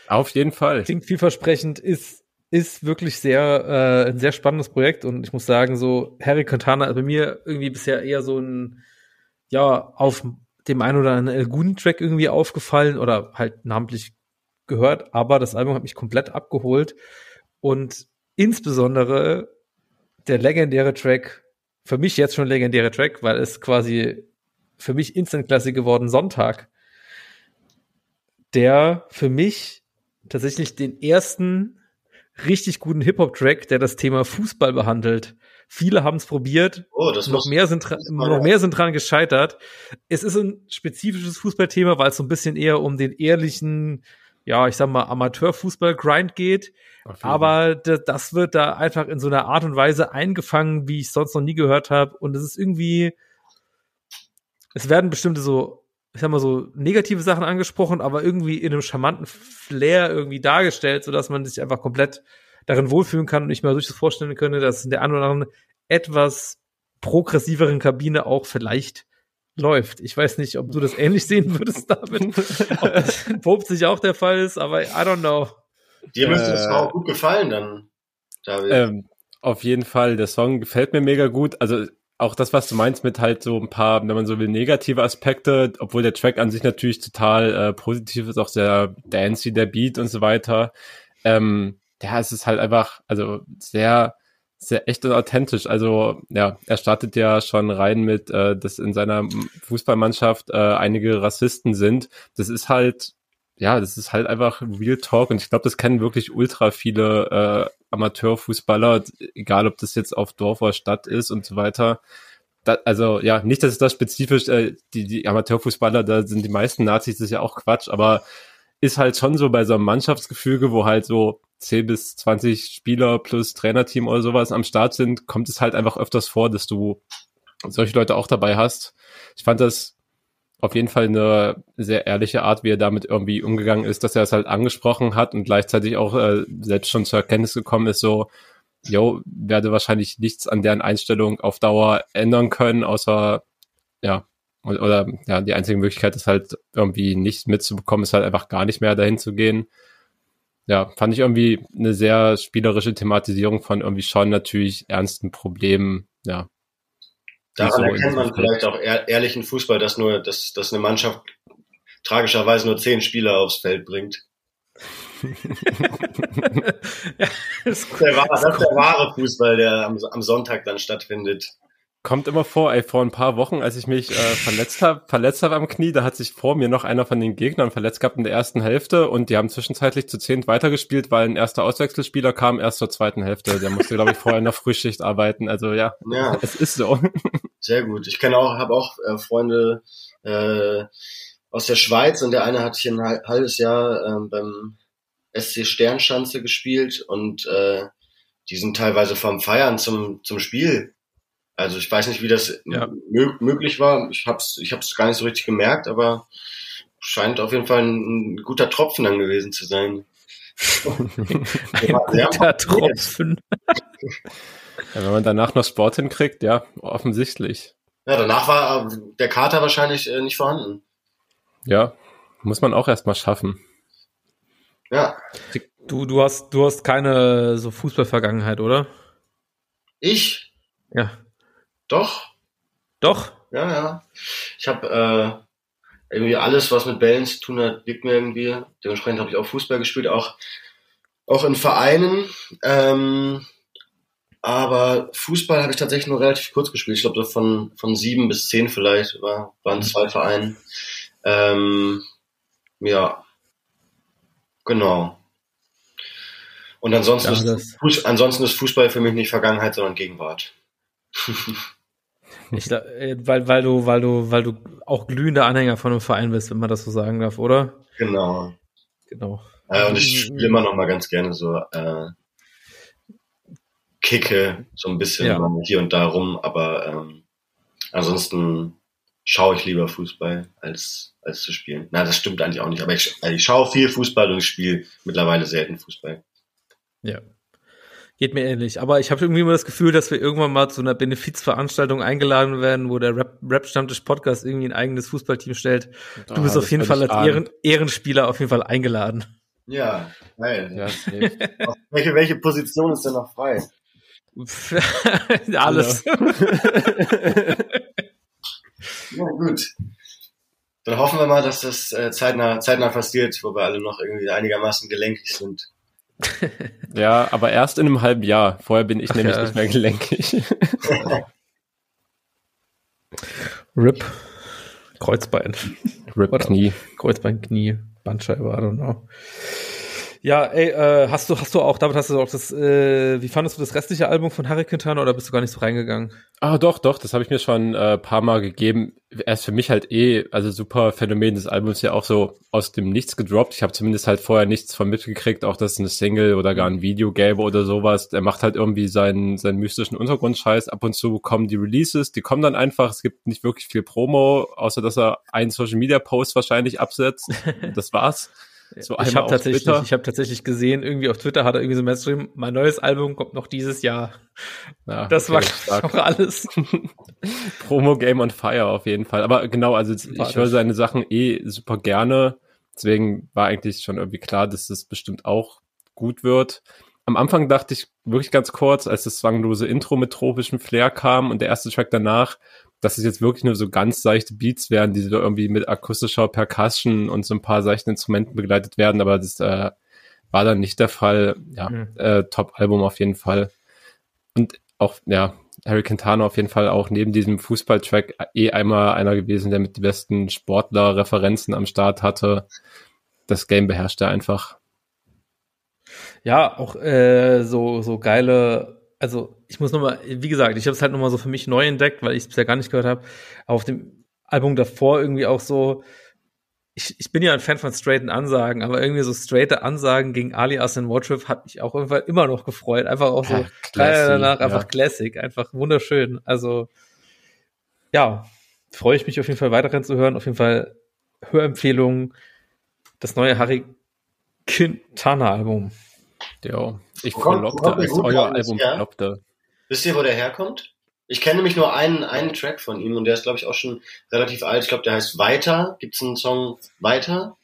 Auf jeden Fall. klingt vielversprechend, ist, ist wirklich sehr, äh, ein sehr spannendes Projekt und ich muss sagen, so Harry Quintana ist bei mir irgendwie bisher eher so ein, ja, auf dem einen oder anderen El Guni-Track irgendwie aufgefallen oder halt namentlich gehört, aber das Album hat mich komplett abgeholt und insbesondere der legendäre Track, für mich jetzt schon legendäre Track, weil es quasi für mich Instant-Klasse geworden Sonntag, der für mich tatsächlich den ersten richtig guten Hip-Hop-Track, der das Thema Fußball behandelt. Viele haben es probiert, Oh, das noch mehr sind noch mehr sind dran gescheitert. Es ist ein spezifisches Fußballthema, weil es so ein bisschen eher um den ehrlichen, ja, ich sag mal Amateurfußball-Grind geht. Fall. Aber das wird da einfach in so einer Art und Weise eingefangen, wie ich es sonst noch nie gehört habe. Und es ist irgendwie, es werden bestimmte so, ich sag mal so negative Sachen angesprochen, aber irgendwie in einem charmanten Flair irgendwie dargestellt, sodass man sich einfach komplett darin wohlfühlen kann und ich mir durchaus vorstellen könnte, dass in der einen oder anderen etwas progressiveren Kabine auch vielleicht läuft. Ich weiß nicht, ob du das ähnlich sehen würdest, David. ob das in Pope sich auch der Fall ist, aber I don't know. Dir müsste es Äh, auch gut gefallen dann, David. Ähm, auf jeden Fall, der Song gefällt mir mega gut. Also auch das, was du meinst mit halt so ein paar, wenn man so will, negative Aspekte, obwohl der Track an sich natürlich total äh, positiv ist, auch sehr dancey, der Beat und so weiter. Ähm, ja, es ist halt einfach, also sehr, sehr echt und authentisch. Also ja, er startet ja schon rein mit, äh, dass in seiner Fußballmannschaft äh, einige Rassisten sind. Das ist halt ja, das ist halt einfach Real Talk und ich glaube, das kennen wirklich ultra viele äh, Amateurfußballer, egal ob das jetzt auf Dorf oder Stadt ist und so weiter. Da, also ja, nicht, dass es da spezifisch, äh, die, die Amateurfußballer, da sind die meisten Nazis, das ist ja auch Quatsch, aber ist halt schon so bei so einem Mannschaftsgefüge, wo halt so 10 bis 20 Spieler plus Trainerteam oder sowas am Start sind, kommt es halt einfach öfters vor, dass du solche Leute auch dabei hast. Ich fand das auf jeden Fall eine sehr ehrliche Art, wie er damit irgendwie umgegangen ist, dass er es halt angesprochen hat und gleichzeitig auch äh, selbst schon zur Erkenntnis gekommen ist, so, yo, werde wahrscheinlich nichts an deren Einstellung auf Dauer ändern können, außer, ja, oder ja, die einzige Möglichkeit ist halt irgendwie nicht mitzubekommen, ist halt einfach gar nicht mehr dahin zu gehen. Ja, fand ich irgendwie eine sehr spielerische Thematisierung von irgendwie schon natürlich ernsten Problemen, ja. Daran so erkennt man vielleicht auch ehrlichen Fußball, dass nur, dass, dass eine Mannschaft tragischerweise nur zehn Spieler aufs Feld bringt. ja, das, ist der, das ist der wahre Fußball, der am, am Sonntag dann stattfindet. Kommt immer vor, ey, vor ein paar Wochen, als ich mich äh, verletzt habe, verletzt habe am Knie, da hat sich vor mir noch einer von den Gegnern verletzt gehabt in der ersten Hälfte und die haben zwischenzeitlich zu zehnt weitergespielt, weil ein erster Auswechselspieler kam erst zur zweiten Hälfte. Der musste, glaube ich, vorher in der Frühschicht arbeiten. Also ja, ja. es ist so. Sehr gut. Ich kenne auch, habe auch äh, Freunde äh, aus der Schweiz und der eine hat hier ein halbes Jahr äh, beim SC Sternschanze gespielt und äh, die sind teilweise vom Feiern zum, zum Spiel also ich weiß nicht, wie das ja. möglich war. Ich habe es ich hab's gar nicht so richtig gemerkt, aber scheint auf jeden Fall ein, ein guter Tropfen dann gewesen zu sein. ein guter Tropfen. ja, wenn man danach noch Sport hinkriegt, ja, offensichtlich. Ja, danach war der Kater wahrscheinlich äh, nicht vorhanden. Ja, muss man auch erstmal schaffen. Ja. Du, du hast, du hast keine so Fußballvergangenheit, oder? Ich? Ja. Doch. Doch? Ja, ja. Ich habe äh, irgendwie alles, was mit Bällen zu tun hat, liegt mir irgendwie. Dementsprechend habe ich auch Fußball gespielt, auch, auch in Vereinen. Ähm, aber Fußball habe ich tatsächlich nur relativ kurz gespielt. Ich glaube, so von, von sieben bis zehn vielleicht war, waren zwei Vereine. Ähm, ja, genau. Und ansonsten, ja, ist, ansonsten ist Fußball für mich nicht Vergangenheit, sondern Gegenwart. Ich, äh, weil, weil du, weil du, weil du auch glühender Anhänger von einem Verein bist, wenn man das so sagen darf, oder? Genau. Genau. Äh, und ich spiele immer noch mal ganz gerne so äh, Kicke, so ein bisschen ja. hier und da rum, aber ähm, ansonsten schaue ich lieber Fußball als, als zu spielen. Na, das stimmt eigentlich auch nicht, aber ich, also ich schaue viel Fußball und ich spiele mittlerweile selten Fußball. Ja. Geht mir ähnlich. Aber ich habe irgendwie immer das Gefühl, dass wir irgendwann mal zu einer Benefizveranstaltung eingeladen werden, wo der Rap-Stammtisch-Podcast irgendwie ein eigenes Fußballteam stellt. Du ah, bist auf jeden Fall als Ehren Ehrenspieler auf jeden Fall eingeladen. Ja, geil. Ja, welche, welche Position ist denn noch frei? Alles. ja, gut. Dann hoffen wir mal, dass das äh, zeitnah, zeitnah passiert, wo wir alle noch irgendwie einigermaßen gelenkig sind. Ja, aber erst in einem halben Jahr. Vorher bin ich Ach nämlich ja. nicht mehr gelenkig. Rip. Kreuzbein. Rip Knie. Kreuzbein, Knie, Bandscheibe, I don't know. Ja, ey, äh, hast du, hast du auch, damit hast du auch das, äh, wie fandest du das restliche Album von Harry Quintana oder bist du gar nicht so reingegangen? Ah, doch, doch, das habe ich mir schon äh, paar Mal gegeben. Er ist für mich halt eh, also super Phänomen des Albums ja auch so aus dem Nichts gedroppt. Ich habe zumindest halt vorher nichts von mitgekriegt, auch dass es eine Single oder gar ein Video gäbe oder sowas. Er macht halt irgendwie seinen, seinen mystischen Untergrundscheiß. Ab und zu kommen die Releases, die kommen dann einfach. Es gibt nicht wirklich viel Promo, außer dass er einen Social Media Post wahrscheinlich absetzt. Das war's. So ich habe tatsächlich, Twitter. ich habe tatsächlich gesehen, irgendwie auf Twitter hat er irgendwie so ein geschrieben, mein neues Album kommt noch dieses Jahr. Ja, das okay, war auch alles. Promo Game on Fire auf jeden Fall. Aber genau, also ich höre seine Sachen eh super gerne. Deswegen war eigentlich schon irgendwie klar, dass das bestimmt auch gut wird. Am Anfang dachte ich wirklich ganz kurz, als das zwanglose Intro mit tropischem Flair kam und der erste Track danach, dass es jetzt wirklich nur so ganz seichte Beats werden, die so irgendwie mit akustischer Percussion und so ein paar seichten Instrumenten begleitet werden, aber das äh, war dann nicht der Fall. Ja, mhm. äh, Top-Album auf jeden Fall. Und auch, ja, Harry Quintana auf jeden Fall auch neben diesem Fußballtrack eh einmal einer gewesen, der mit den besten Sportler-Referenzen am Start hatte. Das Game beherrscht er einfach. Ja, auch äh, so, so geile also ich muss nochmal, wie gesagt, ich habe es halt nochmal so für mich neu entdeckt, weil ich es ja gar nicht gehört habe. Auf dem Album davor irgendwie auch so, ich, ich bin ja ein Fan von straighten Ansagen, aber irgendwie so straighte Ansagen gegen Alias und Watchriff hat mich auch irgendwann immer noch gefreut. Einfach auch so drei Jahre danach, einfach ja. Classic, einfach wunderschön. Also ja, freue ich mich auf jeden Fall weiterhin zu hören. Auf jeden Fall Hörempfehlungen, das neue Harry Quintana Album. Ja, ich verlockte, als euer Album floppte. Wisst ihr, wo der herkommt? Ich kenne nämlich nur einen, einen Track von ihm und der ist, glaube ich, auch schon relativ alt. Ich glaube, der heißt Weiter. Gibt es einen Song Weiter?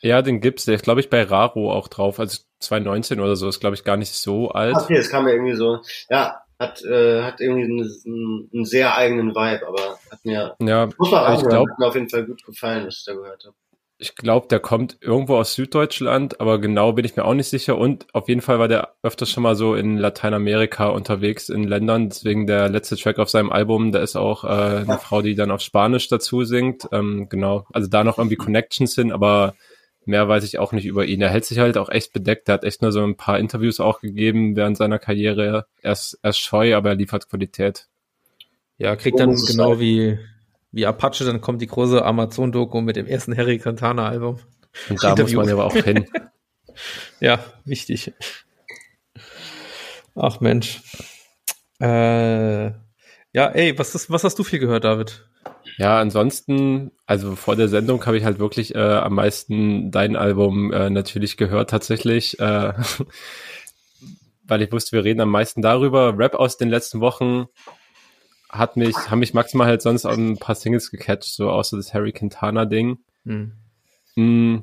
Ja, den gibt's. Der ist, glaube ich, bei Raro auch drauf. Also 2019 oder so. Ist, glaube ich, gar nicht so alt. Okay, das kam mir irgendwie so. Ja, hat, äh, hat irgendwie einen, einen sehr eigenen Vibe, aber hat mir, Ja, muss man ich glaube, hat mir auf jeden Fall gut gefallen, was ich da gehört habe. Ich glaube, der kommt irgendwo aus Süddeutschland, aber genau bin ich mir auch nicht sicher. Und auf jeden Fall war der öfters schon mal so in Lateinamerika unterwegs, in Ländern. Deswegen der letzte Track auf seinem Album, da ist auch äh, eine Frau, die dann auf Spanisch dazu singt. Ähm, genau, also da noch irgendwie Connections hin, aber mehr weiß ich auch nicht über ihn. Er hält sich halt auch echt bedeckt. Er hat echt nur so ein paar Interviews auch gegeben während seiner Karriere. Er ist, er ist scheu, aber er liefert Qualität. Ja, kriegt dann genau wie, wie Apache, dann kommt die große Amazon-Doku mit dem ersten Harry Cantana-Album. Und da Interview. muss man aber auch hin. Ja, wichtig. Ach Mensch. Äh, ja, ey, was, ist, was hast du viel gehört, David? Ja, ansonsten, also vor der Sendung habe ich halt wirklich äh, am meisten dein Album äh, natürlich gehört tatsächlich, äh, weil ich wusste, wir reden am meisten darüber. Rap aus den letzten Wochen hat mich, haben mich maximal halt sonst auch ein paar Singles gecatcht, so außer das Harry Quintana Ding. Hm. Mm,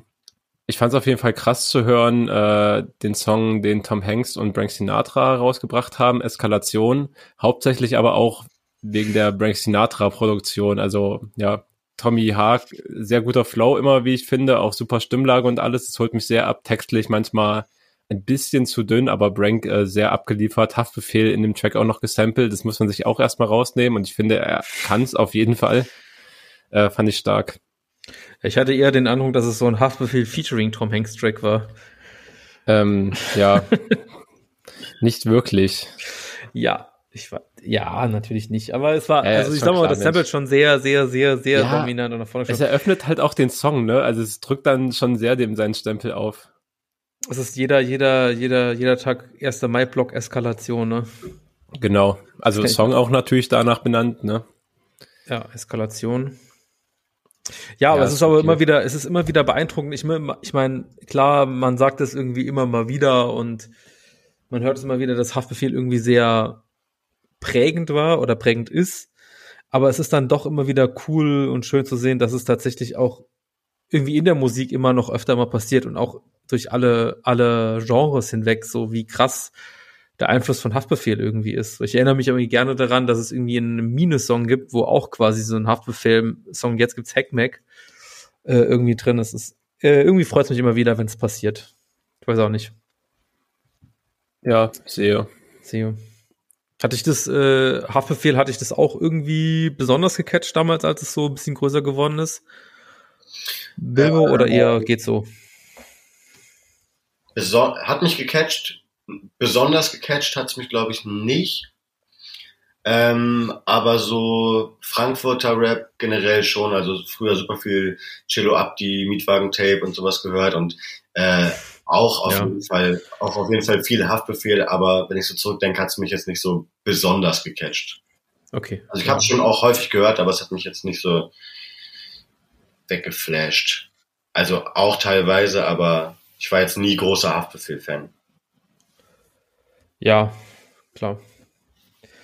Ich fand es auf jeden Fall krass zu hören, äh, den Song, den Tom Hanks und Frank Sinatra rausgebracht haben, Eskalation, hauptsächlich aber auch wegen der Frank Sinatra Produktion. Also ja, Tommy Haag, sehr guter Flow immer, wie ich finde, auch super Stimmlage und alles. Das holt mich sehr ab, textlich manchmal ein bisschen zu dünn, aber Brank äh, sehr abgeliefert, Haftbefehl in dem Track auch noch gesampelt. Das muss man sich auch erstmal rausnehmen und ich finde, er kann es auf jeden Fall. Äh, fand ich stark. Ich hatte eher den Eindruck, dass es so ein Haftbefehl featuring Tom Hanks Track war. Ähm, ja, nicht wirklich. Ja, ich war, ja, natürlich nicht, aber es war, Ja, also ich sag mal, das Sample schon sehr, sehr, sehr, sehr Ja, dominant und nach vorne Es eröffnet halt auch den Song, ne? Also es drückt dann schon sehr dem seinen Stempel auf. Es ist jeder, jeder, jeder, jeder Tag 1. Mai-Block Eskalation, ne? Genau. Also. Song auch natürlich danach benannt, ne? Ja, Eskalation. Ja, aber Ja, es ist aber okay. immer wieder, es ist immer wieder beeindruckend. Ich, ich meine, klar, man sagt es irgendwie immer mal wieder und man hört es immer wieder, dass Haftbefehl irgendwie sehr prägend war oder prägend ist. Aber es ist dann doch immer wieder cool und schön zu sehen, dass es tatsächlich auch irgendwie in der Musik immer noch öfter mal passiert und auch durch alle, alle Genres hinweg, so wie krass der Einfluss von Haftbefehl irgendwie ist. Ich erinnere mich irgendwie gerne daran, dass es irgendwie einen Mine-Song gibt, wo auch quasi so ein Haftbefehl-Song, jetzt gibt's Hackmack, äh, irgendwie drin ist. Es, äh, irgendwie freut es mich immer wieder, wenn es passiert. Ich weiß auch nicht. Ja, sehe. Sehe. Hatte ich das, äh, Haftbefehl, hatte ich das auch irgendwie besonders gecatcht damals, als es so ein bisschen größer geworden ist? Bilbo Ja, oder eher geht so? Hat mich gecatcht, besonders gecatcht hat's mich, glaube ich, nicht. Ähm, aber so Frankfurter Rap generell schon, also früher super viel Cello Abdi, Mietwagen-Tape und sowas gehört und äh, auch auf Ja. jeden Fall, auch auf jeden Fall viele Haftbefehle, aber wenn ich so zurückdenke, hat's mich jetzt nicht so besonders gecatcht. Okay. Also ich habe schon auch häufig gehört, aber es hat mich jetzt nicht so weggeflasht. Also auch teilweise, aber ich war jetzt nie großer Haftbefehl-Fan. Ja, klar.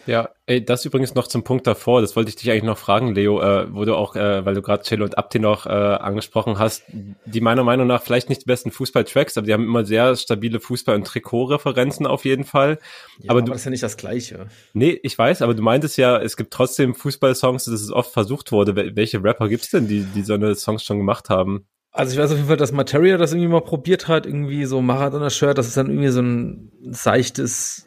Ja, ey, das übrigens noch zum Punkt davor, das wollte ich dich eigentlich noch fragen, Leo, äh, wo du auch, äh, weil du gerade Cello und Abdi noch äh, angesprochen hast, die meiner Meinung nach vielleicht nicht die besten Fußball-Tracks, aber die haben immer sehr stabile Fußball- und Trikot-Referenzen auf jeden Fall. Ja, aber aber du, das ist ja nicht das Gleiche. nee, ich weiß, aber du meintest ja, es gibt trotzdem Fußball-Songs, dass es oft versucht wurde. Wel welche Rapper gibt's denn, die, die so eine Songs schon gemacht haben? Also ich weiß auf jeden Fall, dass Materia das irgendwie mal probiert hat, irgendwie so Maradona-Shirt, das ist dann irgendwie so ein seichtes,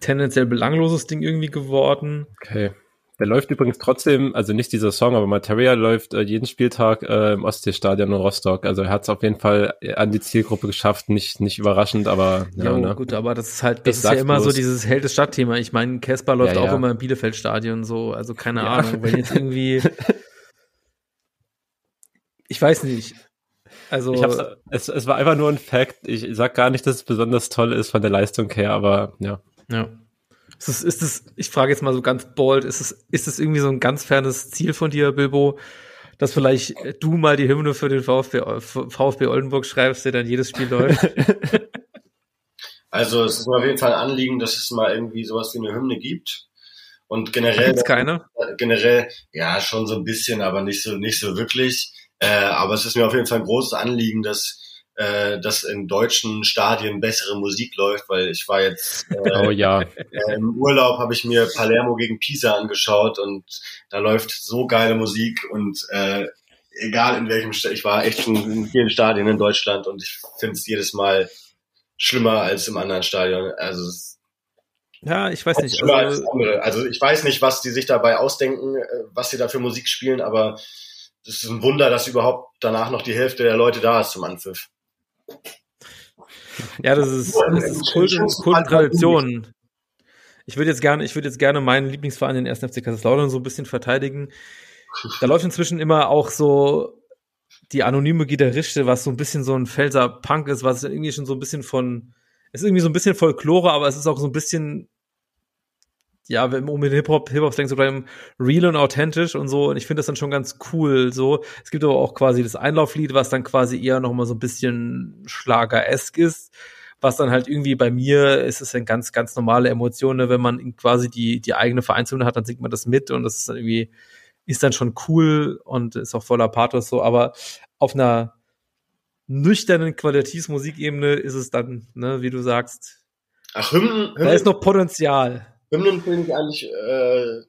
tendenziell belangloses Ding irgendwie geworden. Okay. Der läuft übrigens trotzdem, also nicht dieser Song, aber Materia läuft äh, jeden Spieltag äh, im Ostseestadion in Rostock. Also er hat es auf jeden Fall an die Zielgruppe geschafft. Nicht, nicht überraschend, aber ja, Ja, ne? gut, aber das ist halt, Ich das ist ja immer so bloß. dieses Held des Stadtthema. Ich meine, Casper läuft Ja, auch ja. immer im Bielefeld-Stadion so, also keine Ja. Ahnung, wenn jetzt irgendwie, ich weiß nicht. Also, Ich hab's, es, es war einfach nur ein Fact. Ich sag gar nicht, dass es besonders toll ist von der Leistung her, aber ja. Ja. Ist es, ist es, ich frage jetzt mal so ganz bold, ist es, ist es irgendwie so ein ganz fernes Ziel von dir, Bilbo, dass vielleicht du mal die Hymne für den VfB, VfB Oldenburg schreibst, der dann jedes Spiel läuft? Also es ist mir auf jeden Fall ein Anliegen, dass es mal irgendwie sowas wie eine Hymne gibt. Und generell. Gibt's keine? Generell, ja, schon so ein bisschen, aber nicht so, nicht so wirklich. Äh, aber es ist mir auf jeden Fall ein großes Anliegen, dass äh, dass in deutschen Stadien bessere Musik läuft, weil ich war jetzt äh, oh, ja. äh, im Urlaub, habe ich mir Palermo gegen Pisa angeschaut und da läuft so geile Musik und äh, egal in welchem St ich war echt schon in vielen Stadien in Deutschland und ich finde es jedes Mal schlimmer als im anderen Stadion. Also ja, ich weiß nicht. Also, also ich weiß nicht, was die sich dabei ausdenken, äh, was sie da für Musik spielen, aber es ist ein Wunder, dass überhaupt danach noch die Hälfte der Leute da ist zum Anpfiff. Ja, das ist, das ist Kult, Kult und Tradition. Ich würde jetzt gerne, ich würde jetzt gerne meinen Lieblingsverein, den 1. FC Kaiserslautern, so ein bisschen verteidigen. Da läuft inzwischen immer auch so die anonyme Gitarriste, was so ein bisschen so ein Felser Punk ist, was irgendwie schon so ein bisschen von, ist irgendwie so ein bisschen Folklore, aber es ist auch so ein bisschen ja, wenn man mit Hip-Hop, Hip-Hop denkst du gleich real und authentisch und so. Und ich finde das dann schon ganz cool so. Es gibt aber auch quasi das Einlauflied, was dann quasi eher noch mal so ein bisschen Schlager-esk ist. Was dann halt irgendwie bei mir ist es eine ganz, ganz normale Emotion, ne? wenn man quasi die, die eigene Vereinshymne hat, dann singt man das mit und das ist dann irgendwie, ist dann schon cool und ist auch voller Pathos so. Aber auf einer nüchternen Qualitätsmusikebene ist es dann, ne, wie du sagst. Ach, Hymnen, Hymnen. Da ist noch Potenzial. Hymnen finde ich eigentlich. Äh,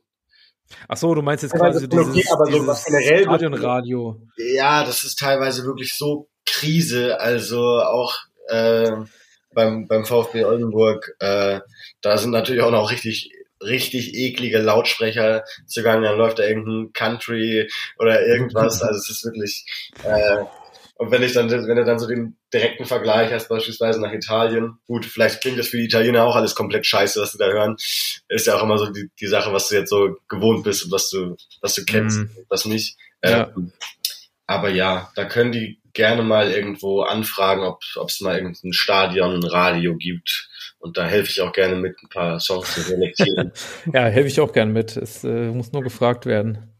Ach so, du meinst jetzt quasi dieses, okay, aber so was generell Stadionradio. Ja, das ist teilweise wirklich so Krise. Also auch äh, beim beim VfB Oldenburg, äh, da sind natürlich auch noch richtig richtig eklige Lautsprecher zugange. Dann läuft da irgendein Country oder irgendwas. Also es ist wirklich. Äh, und wenn ich dann, wenn du dann so den direkten Vergleich hast, beispielsweise nach Italien, gut, vielleicht klingt das für die Italiener auch alles komplett scheiße, was sie da hören. Ist ja auch immer so die, die Sache, was du jetzt so gewohnt bist und was du, was du kennst, mm. was nicht. Ja. Ähm, aber ja, da können die gerne mal irgendwo anfragen, ob es mal irgendein Stadion, ein Radio gibt. Und da helfe ich auch gerne mit, ein paar Songs zu selektieren. ja, helfe ich auch gerne mit. Es äh, muss nur gefragt werden.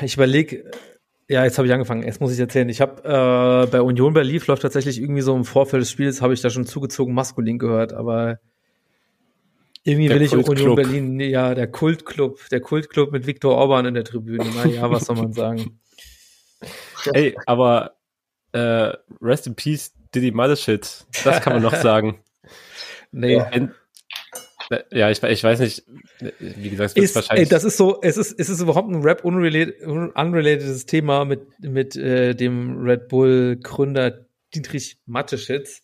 Ich überlege, ja, jetzt habe ich angefangen. Jetzt muss ich erzählen. Ich habe äh, bei Union Berlin läuft tatsächlich irgendwie so im Vorfeld des Spiels habe ich da schon zugezogen maskulin gehört, aber irgendwie der will ich Union Berlin, ja, der Kultclub, der Kultclub mit Viktor Orban in der Tribüne. Na ja, was soll man sagen? Ey, aber äh, Rest in Peace, Diddy Shit. Das kann man noch sagen. Nee. Ja, ich, ich weiß nicht, wie gesagt, es ist, wahrscheinlich. Ey, das ist so, es ist, es ist überhaupt ein Rap unrelated, unrelatedes Thema mit, mit äh, dem Red Bull Gründer Dietrich Mateschitz.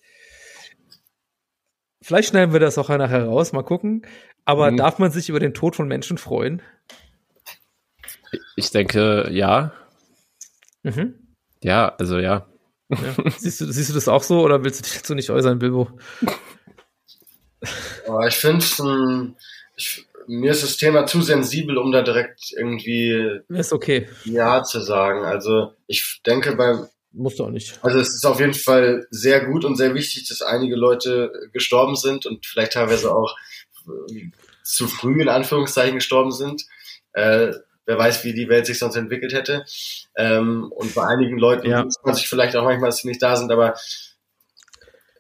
Vielleicht schneiden wir das auch nachher raus, mal gucken. Aber mhm. darf man sich über den Tod von Menschen freuen? Ich denke, ja. Mhm. Ja, also ja. ja. Siehst, du, siehst du das auch so oder willst du dich dazu nicht äußern, Bilbo? Ich finde es mir ist das Thema zu sensibel, um da direkt irgendwie ist okay. Ja zu sagen. Also ich denke beim Musst du auch nicht. Also es ist auf jeden Fall sehr gut und sehr wichtig, dass einige Leute gestorben sind und vielleicht teilweise auch äh, zu früh in Anführungszeichen gestorben sind. Äh, wer weiß, wie die Welt sich sonst entwickelt hätte. Ähm, und bei einigen Leuten ja. muss man sich vielleicht auch manchmal, dass sie nicht da sind, aber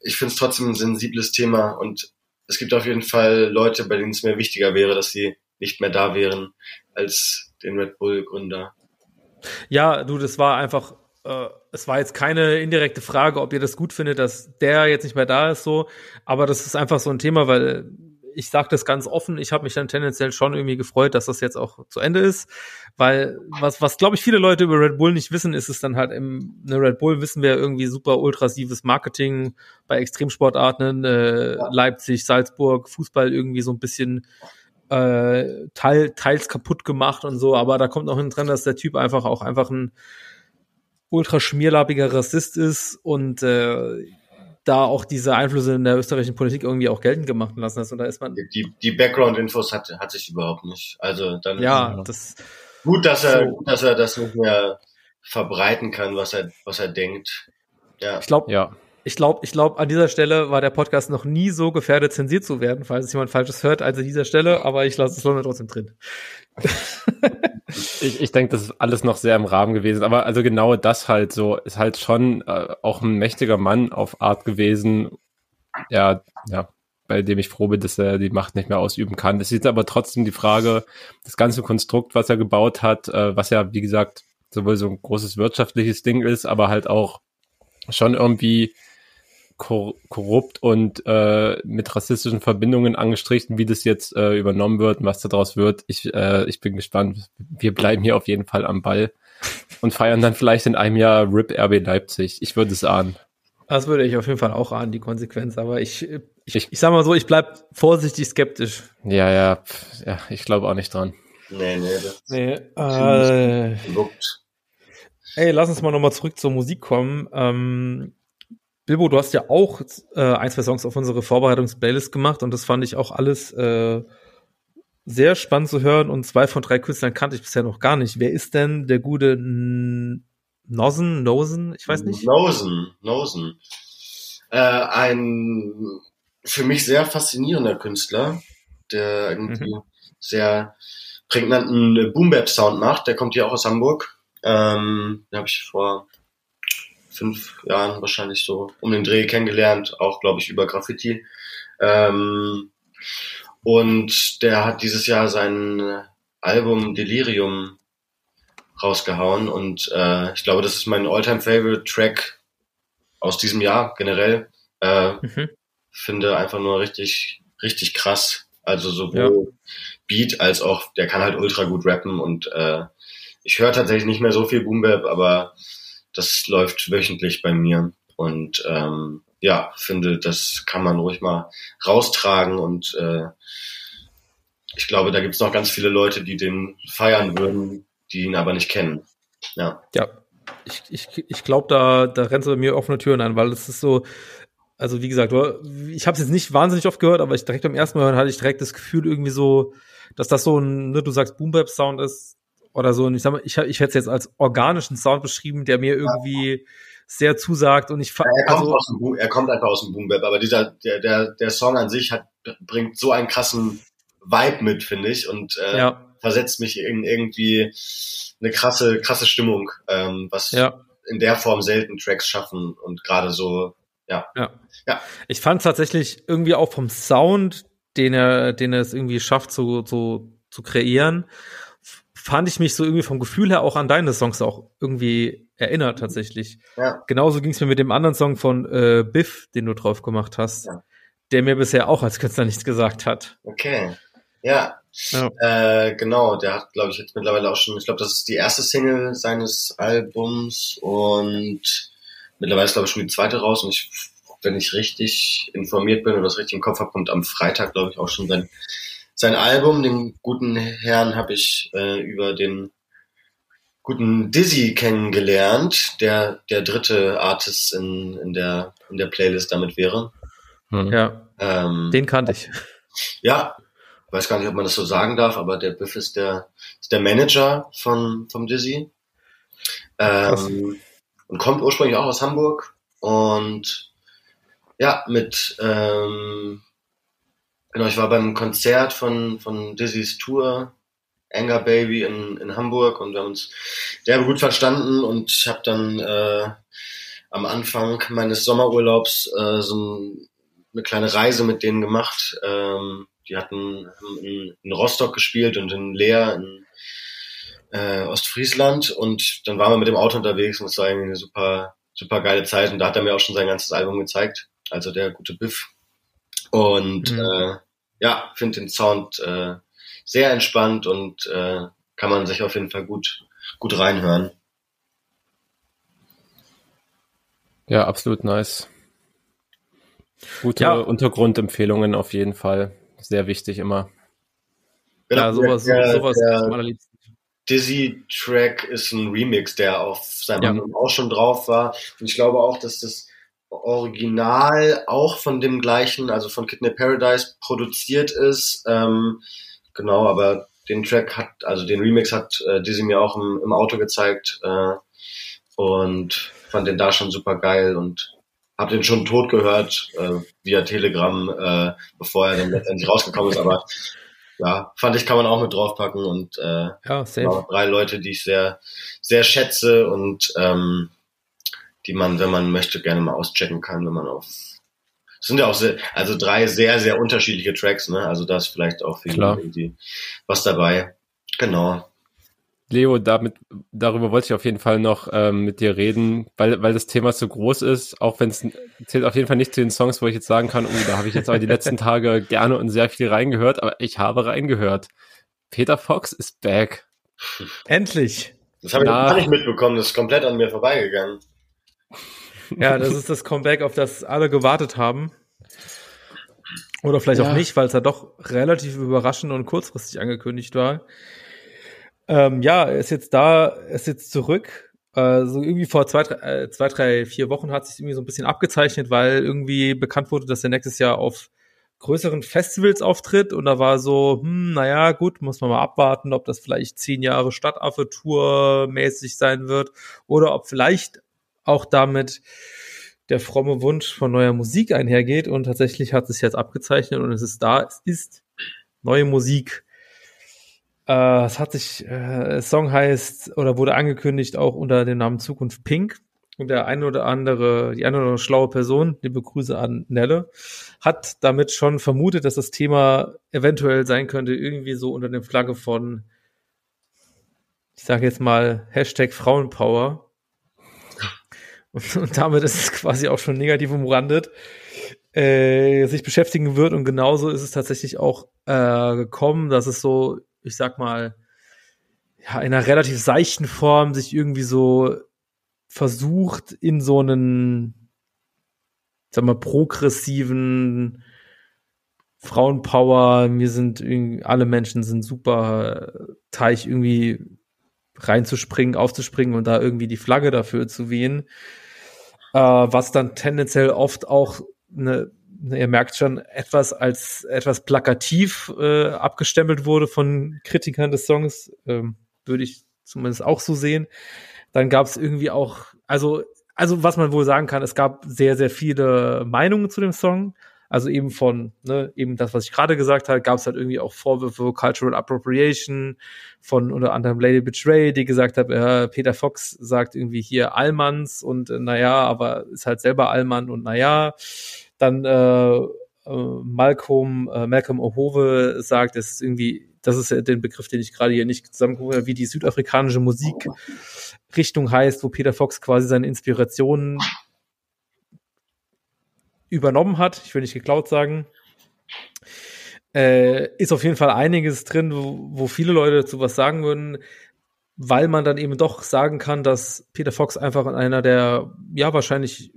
ich finde es trotzdem ein sensibles Thema und es gibt auf jeden Fall Leute, bei denen es mir wichtiger wäre, dass sie nicht mehr da wären als den Red Bull-Gründer. Ja, du, das war einfach, äh, es war jetzt keine indirekte Frage, ob ihr das gut findet, dass der jetzt nicht mehr da ist, so, aber das ist einfach so ein Thema, weil ich sage das ganz offen, ich habe mich dann tendenziell schon irgendwie gefreut, dass das jetzt auch zu Ende ist, weil was, was glaube ich viele Leute über Red Bull nicht wissen, ist es dann halt im ne Red Bull wissen wir irgendwie super ultrasives Marketing bei Extremsportarten, äh, Leipzig, Salzburg, Fußball irgendwie so ein bisschen äh, teil, teils kaputt gemacht und so, aber da kommt noch hin dran, dass der Typ einfach auch einfach ein ultra schmierlappiger Rassist ist und äh, da auch diese Einflüsse in der österreichischen Politik irgendwie auch geltend gemacht lassen hast. Und da ist man. Die, die Background-Infos hat, hat sich überhaupt nicht. Also dann ja, das gut, dass er, so. dass er das nicht mehr verbreiten kann, was er, was er denkt. Ja. Ich glaube, ja. Ich glaube, ich glaube, an dieser Stelle war der Podcast noch nie so gefährdet, zensiert zu werden, falls es jemand Falsches hört, als an dieser Stelle, aber ich lasse es trotzdem drin. ich ich denke, das ist alles noch sehr im Rahmen gewesen, aber also genau das halt so, ist halt schon äh, auch ein mächtiger Mann auf Art gewesen. Ja, ja. bei dem ich froh bin, dass er die Macht nicht mehr ausüben kann. Das ist aber trotzdem die Frage, das ganze Konstrukt, was er gebaut hat, äh, was ja, wie gesagt, sowohl so ein großes wirtschaftliches Ding ist, aber halt auch schon irgendwie kor korrupt und äh, mit rassistischen Verbindungen angestrichen, wie das jetzt äh, übernommen wird und was daraus wird. Ich, äh, ich bin gespannt. Wir bleiben hier auf jeden Fall am Ball und feiern dann vielleicht in einem Jahr RIP RB Leipzig. Ich würde es ahnen. Das würde ich auf jeden Fall auch ahnen, die Konsequenz. Aber ich, ich, ich, ich sag mal so, ich bleib vorsichtig skeptisch. Ja, ja, pff, ja ich glaube auch nicht dran. Nee, nee, das Nee, äh, ey, lass uns mal nochmal zurück zur Musik kommen. Ähm, Bilbo, du hast ja auch äh, ein, zwei Songs auf unsere Vorbereitungs-Playlist gemacht und das fand ich auch alles äh, sehr spannend zu hören und zwei von drei Künstlern kannte ich bisher noch gar nicht. Wer ist denn der gute Nosen, Nosen? Ich weiß nicht. Nosen, Nosen. Äh, ein für mich sehr faszinierender Künstler, der irgendwie sehr prägnanten Boom-Bap-Sound macht. Der kommt hier auch aus Hamburg. Ähm, den habe ich vor fünf Jahren wahrscheinlich so um den Dreh kennengelernt, auch glaube ich über Graffiti. Ähm, und der hat dieses Jahr sein Album Delirium rausgehauen und äh, ich glaube, das ist mein Alltime favorite Track aus diesem Jahr generell. Äh, Mhm. finde einfach nur richtig, richtig krass. Also sowohl Beat als auch, der kann halt ultra gut rappen und äh, ich höre tatsächlich nicht mehr so viel Boom Bap, aber das läuft wöchentlich bei mir und ähm, ja, finde, das kann man ruhig mal raustragen und äh, ich glaube, da gibt es noch ganz viele Leute, die den feiern würden, die ihn aber nicht kennen. Ja. Ja, ich, ich, ich glaube, da, da rennst du bei mir offene Türen an, weil es ist so, also wie gesagt, ich habe es jetzt nicht wahnsinnig oft gehört, aber ich direkt beim ersten Mal hören hatte ich direkt das Gefühl irgendwie so, dass das so ein, ne, du sagst Boom Bap Sound ist oder so, und ich sag mal, ich, ich hätte es jetzt als organischen Sound beschrieben, der mir irgendwie sehr zusagt und ich fa- Er kommt, also aus dem Boom, er kommt einfach aus dem Boom Bap, aber dieser, der, der, der Song an sich hat, bringt so einen krassen Vibe mit, finde ich, und äh, ja, versetzt mich in irgendwie eine krasse, krasse Stimmung, ähm, was ja. in der Form selten Tracks schaffen und gerade so, ja. Ja. Ja. Ich fand tatsächlich irgendwie auch vom Sound, den er, den er es irgendwie schafft, so, so zu kreieren, fand ich mich so irgendwie vom Gefühl her auch an deine Songs auch irgendwie erinnert tatsächlich. Ja. Genauso ging es mir mit dem anderen Song von äh, Biff, den du drauf gemacht hast, Ja. der mir bisher auch als Künstler nichts gesagt hat. Okay. Ja. Ja. Äh, genau, der hat, glaube ich, jetzt mittlerweile auch schon, ich glaube, das ist die erste Single seines Albums und mittlerweile ist, glaube ich, schon die zweite raus und ich, wenn ich richtig informiert bin oder das richtig im Kopf habe, kommt am Freitag, glaube ich, auch schon sein, sein Album. Den guten Herrn habe ich äh, über den guten Dizzy kennengelernt, der der dritte Artist in, in der in der Playlist damit wäre. Hm. Ja, Ähm, den kannte ich. ja, weiß gar nicht, ob man das so sagen darf, aber der Biff ist der, ist der Manager von, vom Dizzy. Ähm, und kommt ursprünglich auch aus Hamburg. Und ja, mit, ähm, genau, ich war beim Konzert von, von Dizzy's Tour, Anger Baby in, in Hamburg und wir haben uns derbe gut verstanden und ich habe dann äh, am Anfang meines Sommerurlaubs äh, so ein, eine kleine Reise mit denen gemacht. Ähm, die hatten haben in, in Rostock gespielt und in Leer in äh, Ostfriesland und dann waren wir mit dem Auto unterwegs und es war irgendwie eine super, super geile Zeit und da hat er mir auch schon sein ganzes Album gezeigt, also der gute Biff. Und Mhm. äh, ja, finde den Sound äh, sehr entspannt und äh, kann man sich auf jeden Fall gut, gut reinhören. Ja, absolut nice. Gute Ja. Untergrundempfehlungen auf jeden Fall. Sehr wichtig immer. Ja, sowas, der, sowas der, allerliebsten. Dizzy-Track ist ein Remix, der auf seinem Ja. Album auch schon drauf war. Und ich glaube auch, dass das Original auch von dem gleichen, also von Kidney Paradise produziert ist. Ähm, genau, aber den Track hat, also den Remix hat äh, Dizzy mir auch im, im Auto gezeigt äh, und fand den da schon super geil und hab den schon tot gehört äh, via Telegram, äh, bevor er dann letztendlich rausgekommen ist. Aber ja, fand ich, kann man auch mit draufpacken und äh, Ja, drei Leute, die ich sehr, sehr schätze und ähm, die man, wenn man möchte, gerne mal auschecken kann, wenn man auf Es sind ja auch sehr, also drei sehr, sehr unterschiedliche Tracks, ne? Also da ist vielleicht auch viel irgendwie was dabei. Genau. Leo, damit, darüber wollte ich auf jeden Fall noch ähm, mit dir reden, weil, weil das Thema so groß ist, auch wenn es zählt auf jeden Fall nicht zu den Songs, wo ich jetzt sagen kann, oh, da habe ich jetzt aber die letzten Tage gerne und sehr viel reingehört, aber ich habe reingehört. Peter Fox ist back. Endlich. Das habe ich gar nicht mitbekommen, das ist komplett an mir vorbeigegangen. Ja, das ist das Comeback, auf das alle gewartet haben. Oder vielleicht ja. auch nicht, weil es ja doch relativ überraschend und kurzfristig angekündigt war. Ähm, ja, er ist jetzt da, er ist jetzt zurück. Äh, so irgendwie vor zwei drei, äh, zwei, drei, vier Wochen hat sich irgendwie so ein bisschen abgezeichnet, weil irgendwie bekannt wurde, dass er nächstes Jahr auf größeren Festivals auftritt und da war so, hm, naja, gut, muss man mal abwarten, ob das vielleicht zehn Jahre Stadtaffe-Tour mäßig sein wird oder ob vielleicht auch damit der fromme Wunsch von neuer Musik einhergeht und tatsächlich hat es jetzt abgezeichnet und es ist da, es ist neue Musik. Äh, es hat sich, äh, Song heißt oder wurde angekündigt auch unter dem Namen Zukunft Pink. Und der eine oder andere, die eine oder andere schlaue Person, liebe Grüße an Nelle, hat damit schon vermutet, dass das Thema eventuell sein könnte, irgendwie so unter der Flagge von, ich sage jetzt mal, Hashtag Frauenpower. Und, und damit ist es quasi auch schon negativ umrandet, äh, sich beschäftigen wird. Und genauso ist es tatsächlich auch äh, gekommen, dass es so ich sag mal, ja, in einer relativ seichten Form sich irgendwie so versucht, in so einen, sag mal, progressiven Frauenpower, wir sind alle Menschen sind super Teich irgendwie reinzuspringen, aufzuspringen und da irgendwie die Flagge dafür zu wehen. Äh, was dann tendenziell oft auch eine ihr merkt schon, etwas als etwas plakativ äh, abgestempelt wurde von Kritikern des Songs, ähm, würde ich zumindest auch so sehen. Dann gab es irgendwie auch, also, also was man wohl sagen kann, es gab sehr, sehr viele Meinungen zu dem Song. Also eben von, ne, eben das, was ich gerade gesagt habe, gab es halt irgendwie auch Vorwürfe Cultural Appropriation von unter anderem Lady Betray, die gesagt hat, äh, Peter Fox sagt irgendwie hier Allmanns und äh, naja, aber ist halt selber Allmann und naja. Dann äh, äh, Malcolm, äh, Malcolm Ohove sagt, es ist irgendwie, das ist ja den Begriff, den ich gerade hier nicht zusammengeholt habe, wie die südafrikanische Musikrichtung heißt, wo Peter Fox quasi seine Inspirationen übernommen hat. Ich will nicht geklaut sagen. Äh, ist auf jeden Fall einiges drin, wo, wo viele Leute dazu was sagen würden, weil man dann eben doch sagen kann, dass Peter Fox einfach einer der, ja, wahrscheinlich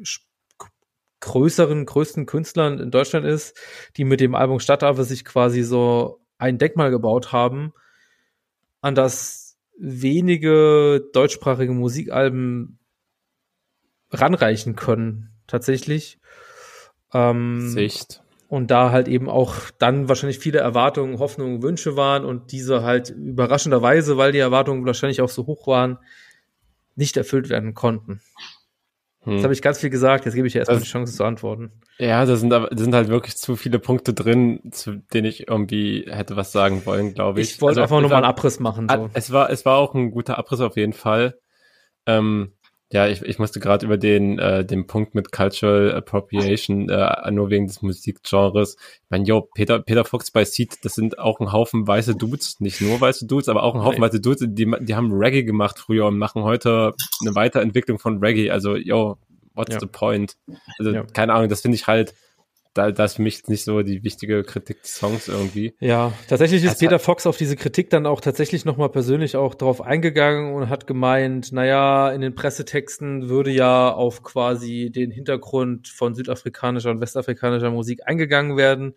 größeren, größten Künstlern in Deutschland ist, die mit dem Album Stadtaffe sich quasi so ein Denkmal gebaut haben, an das wenige deutschsprachige Musikalben ranreichen können, tatsächlich. Ähm, Sicht. Und da halt eben auch dann wahrscheinlich viele Erwartungen, Hoffnungen, Wünsche waren und diese halt überraschenderweise, weil die Erwartungen wahrscheinlich auch so hoch waren, nicht erfüllt werden konnten. Hm. Jetzt habe ich ganz viel gesagt, jetzt gebe ich ja erstmal die Chance zu antworten. Ja, da sind, da sind halt wirklich zu viele Punkte drin, zu denen ich irgendwie hätte was sagen wollen, glaube ich. Ich wollte also, einfach nur mal einen Abriss machen. So. Es war, es war auch ein guter Abriss auf jeden Fall. Ähm, ja, ich, ich musste gerade über den, äh, den Punkt mit Cultural Appropriation, äh, nur wegen des Musikgenres. Ich meine, yo, Peter, Peter Fox bei Seed, das sind auch ein Haufen weiße Dudes, nicht nur weiße Dudes, aber auch ein Haufen weiße Dudes, die, die haben Reggae gemacht früher und machen heute eine Weiterentwicklung von Reggae. Also, yo, what's ja. the point? Also, ja. keine Ahnung, das finde ich halt, da, da ist für mich nicht so die wichtige Kritik des Songs irgendwie. Ja, tatsächlich ist das Peter Fox auf diese Kritik dann auch tatsächlich nochmal persönlich auch drauf eingegangen und hat gemeint, naja, in den Pressetexten würde ja auf quasi den Hintergrund von südafrikanischer und westafrikanischer Musik eingegangen werden.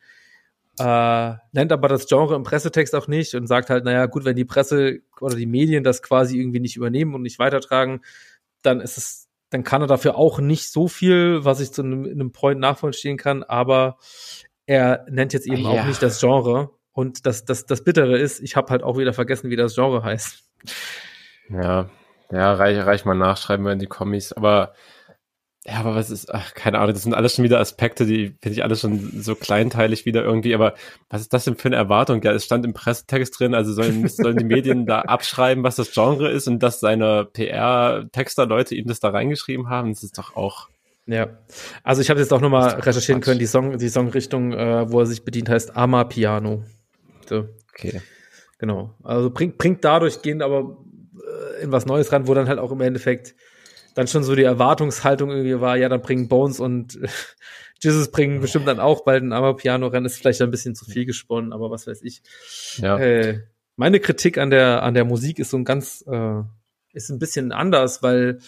Äh, nennt aber das Genre im Pressetext auch nicht und sagt halt, naja, gut, wenn die Presse oder die Medien das quasi irgendwie nicht übernehmen und nicht weitertragen, dann ist es dann kann er dafür auch nicht so viel, was ich zu einem, einem Point nachvollziehen kann, aber er nennt jetzt eben ah, ja. auch nicht das Genre. Und das, das, das Bittere ist, ich habe halt auch wieder vergessen, wie das Genre heißt. Ja, ja, reich, reich mal nachschreiben wir in die Kommis. Aber ja, aber was ist, ach, keine Ahnung, das sind alles schon wieder Aspekte, die finde ich alles schon so kleinteilig wieder irgendwie, aber was ist das denn für eine Erwartung? Ja, es stand im Pressetext drin, also sollen, sollen die Medien da abschreiben, was das Genre ist und dass seine PR-Texter-Leute ihm das da reingeschrieben haben, das ist doch auch. Ja, also ich habe jetzt auch nochmal recherchieren können, die Song, die Songrichtung, äh, wo er sich bedient, heißt Ama Piano. So. Okay. Genau. Also bringt, bringt dadurch gehend aber äh, in was Neues ran, wo dann halt auch im Endeffekt dann schon so die Erwartungshaltung irgendwie war, ja, dann bringen Bones und Jesus bringen bestimmt dann auch bald ein Amapiano-Rennen, ist vielleicht ein bisschen zu viel gesponnen, aber was weiß ich. Ja. Äh, meine Kritik an der, an der Musik ist so ein ganz, äh, ist ein bisschen anders, weil,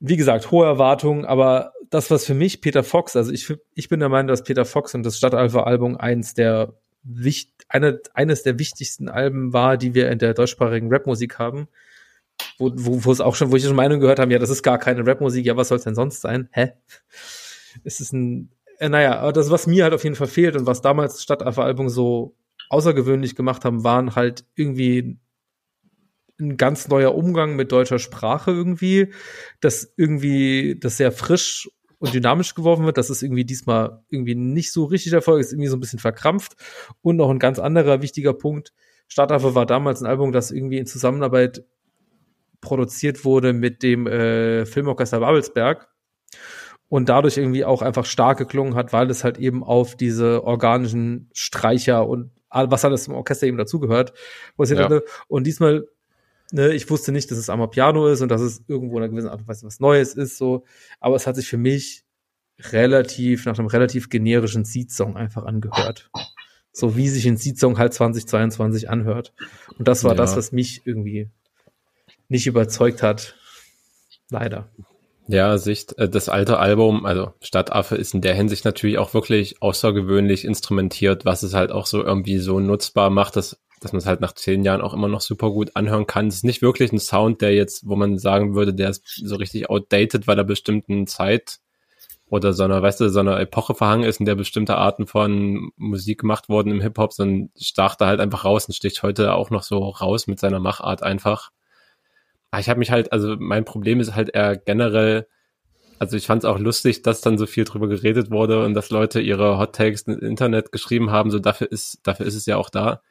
wie gesagt, hohe Erwartungen, aber das, was für mich Peter Fox, also ich, ich bin der Meinung, dass Peter Fox und das Stadtalpha-Album eins der wichtig, eine, eines der wichtigsten Alben war, die wir in der deutschsprachigen Rapmusik haben. Wo, wo, wo es auch schon, wo ich schon Meinung gehört habe, ja, das ist gar keine Rapmusik, ja, was soll es denn sonst sein? Hä? Es ist ein, äh, naja, das, was mir halt auf jeden Fall fehlt und was damals das Stadtalpha-Album so außergewöhnlich gemacht haben, waren halt irgendwie ein ganz neuer Umgang mit deutscher Sprache irgendwie, das irgendwie, das sehr frisch und dynamisch geworfen wird. Das ist irgendwie diesmal irgendwie nicht so richtig Erfolg, ist irgendwie so ein bisschen verkrampft. Und noch ein ganz anderer wichtiger Punkt. Stadtaffe war damals ein Album, das irgendwie in Zusammenarbeit produziert wurde mit dem äh, Filmorchester Babelsberg und dadurch irgendwie auch einfach stark geklungen hat, weil es halt eben auf diese organischen Streicher und was alles im Orchester eben dazugehört. Ja. Und diesmal, ne, ich wusste nicht, dass es Amapiano ist und dass es irgendwo in einer gewissen Art und Weise was Neues ist, so. Aber es hat sich für mich relativ, nach einem relativ generischen Seed-Song einfach angehört. So wie sich ein Seed-Song halt 2022 anhört. Und das war ja. das, was mich irgendwie nicht überzeugt hat. Leider. Ja, Sicht, äh, das alte Album, also Stadtaffe ist in der Hinsicht natürlich auch wirklich außergewöhnlich instrumentiert, was es halt auch so irgendwie so nutzbar macht, dass, dass man es halt nach zehn Jahren auch immer noch super gut anhören kann. Es ist nicht wirklich ein Sound, der jetzt, wo man sagen würde, der ist so richtig outdated, weil er bestimmten Zeit oder so einer, weißt du, so einer Epoche verhangen ist, in der bestimmte Arten von Musik gemacht wurden im Hip-Hop, sondern stach da halt einfach raus und sticht heute auch noch so raus mit seiner Machart einfach. Ah, ich habe mich halt, also mein Problem ist halt eher generell, also ich fand es auch lustig, dass dann so viel drüber geredet wurde und dass Leute ihre Hot Takes im Internet geschrieben haben, so dafür ist, dafür ist es ja auch da.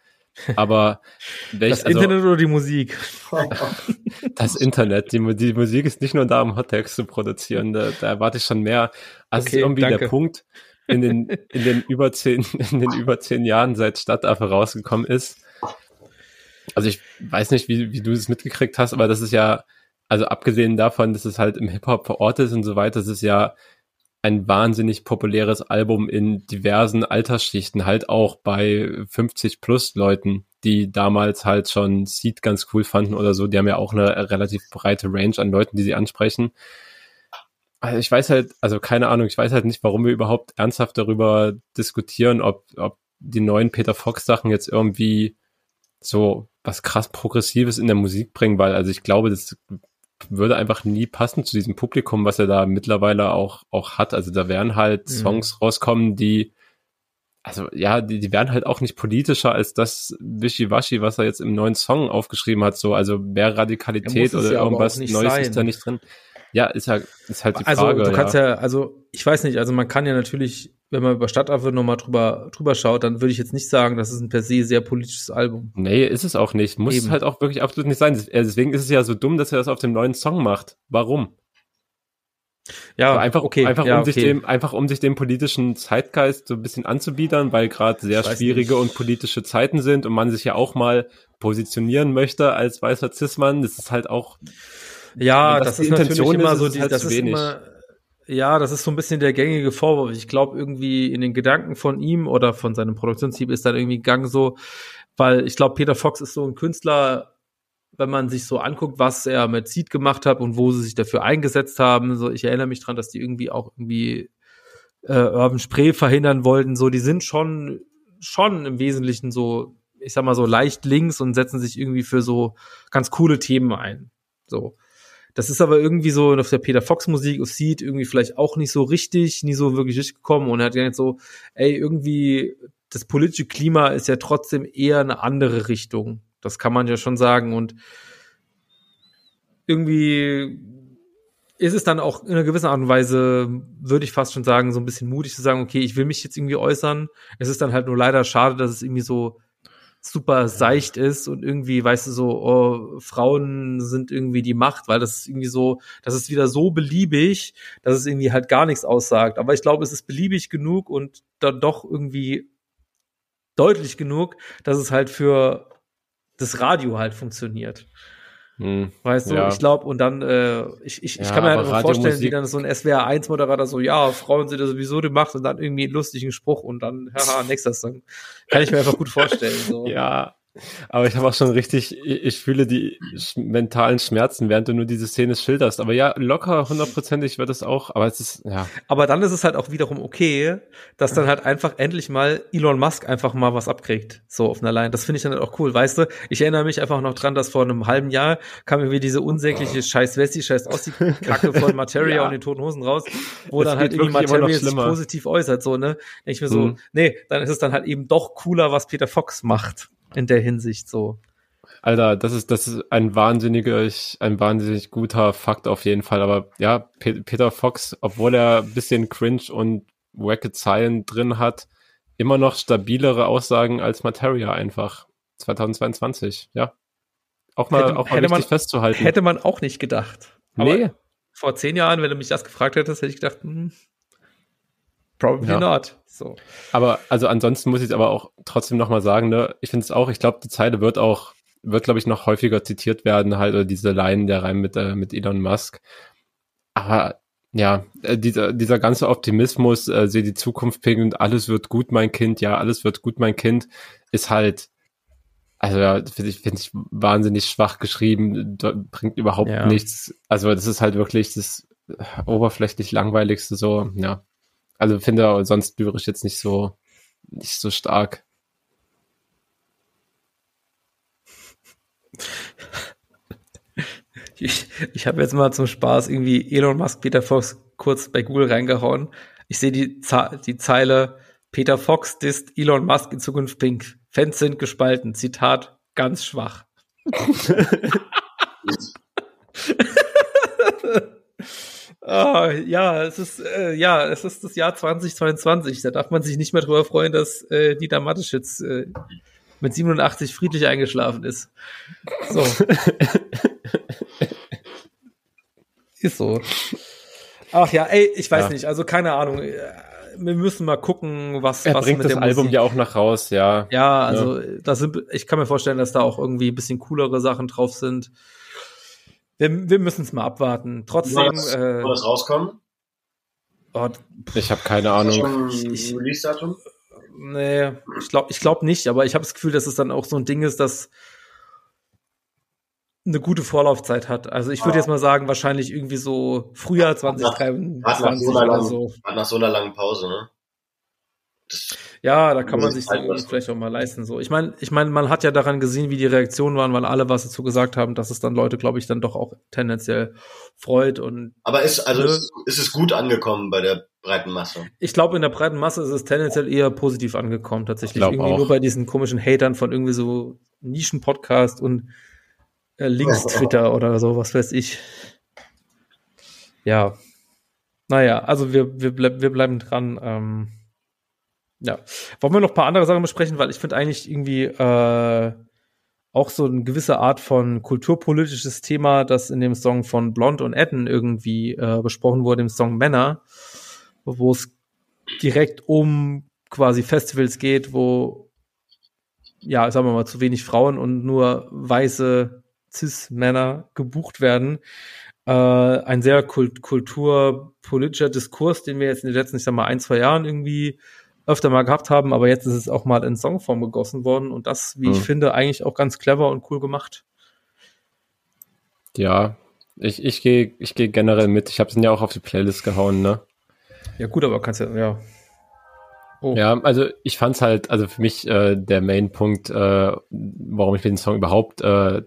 Aber welch, das also, Internet oder die Musik? das Internet. Die, die, Musik ist nicht nur da, um Hot Takes zu produzieren. Da, da erwarte ich schon mehr. Also okay, irgendwie danke. der Punkt in den, in den über zehn, in den über zehn Jahren seit Stadtaffe rausgekommen ist, also ich weiß nicht, wie, wie du es mitgekriegt hast, aber das ist ja, also abgesehen davon, dass es halt im Hip-Hop verortet ist und so weiter, das ist ja ein wahnsinnig populäres Album in diversen Altersschichten, halt auch bei 50 plus Leuten, die damals halt schon Seed ganz cool fanden oder so. Die haben ja auch eine relativ breite Range an Leuten, die sie ansprechen. Also ich weiß halt, also keine Ahnung, ich weiß halt nicht, warum wir überhaupt ernsthaft darüber diskutieren, ob, ob die neuen Peter Fox Sachen jetzt irgendwie so was krass Progressives in der Musik bringen, weil also ich glaube, das würde einfach nie passen zu diesem Publikum, was er da mittlerweile auch, auch hat. Also da werden halt mhm. Songs rauskommen, die, also ja, die, die werden halt auch nicht politischer als das Wischiwaschi, was er jetzt im neuen Song aufgeschrieben hat. So, also mehr Radikalität oder ja irgendwas Neues sein. ist da nicht drin. Ja, ist ja, ist halt die also, Frage. Also du kannst ja. ja, also ich weiß nicht, also man kann ja natürlich wenn man über Stadtaffe nochmal drüber, drüber schaut, dann würde ich jetzt nicht sagen, das ist ein per se sehr politisches Album. Nee, ist es auch nicht. Muss Eben. halt auch wirklich absolut nicht sein. Äh, deswegen ist es ja so dumm, dass er das auf dem neuen Song macht. Warum? Ja, also einfach, okay, einfach ja, um okay. sich dem, einfach um sich dem politischen Zeitgeist so ein bisschen anzubiedern, weil gerade sehr schwierige nicht. und politische Zeiten sind und man sich ja auch mal positionieren möchte als weißer Cis-Mann. Das ist halt auch, ja, das, das ist natürlich immer ist, so, die, halt das ist wenig. immer, ja, das ist so ein bisschen der gängige Vorwurf. Ich glaube, irgendwie in den Gedanken von ihm oder von seinem Produktionsteam ist dann irgendwie Gang so, weil ich glaube, Peter Fox ist so ein Künstler, wenn man sich so anguckt, was er mit Seed gemacht hat und wo sie sich dafür eingesetzt haben. So, ich erinnere mich dran, dass die irgendwie auch irgendwie äh, Urban Spray verhindern wollten. So, die sind schon schon im Wesentlichen so, ich sag mal so leicht links und setzen sich irgendwie für so ganz coole Themen ein. So. Das ist aber irgendwie so auf der Peter Fox Musik auf Seed irgendwie vielleicht auch nicht so richtig, nie so wirklich durchgekommen und er hat ja jetzt so, ey, irgendwie das politische Klima ist ja trotzdem eher eine andere Richtung. Das kann man ja schon sagen und irgendwie ist es dann auch in einer gewissen Art und Weise, würde ich fast schon sagen, so ein bisschen mutig zu sagen, okay, ich will mich jetzt irgendwie äußern. Es ist dann halt nur leider schade, dass es irgendwie so super seicht ist und irgendwie, weißt du, so, oh, Frauen sind irgendwie die Macht, weil das ist irgendwie so, das ist wieder so beliebig, dass es irgendwie halt gar nichts aussagt. Aber ich glaube, es ist beliebig genug und dann doch irgendwie deutlich genug, dass es halt für das Radio halt funktioniert. Hm, weißt du, ja. ich glaube, und dann, äh, ich, ich, ja, ich kann mir halt vorstellen, wie dann so ein SWR1-Moderator so, ja, Frauen sind ja sowieso die Macht und dann irgendwie einen lustigen Spruch und dann, haha, nächster Song. Kann ich mir einfach gut vorstellen. So. Ja, aber ich habe auch schon richtig, ich fühle die mentalen Schmerzen, während du nur diese Szene schilderst. Aber ja, locker, hundertprozentig wird es auch, aber es ist, ja. Aber dann ist es halt auch wiederum okay, dass dann halt einfach endlich mal Elon Musk einfach mal was abkriegt. So auf einer Line. Das finde ich dann halt auch cool, weißt du? Ich erinnere mich einfach noch dran, dass vor einem halben Jahr kam irgendwie diese unsägliche scheiß Wessi, scheiß Aussie-Kacke von Materia ja. und den Toten Hosen raus, wo das dann halt irgendwie Materia sich positiv äußert, so, ne? Denke ich mir so, mhm. nee, dann ist es dann halt eben doch cooler, was Peter Fox macht in der Hinsicht so. Alter, das ist, das ist ein wahnsinniger, ein wahnsinnig guter Fakt auf jeden Fall. Aber ja, Peter Fox, obwohl er ein bisschen cringe und wacke Zeilen drin hat, immer noch stabilere Aussagen als Materia einfach. 2022, ja. Auch mal, hätte, auch mal hätte man, festzuhalten. Hätte man auch nicht gedacht. Nee. vor zehn Jahren, wenn du mich das gefragt hättest, hätte ich gedacht, hm, Probably ja. not. So. Aber also ansonsten muss ich aber auch trotzdem nochmal sagen, ne, ich finde es auch, ich glaube, die Zeile wird auch, wird, glaube ich, noch häufiger zitiert werden, halt, oder diese Line, der Reim mit, äh, mit Elon Musk. Aber ja, äh, dieser, dieser ganze Optimismus, äh, sehe die Zukunft und alles wird gut, mein Kind, ja, alles wird gut, mein Kind, ist halt, also ja, finde ich, finde ich wahnsinnig schwach geschrieben, bringt überhaupt ja. nichts. Also das ist halt wirklich das oberflächlich langweiligste so, ja. Also finde er sonst lyrisch jetzt nicht so, nicht so stark. Ich, ich habe jetzt mal zum Spaß irgendwie Elon Musk, Peter Fox kurz bei Google reingehauen. Ich sehe die, die Zeile Peter Fox disst Elon Musk in Zukunft pink. Fans sind gespalten. Zitat, ganz schwach. Oh, ja, es ist äh, ja, es ist das Jahr 2022. Da darf man sich nicht mehr drüber freuen, dass äh, Dieter Mateschitz äh, mit 87 friedlich eingeschlafen ist. So. ist so. Ach ja, ey, ich weiß ja. nicht, also keine Ahnung. Wir müssen mal gucken, was, er was bringt mit das Album Musik. ja auch nach raus, ja. Ja, also ja. da sind, ich kann mir vorstellen, dass da auch irgendwie ein bisschen coolere Sachen drauf sind. Wir, wir müssen es mal abwarten. Trotzdem. Soll äh, das rauskommen? Oh, ich habe keine Ahnung. Release-Datum? Nee, ich glaube ich glaub nicht, aber ich habe das Gefühl, dass es dann auch so ein Ding ist, das eine gute Vorlaufzeit hat. Also ich würde ah. jetzt mal sagen, wahrscheinlich irgendwie so Frühjahr 2023 hat nach, so oder so. Hat nach so einer langen Pause, ne? Das ja, da kann man sich so vielleicht auch mal leisten. So, ich meine, ich meine, man hat ja daran gesehen, wie die Reaktionen waren, weil alle was dazu gesagt haben, dass es dann Leute, glaube ich, dann doch auch tendenziell freut und. Aber ist also ne? ist, ist es gut angekommen bei der breiten Masse? Ich glaube, in der breiten Masse ist es tendenziell eher positiv angekommen tatsächlich. Irgendwie auch. nur bei diesen komischen Hatern von irgendwie so Nischen-Podcast und äh, Links-Twitter oder so, was weiß ich. Ja. Naja, also wir, wir, bleib, wir bleiben dran. Ähm, ja. Wollen wir noch ein paar andere Sachen besprechen, weil ich finde eigentlich irgendwie äh, auch so eine gewisse Art von kulturpolitisches Thema, das in dem Song von Blond und Etten irgendwie äh, besprochen wurde, im Song Männer, wo es direkt um quasi Festivals geht, wo ja, sagen wir mal, zu wenig Frauen und nur weiße Cis-Männer gebucht werden. Äh, ein sehr kult kulturpolitischer Diskurs, den wir jetzt in den letzten, ich sag mal, ein, zwei Jahren irgendwie öfter mal gehabt haben, aber jetzt ist es auch mal in Songform gegossen worden und das, wie mhm. ich finde, eigentlich auch ganz clever und cool gemacht. Ja, ich, ich gehe ich geh generell mit. Ich habe es ja auch auf die Playlist gehauen, ne? Ja, gut, aber kannst ja, ja. Oh. Ja, also ich fand's halt, also für mich äh, der Main-Punkt, äh, warum ich mir den Song überhaupt äh,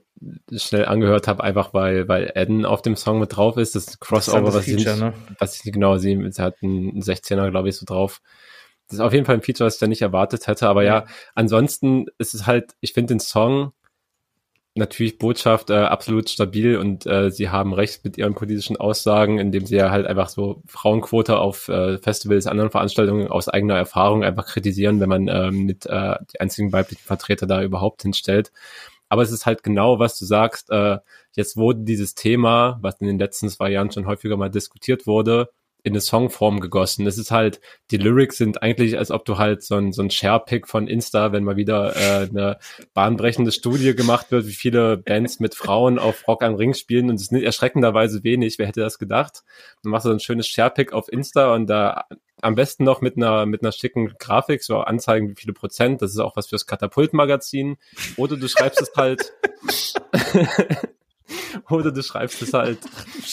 schnell angehört habe, einfach weil weil Eden auf dem Song mit drauf ist. Das Crossover, das das was, Feature, ich, ne? was ich nicht genau sehe, es hat einen 16er, glaube ich, so drauf das ist auf jeden Fall ein Feature, was ich da nicht erwartet hätte. Aber ja, ansonsten ist es halt, ich finde den Song natürlich Botschaft äh, absolut stabil und äh, sie haben recht mit ihren politischen Aussagen, indem sie ja halt einfach so Frauenquote auf äh, Festivals, anderen Veranstaltungen aus eigener Erfahrung einfach kritisieren, wenn man äh, mit äh, die einzigen weiblichen Vertreter da überhaupt hinstellt. Aber es ist halt genau, was du sagst. Äh, jetzt wurde dieses Thema, was in den letzten zwei Jahren schon häufiger mal diskutiert wurde, in eine Songform gegossen. Das ist halt, die Lyrics sind eigentlich, als ob du halt so ein, so ein Share-Pick von Insta, wenn mal wieder äh, eine bahnbrechende Studie gemacht wird, wie viele Bands mit Frauen auf Rock am Ring spielen und es ist erschreckenderweise wenig, wer hätte das gedacht? Dann machst du so ein schönes Share-Pick auf Insta und da am besten noch mit einer, mit einer schicken Grafik, so anzeigen, wie viele Prozent, das ist auch was fürs Katapult-Magazin. Oder du schreibst es halt Oder du schreibst es halt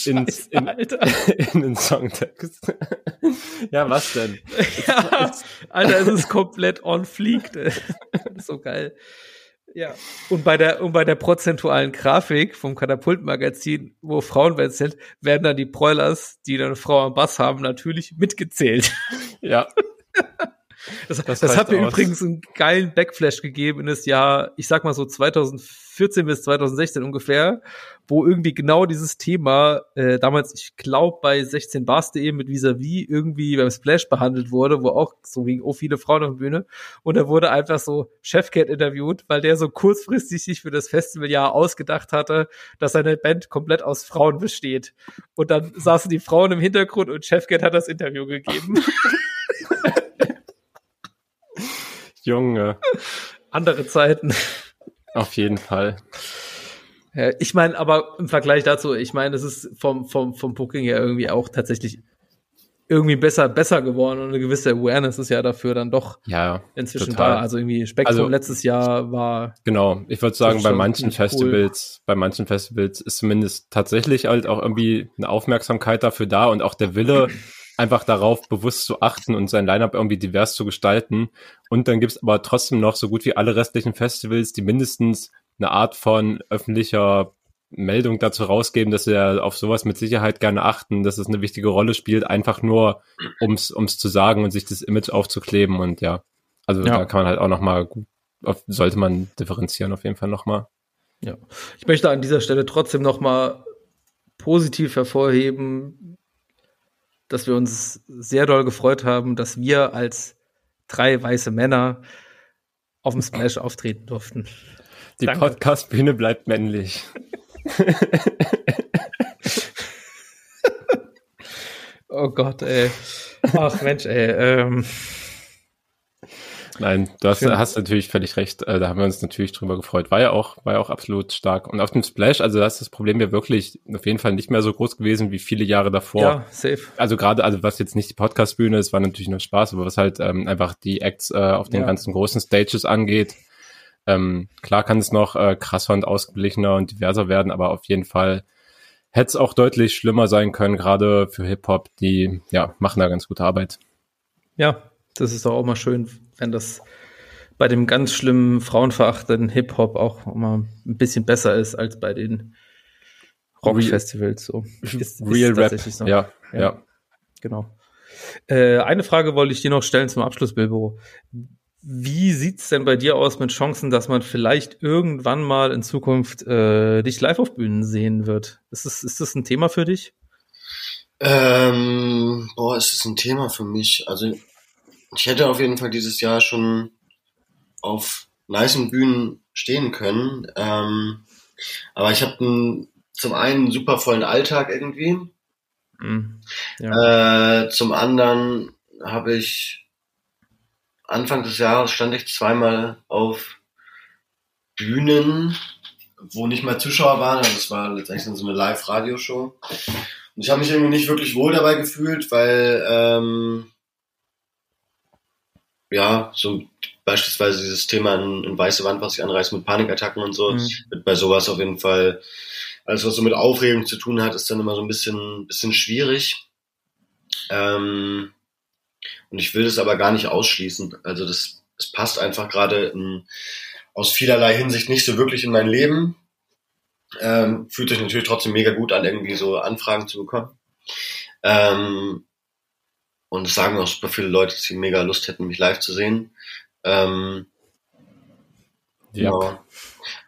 ins, in, in den Songtext. ja, was denn? Ja, Alter, es ist komplett on fleek. so geil. Ja. Und bei der, und bei der prozentualen Grafik vom Katapult-Magazin, wo Frauen sind, werden dann die Broilers, die dann eine Frau am Bass haben, natürlich mitgezählt. Ja. Das, das, das hat mir aus. übrigens einen geilen Backflash gegeben in das Jahr, ich sag mal so 2014 bis 2016 ungefähr, wo irgendwie genau dieses Thema äh, damals, ich glaube, bei 16bars.de mit Visavi irgendwie beim Splash behandelt wurde, wo auch so wegen oh viele Frauen auf der Bühne und da wurde einfach so Chefcat interviewt, weil der so kurzfristig sich für das Festivaljahr ausgedacht hatte, dass seine Band komplett aus Frauen besteht. Und dann saßen die Frauen im Hintergrund und Chefcat hat das Interview gegeben. Junge. Andere Zeiten. Auf jeden Fall. Ja, ich meine, aber im Vergleich dazu, ich meine, es ist vom, vom, vom Booking her irgendwie auch tatsächlich irgendwie besser, besser geworden und eine gewisse Awareness ist ja dafür dann doch ja, inzwischen total. da. Also irgendwie Spektrum also, letztes Jahr war. Genau, ich würde sagen, bei manchen Festivals, cool. bei manchen Festivals ist zumindest tatsächlich halt auch irgendwie eine Aufmerksamkeit dafür da und auch der Wille, einfach darauf bewusst zu achten und sein Lineup irgendwie divers zu gestalten. Und dann gibt's aber trotzdem noch so gut wie alle restlichen Festivals, die mindestens eine Art von öffentlicher Meldung dazu rausgeben, dass sie auf sowas mit Sicherheit gerne achten, dass es eine wichtige Rolle spielt, einfach nur ums ums zu sagen und sich das Image aufzukleben und ja, also ja. da kann man halt auch noch mal sollte man differenzieren auf jeden Fall noch mal. Ja, ich möchte an dieser Stelle trotzdem noch mal positiv hervorheben, dass wir uns sehr doll gefreut haben, dass wir als drei weiße Männer auf dem Splash auftreten durften. Die Podcast-Bühne bleibt männlich. oh Gott, ey. Ach Mensch, ey. Ähm. Nein, du hast, hast natürlich völlig recht. Äh, da haben wir uns natürlich drüber gefreut. War ja auch, war ja auch absolut stark. Und auf dem Splash, also da ist das Problem ja wirklich auf jeden Fall nicht mehr so groß gewesen wie viele Jahre davor. Ja, safe. Also gerade, also was jetzt nicht die Podcast-Bühne ist, war natürlich nur Spaß, aber was halt ähm, einfach die Acts äh, auf den ja. ganzen großen Stages angeht. Ähm, klar kann es noch äh, krasser und ausgeglichener und diverser werden, aber auf jeden Fall hätte es auch deutlich schlimmer sein können, gerade für Hip-Hop, die ja machen da ganz gute Arbeit. Ja, das ist doch auch mal schön, wenn das bei dem ganz schlimmen frauenverachtenden Hip-Hop auch mal ein bisschen besser ist als bei den Rockfestivals. So. Ist, Real ist Rap, so. ja, ja, ja. Genau. Äh, eine Frage wollte ich dir noch stellen zum Abschluss, Bilbo. Wie sieht's denn bei dir aus mit Chancen, dass man vielleicht irgendwann mal in Zukunft äh, dich live auf Bühnen sehen wird? Ist das, ist das ein Thema für dich? Ähm, boah, ist das ein Thema für mich? Also ich hätte auf jeden Fall dieses Jahr schon auf nicen Bühnen stehen können. Ähm, aber ich habe zum einen einen super vollen Alltag irgendwie. Mhm. Ja. Äh, zum anderen habe ich Anfang des Jahres stand ich zweimal auf Bühnen, wo nicht mal Zuschauer waren. Also es war letztendlich so eine Live-Radioshow. Und ich habe mich irgendwie nicht wirklich wohl dabei gefühlt, weil ähm, ja, so beispielsweise dieses Thema in, in weiße Wand, was sich anreißt mit Panikattacken und so, mhm. wird bei sowas auf jeden Fall, alles was so mit Aufregung zu tun hat, ist dann immer so ein bisschen, bisschen schwierig. Ähm, und ich will das aber gar nicht ausschließen. Also das, das passt einfach gerade aus vielerlei Hinsicht nicht so wirklich in mein Leben. Ähm, fühlt sich natürlich trotzdem mega gut an, irgendwie so Anfragen zu bekommen. Ähm, und es sagen mir auch super viele Leute, dass sie mega Lust hätten, mich live zu sehen. Ähm, ja. Genau.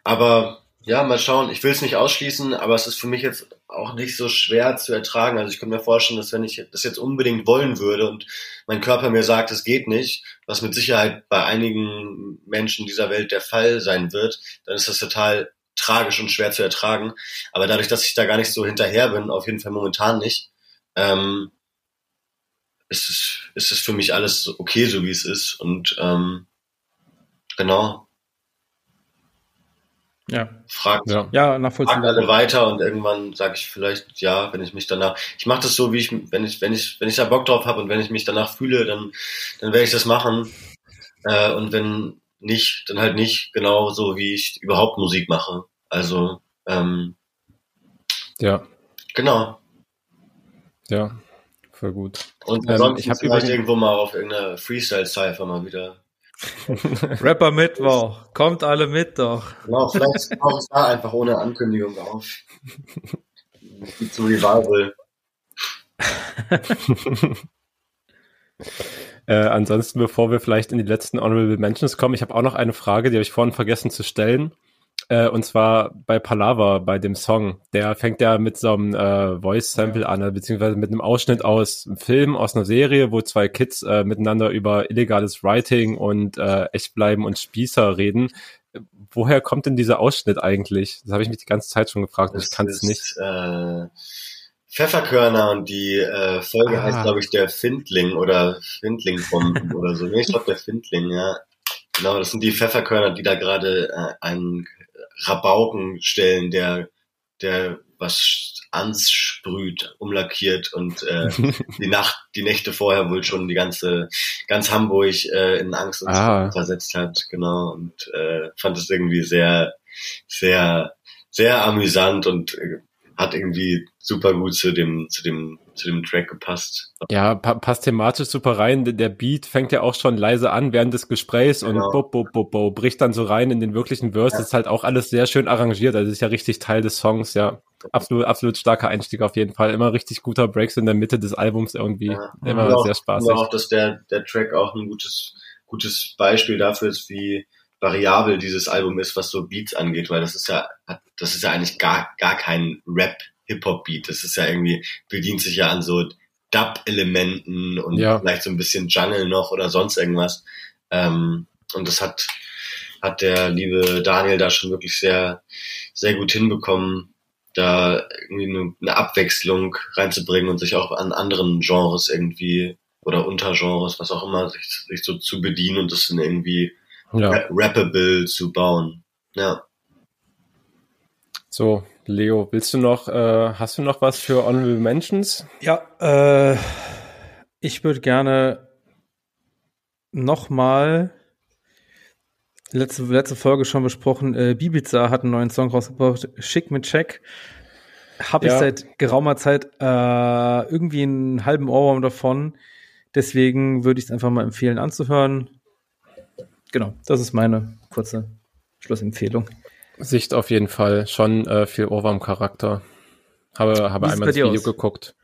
Aber Ja, mal schauen. Ich will es nicht ausschließen, aber es ist für mich jetzt auch nicht so schwer zu ertragen. Also ich könnte mir vorstellen, dass wenn ich das jetzt unbedingt wollen würde und mein Körper mir sagt, es geht nicht, was mit Sicherheit bei einigen Menschen dieser Welt der Fall sein wird, dann ist das total tragisch und schwer zu ertragen. Aber dadurch, dass ich da gar nicht so hinterher bin, auf jeden Fall momentan nicht, ähm, ist es, ist es für mich alles okay, so wie es ist. Und ähm, genau, Ja. fragt, Ja. Ja, fragt nachvollziehbar. alle weiter und irgendwann sage ich vielleicht ja, wenn ich mich danach. Ich mache das so, wie ich, wenn ich, wenn ich, wenn ich da Bock drauf habe und wenn ich mich danach fühle, dann, dann werde ich das machen. Äh, und wenn nicht, dann halt nicht, genau so wie ich überhaupt Musik mache. Also ähm, Ja, genau. ja, voll gut. Und Ähm, ich hab vielleicht irgendwo mal auf irgendeiner Freestyle-Cypher mal wieder. Rapper Mittwoch. Kommt alle mit doch. Genau, vielleicht tauche ich da einfach ohne Ankündigung auf. Zum Revival. Äh, ansonsten, bevor wir vielleicht in die letzten Honorable Mentions kommen, ich habe auch noch eine Frage, die habe ich vorhin vergessen zu stellen. Äh, und zwar bei Palava, bei dem Song. Der fängt ja mit so einem äh, Voice-Sample an, also beziehungsweise mit einem Ausschnitt aus einem Film, aus einer Serie, wo zwei Kids äh, miteinander über illegales Writing und äh, Echtbleiben und Spießer reden. Woher kommt denn dieser Ausschnitt eigentlich? Das habe ich mich die ganze Zeit schon gefragt und ich kann es nicht. Äh, Pfefferkörner und die äh, Folge Ah. heißt, glaube ich, der Findling oder Findlingbomben oder so. Ich glaube, der Findling, ja. Genau, das sind die Pfefferkörner, die da gerade äh, einen Rabauken stellen, der, der was ansprüht, umlackiert und äh, die Nacht, die Nächte vorher wohl schon die ganze, ganz Hamburg äh, in Angst und Ah. Versetzt hat, genau, und äh, fand es irgendwie sehr, sehr, sehr amüsant und äh, hat irgendwie super gut zu dem, zu dem, zu dem Track gepasst. Ja, pa passt thematisch super rein. Der- Beat fängt ja auch schon leise an während des Gesprächs und Genau. bo, bo, bo, bo, bricht dann so rein in den wirklichen Verse. Ja. Das ist halt auch alles sehr schön arrangiert. Also ist ja richtig Teil des Songs, ja. Absolut, absolut starker Einstieg auf jeden Fall. Immer richtig guter Breaks in der Mitte des Albums irgendwie. Ja. Immer Und auch, sehr und spaßig. auch, dass der, der Track auch ein gutes, gutes Beispiel dafür ist, wie variabel dieses Album ist, was so Beats angeht, weil das ist ja, das ist ja eigentlich gar, gar kein Rap, Hip-Hop-Beat. Das ist ja irgendwie, bedient sich ja an so Dub-Elementen und Ja. vielleicht so ein bisschen Jungle noch oder sonst irgendwas. Ähm, und das hat, hat der liebe Daniel da schon wirklich sehr, sehr gut hinbekommen, da irgendwie eine, Abwechslung reinzubringen und sich auch an anderen Genres irgendwie oder Untergenres, was auch immer, sich, sich so zu bedienen und das dann irgendwie Ja. ra- rappable zu bauen. Ja. So, Leo, willst du noch, äh, hast du noch was für Honorable Mentions? Ja, äh, ich würde gerne nochmal letzte, letzte Folge schon besprochen, äh, Bibiza hat einen neuen Song rausgebracht, Schick mit Check. Habe ich Ja. seit geraumer Zeit äh, irgendwie einen halben Ohrwurm davon. Deswegen würde ich es einfach mal empfehlen anzuhören. Genau, das ist meine kurze Schlussempfehlung. Sicht auf jeden Fall. Schon äh, viel Ohrwurm-Charakter. Habe, habe einmal das Video aus? geguckt.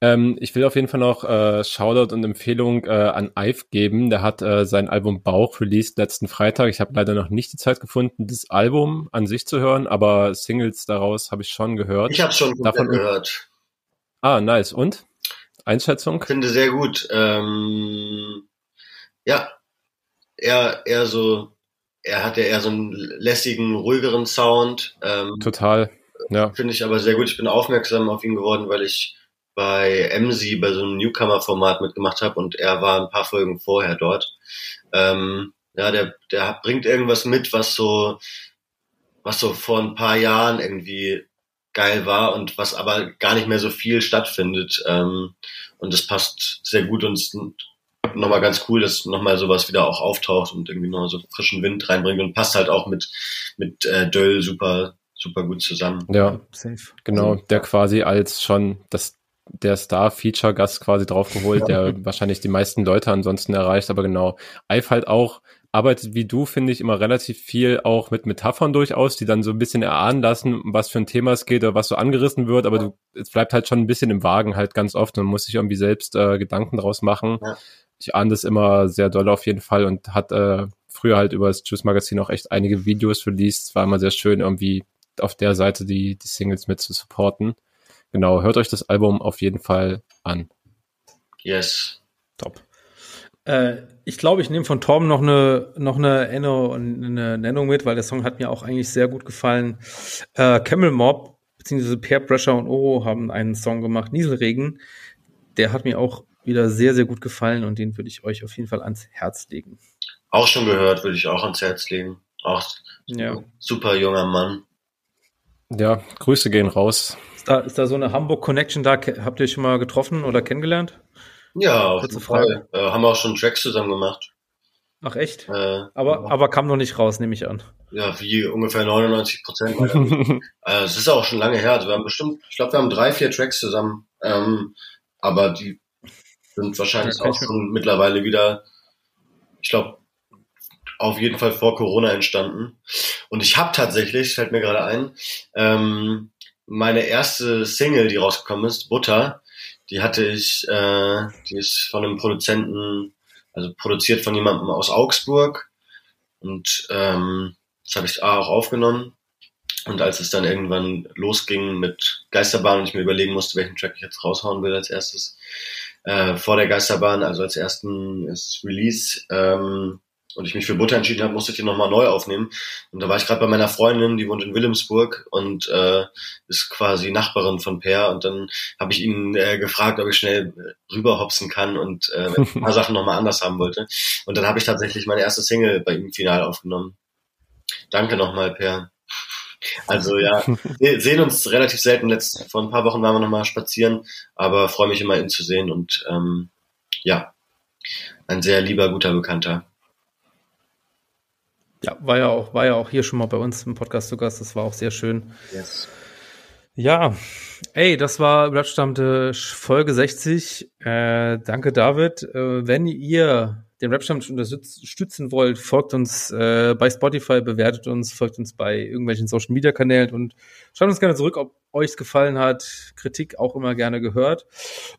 Ähm, ich will auf jeden Fall noch äh, Shoutout und Empfehlung äh, an Ive geben. Der hat äh, sein Album Bauch released letzten Freitag. Ich habe leider noch nicht die Zeit gefunden, das Album an sich zu hören, aber Singles daraus habe ich schon gehört. Ich habe schon Davon- gehört. ah, nice. Und? Einschätzung? Finde sehr gut. Ähm, ja, eher, eher so, er hat ja eher so einen lässigen, ruhigeren Sound. Ähm, Total. Ja. Finde ich aber sehr gut. Ich bin aufmerksam auf ihn geworden, weil ich bei MC bei so einem Newcomer-Format mitgemacht habe und er war ein paar Folgen vorher dort. Ähm, ja, der, der bringt irgendwas mit, was so, was so vor ein paar Jahren irgendwie geil war und was aber gar nicht mehr so viel stattfindet. Ähm, und das passt sehr gut und nochmal ganz cool, dass nochmal sowas wieder auch auftaucht und irgendwie noch so frischen Wind reinbringt und passt halt auch mit, mit äh, Döll super, super gut zusammen. Ja, Safe. genau. Der quasi als schon das der Star-Feature-Gast quasi draufgeholt, der wahrscheinlich die meisten Leute ansonsten erreicht, aber genau. Ive halt auch arbeitet wie du, finde ich, immer relativ viel auch mit Metaphern durchaus, die dann so ein bisschen erahnen lassen, um was für ein Thema es geht oder was so angerissen wird, aber du, es bleibt halt schon ein bisschen im Wagen halt ganz oft und muss sich irgendwie selbst äh, Gedanken draus machen. Ja. Ich ahne das immer sehr doll auf jeden Fall und hat äh, früher halt über das Juice Magazin auch echt einige Videos released. War immer sehr schön, irgendwie auf der Seite die, die Singles mit zu supporten. Genau, hört euch das Album auf jeden Fall an. Yes. Top. Äh, ich glaube, ich nehme von Torben noch eine, noch eine, Enno, eine Nennung mit, weil der Song hat mir auch eigentlich sehr gut gefallen. Äh, Camel Mob, beziehungsweise Peer Pressure und Oro haben einen Song gemacht, Nieselregen. Der hat mir auch wieder sehr, sehr gut gefallen und den würde ich euch auf jeden Fall ans Herz legen. Auch schon gehört, würde ich auch ans Herz legen. Auch ja. super junger Mann. Ja, Grüße gehen raus. Ist da, ist da so eine Hamburg Connection da? Habt ihr schon mal getroffen oder kennengelernt? Ja, auf jeden Fall. Äh, haben wir auch schon Tracks zusammen gemacht. Ach echt? Äh, aber, aber kam noch nicht raus, nehme ich an. Ja, wie ungefähr 99 Prozent. äh, es ist auch schon lange her. Also wir haben bestimmt, ich glaube, wir haben drei, vier Tracks zusammen. Ähm, aber die sind wahrscheinlich auch schon mittlerweile wieder, ich glaube, auf jeden Fall vor Corona entstanden. Und ich habe tatsächlich, fällt mir gerade ein, ähm, meine erste Single, die rausgekommen ist, Butter, die hatte ich, äh, die ist von einem Produzenten, also produziert von jemandem aus Augsburg. Und ähm, das habe ich auch aufgenommen. Und als es dann irgendwann losging mit Geisterbahn und ich mir überlegen musste, welchen Track ich jetzt raushauen will als erstes, äh, vor der Geisterbahn, also als ersten Release, ähm, und ich mich für Butter entschieden habe, musste ich den nochmal neu aufnehmen. Und da war ich gerade bei meiner Freundin, die wohnt in Wilhelmsburg und äh, ist quasi Nachbarin von Per. Und dann habe ich ihn äh, gefragt, ob ich schnell rüberhopsen kann und äh, ein paar Sachen nochmal anders haben wollte. Und dann habe ich tatsächlich meine erste Single bei ihm final aufgenommen. Danke nochmal, Per. Also ja, wir sehen uns relativ selten. Letzt, vor ein paar Wochen waren wir nochmal spazieren, aber freue mich immer, ihn zu sehen. Und ähm, ja, ein sehr lieber, guter Bekannter. Ja, war ja auch, war ja auch hier schon mal bei uns im Podcast zu Gast. Das war auch sehr schön. Yes. Ja, ey, das war Rapstammtisch Folge 60. Äh, danke, David. Äh, wenn ihr den Rapstammtisch unterstützen wollt, folgt uns äh, bei Spotify, bewertet uns, folgt uns bei irgendwelchen Social Media Kanälen und schreibt uns gerne zurück, ob euch gefallen hat. Kritik auch immer gerne gehört.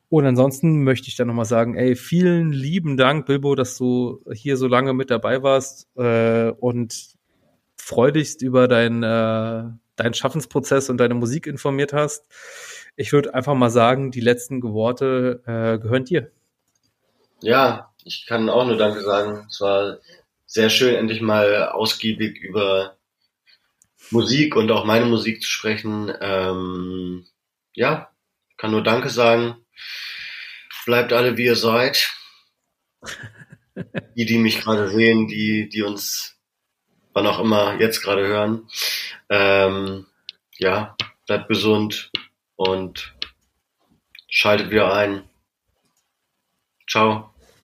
Und ansonsten möchte ich dann nochmal sagen, ey, vielen lieben Dank, Bilbo, dass du hier so lange mit dabei warst äh, und freudigst über dein, äh, deinen Schaffensprozess und deine Musik informiert hast. Ich würde einfach mal sagen, die letzten Worte äh, gehören dir. Ja, ich kann auch nur Danke sagen. Es war sehr schön, endlich mal ausgiebig über Musik und auch meine Musik zu sprechen. Ähm, ja, kann nur Danke sagen. Bleibt alle wie ihr seid. Die, die mich gerade sehen, die, die uns wann auch immer jetzt gerade hören. Ähm, ja, bleibt gesund und schaltet wieder ein. Ciao.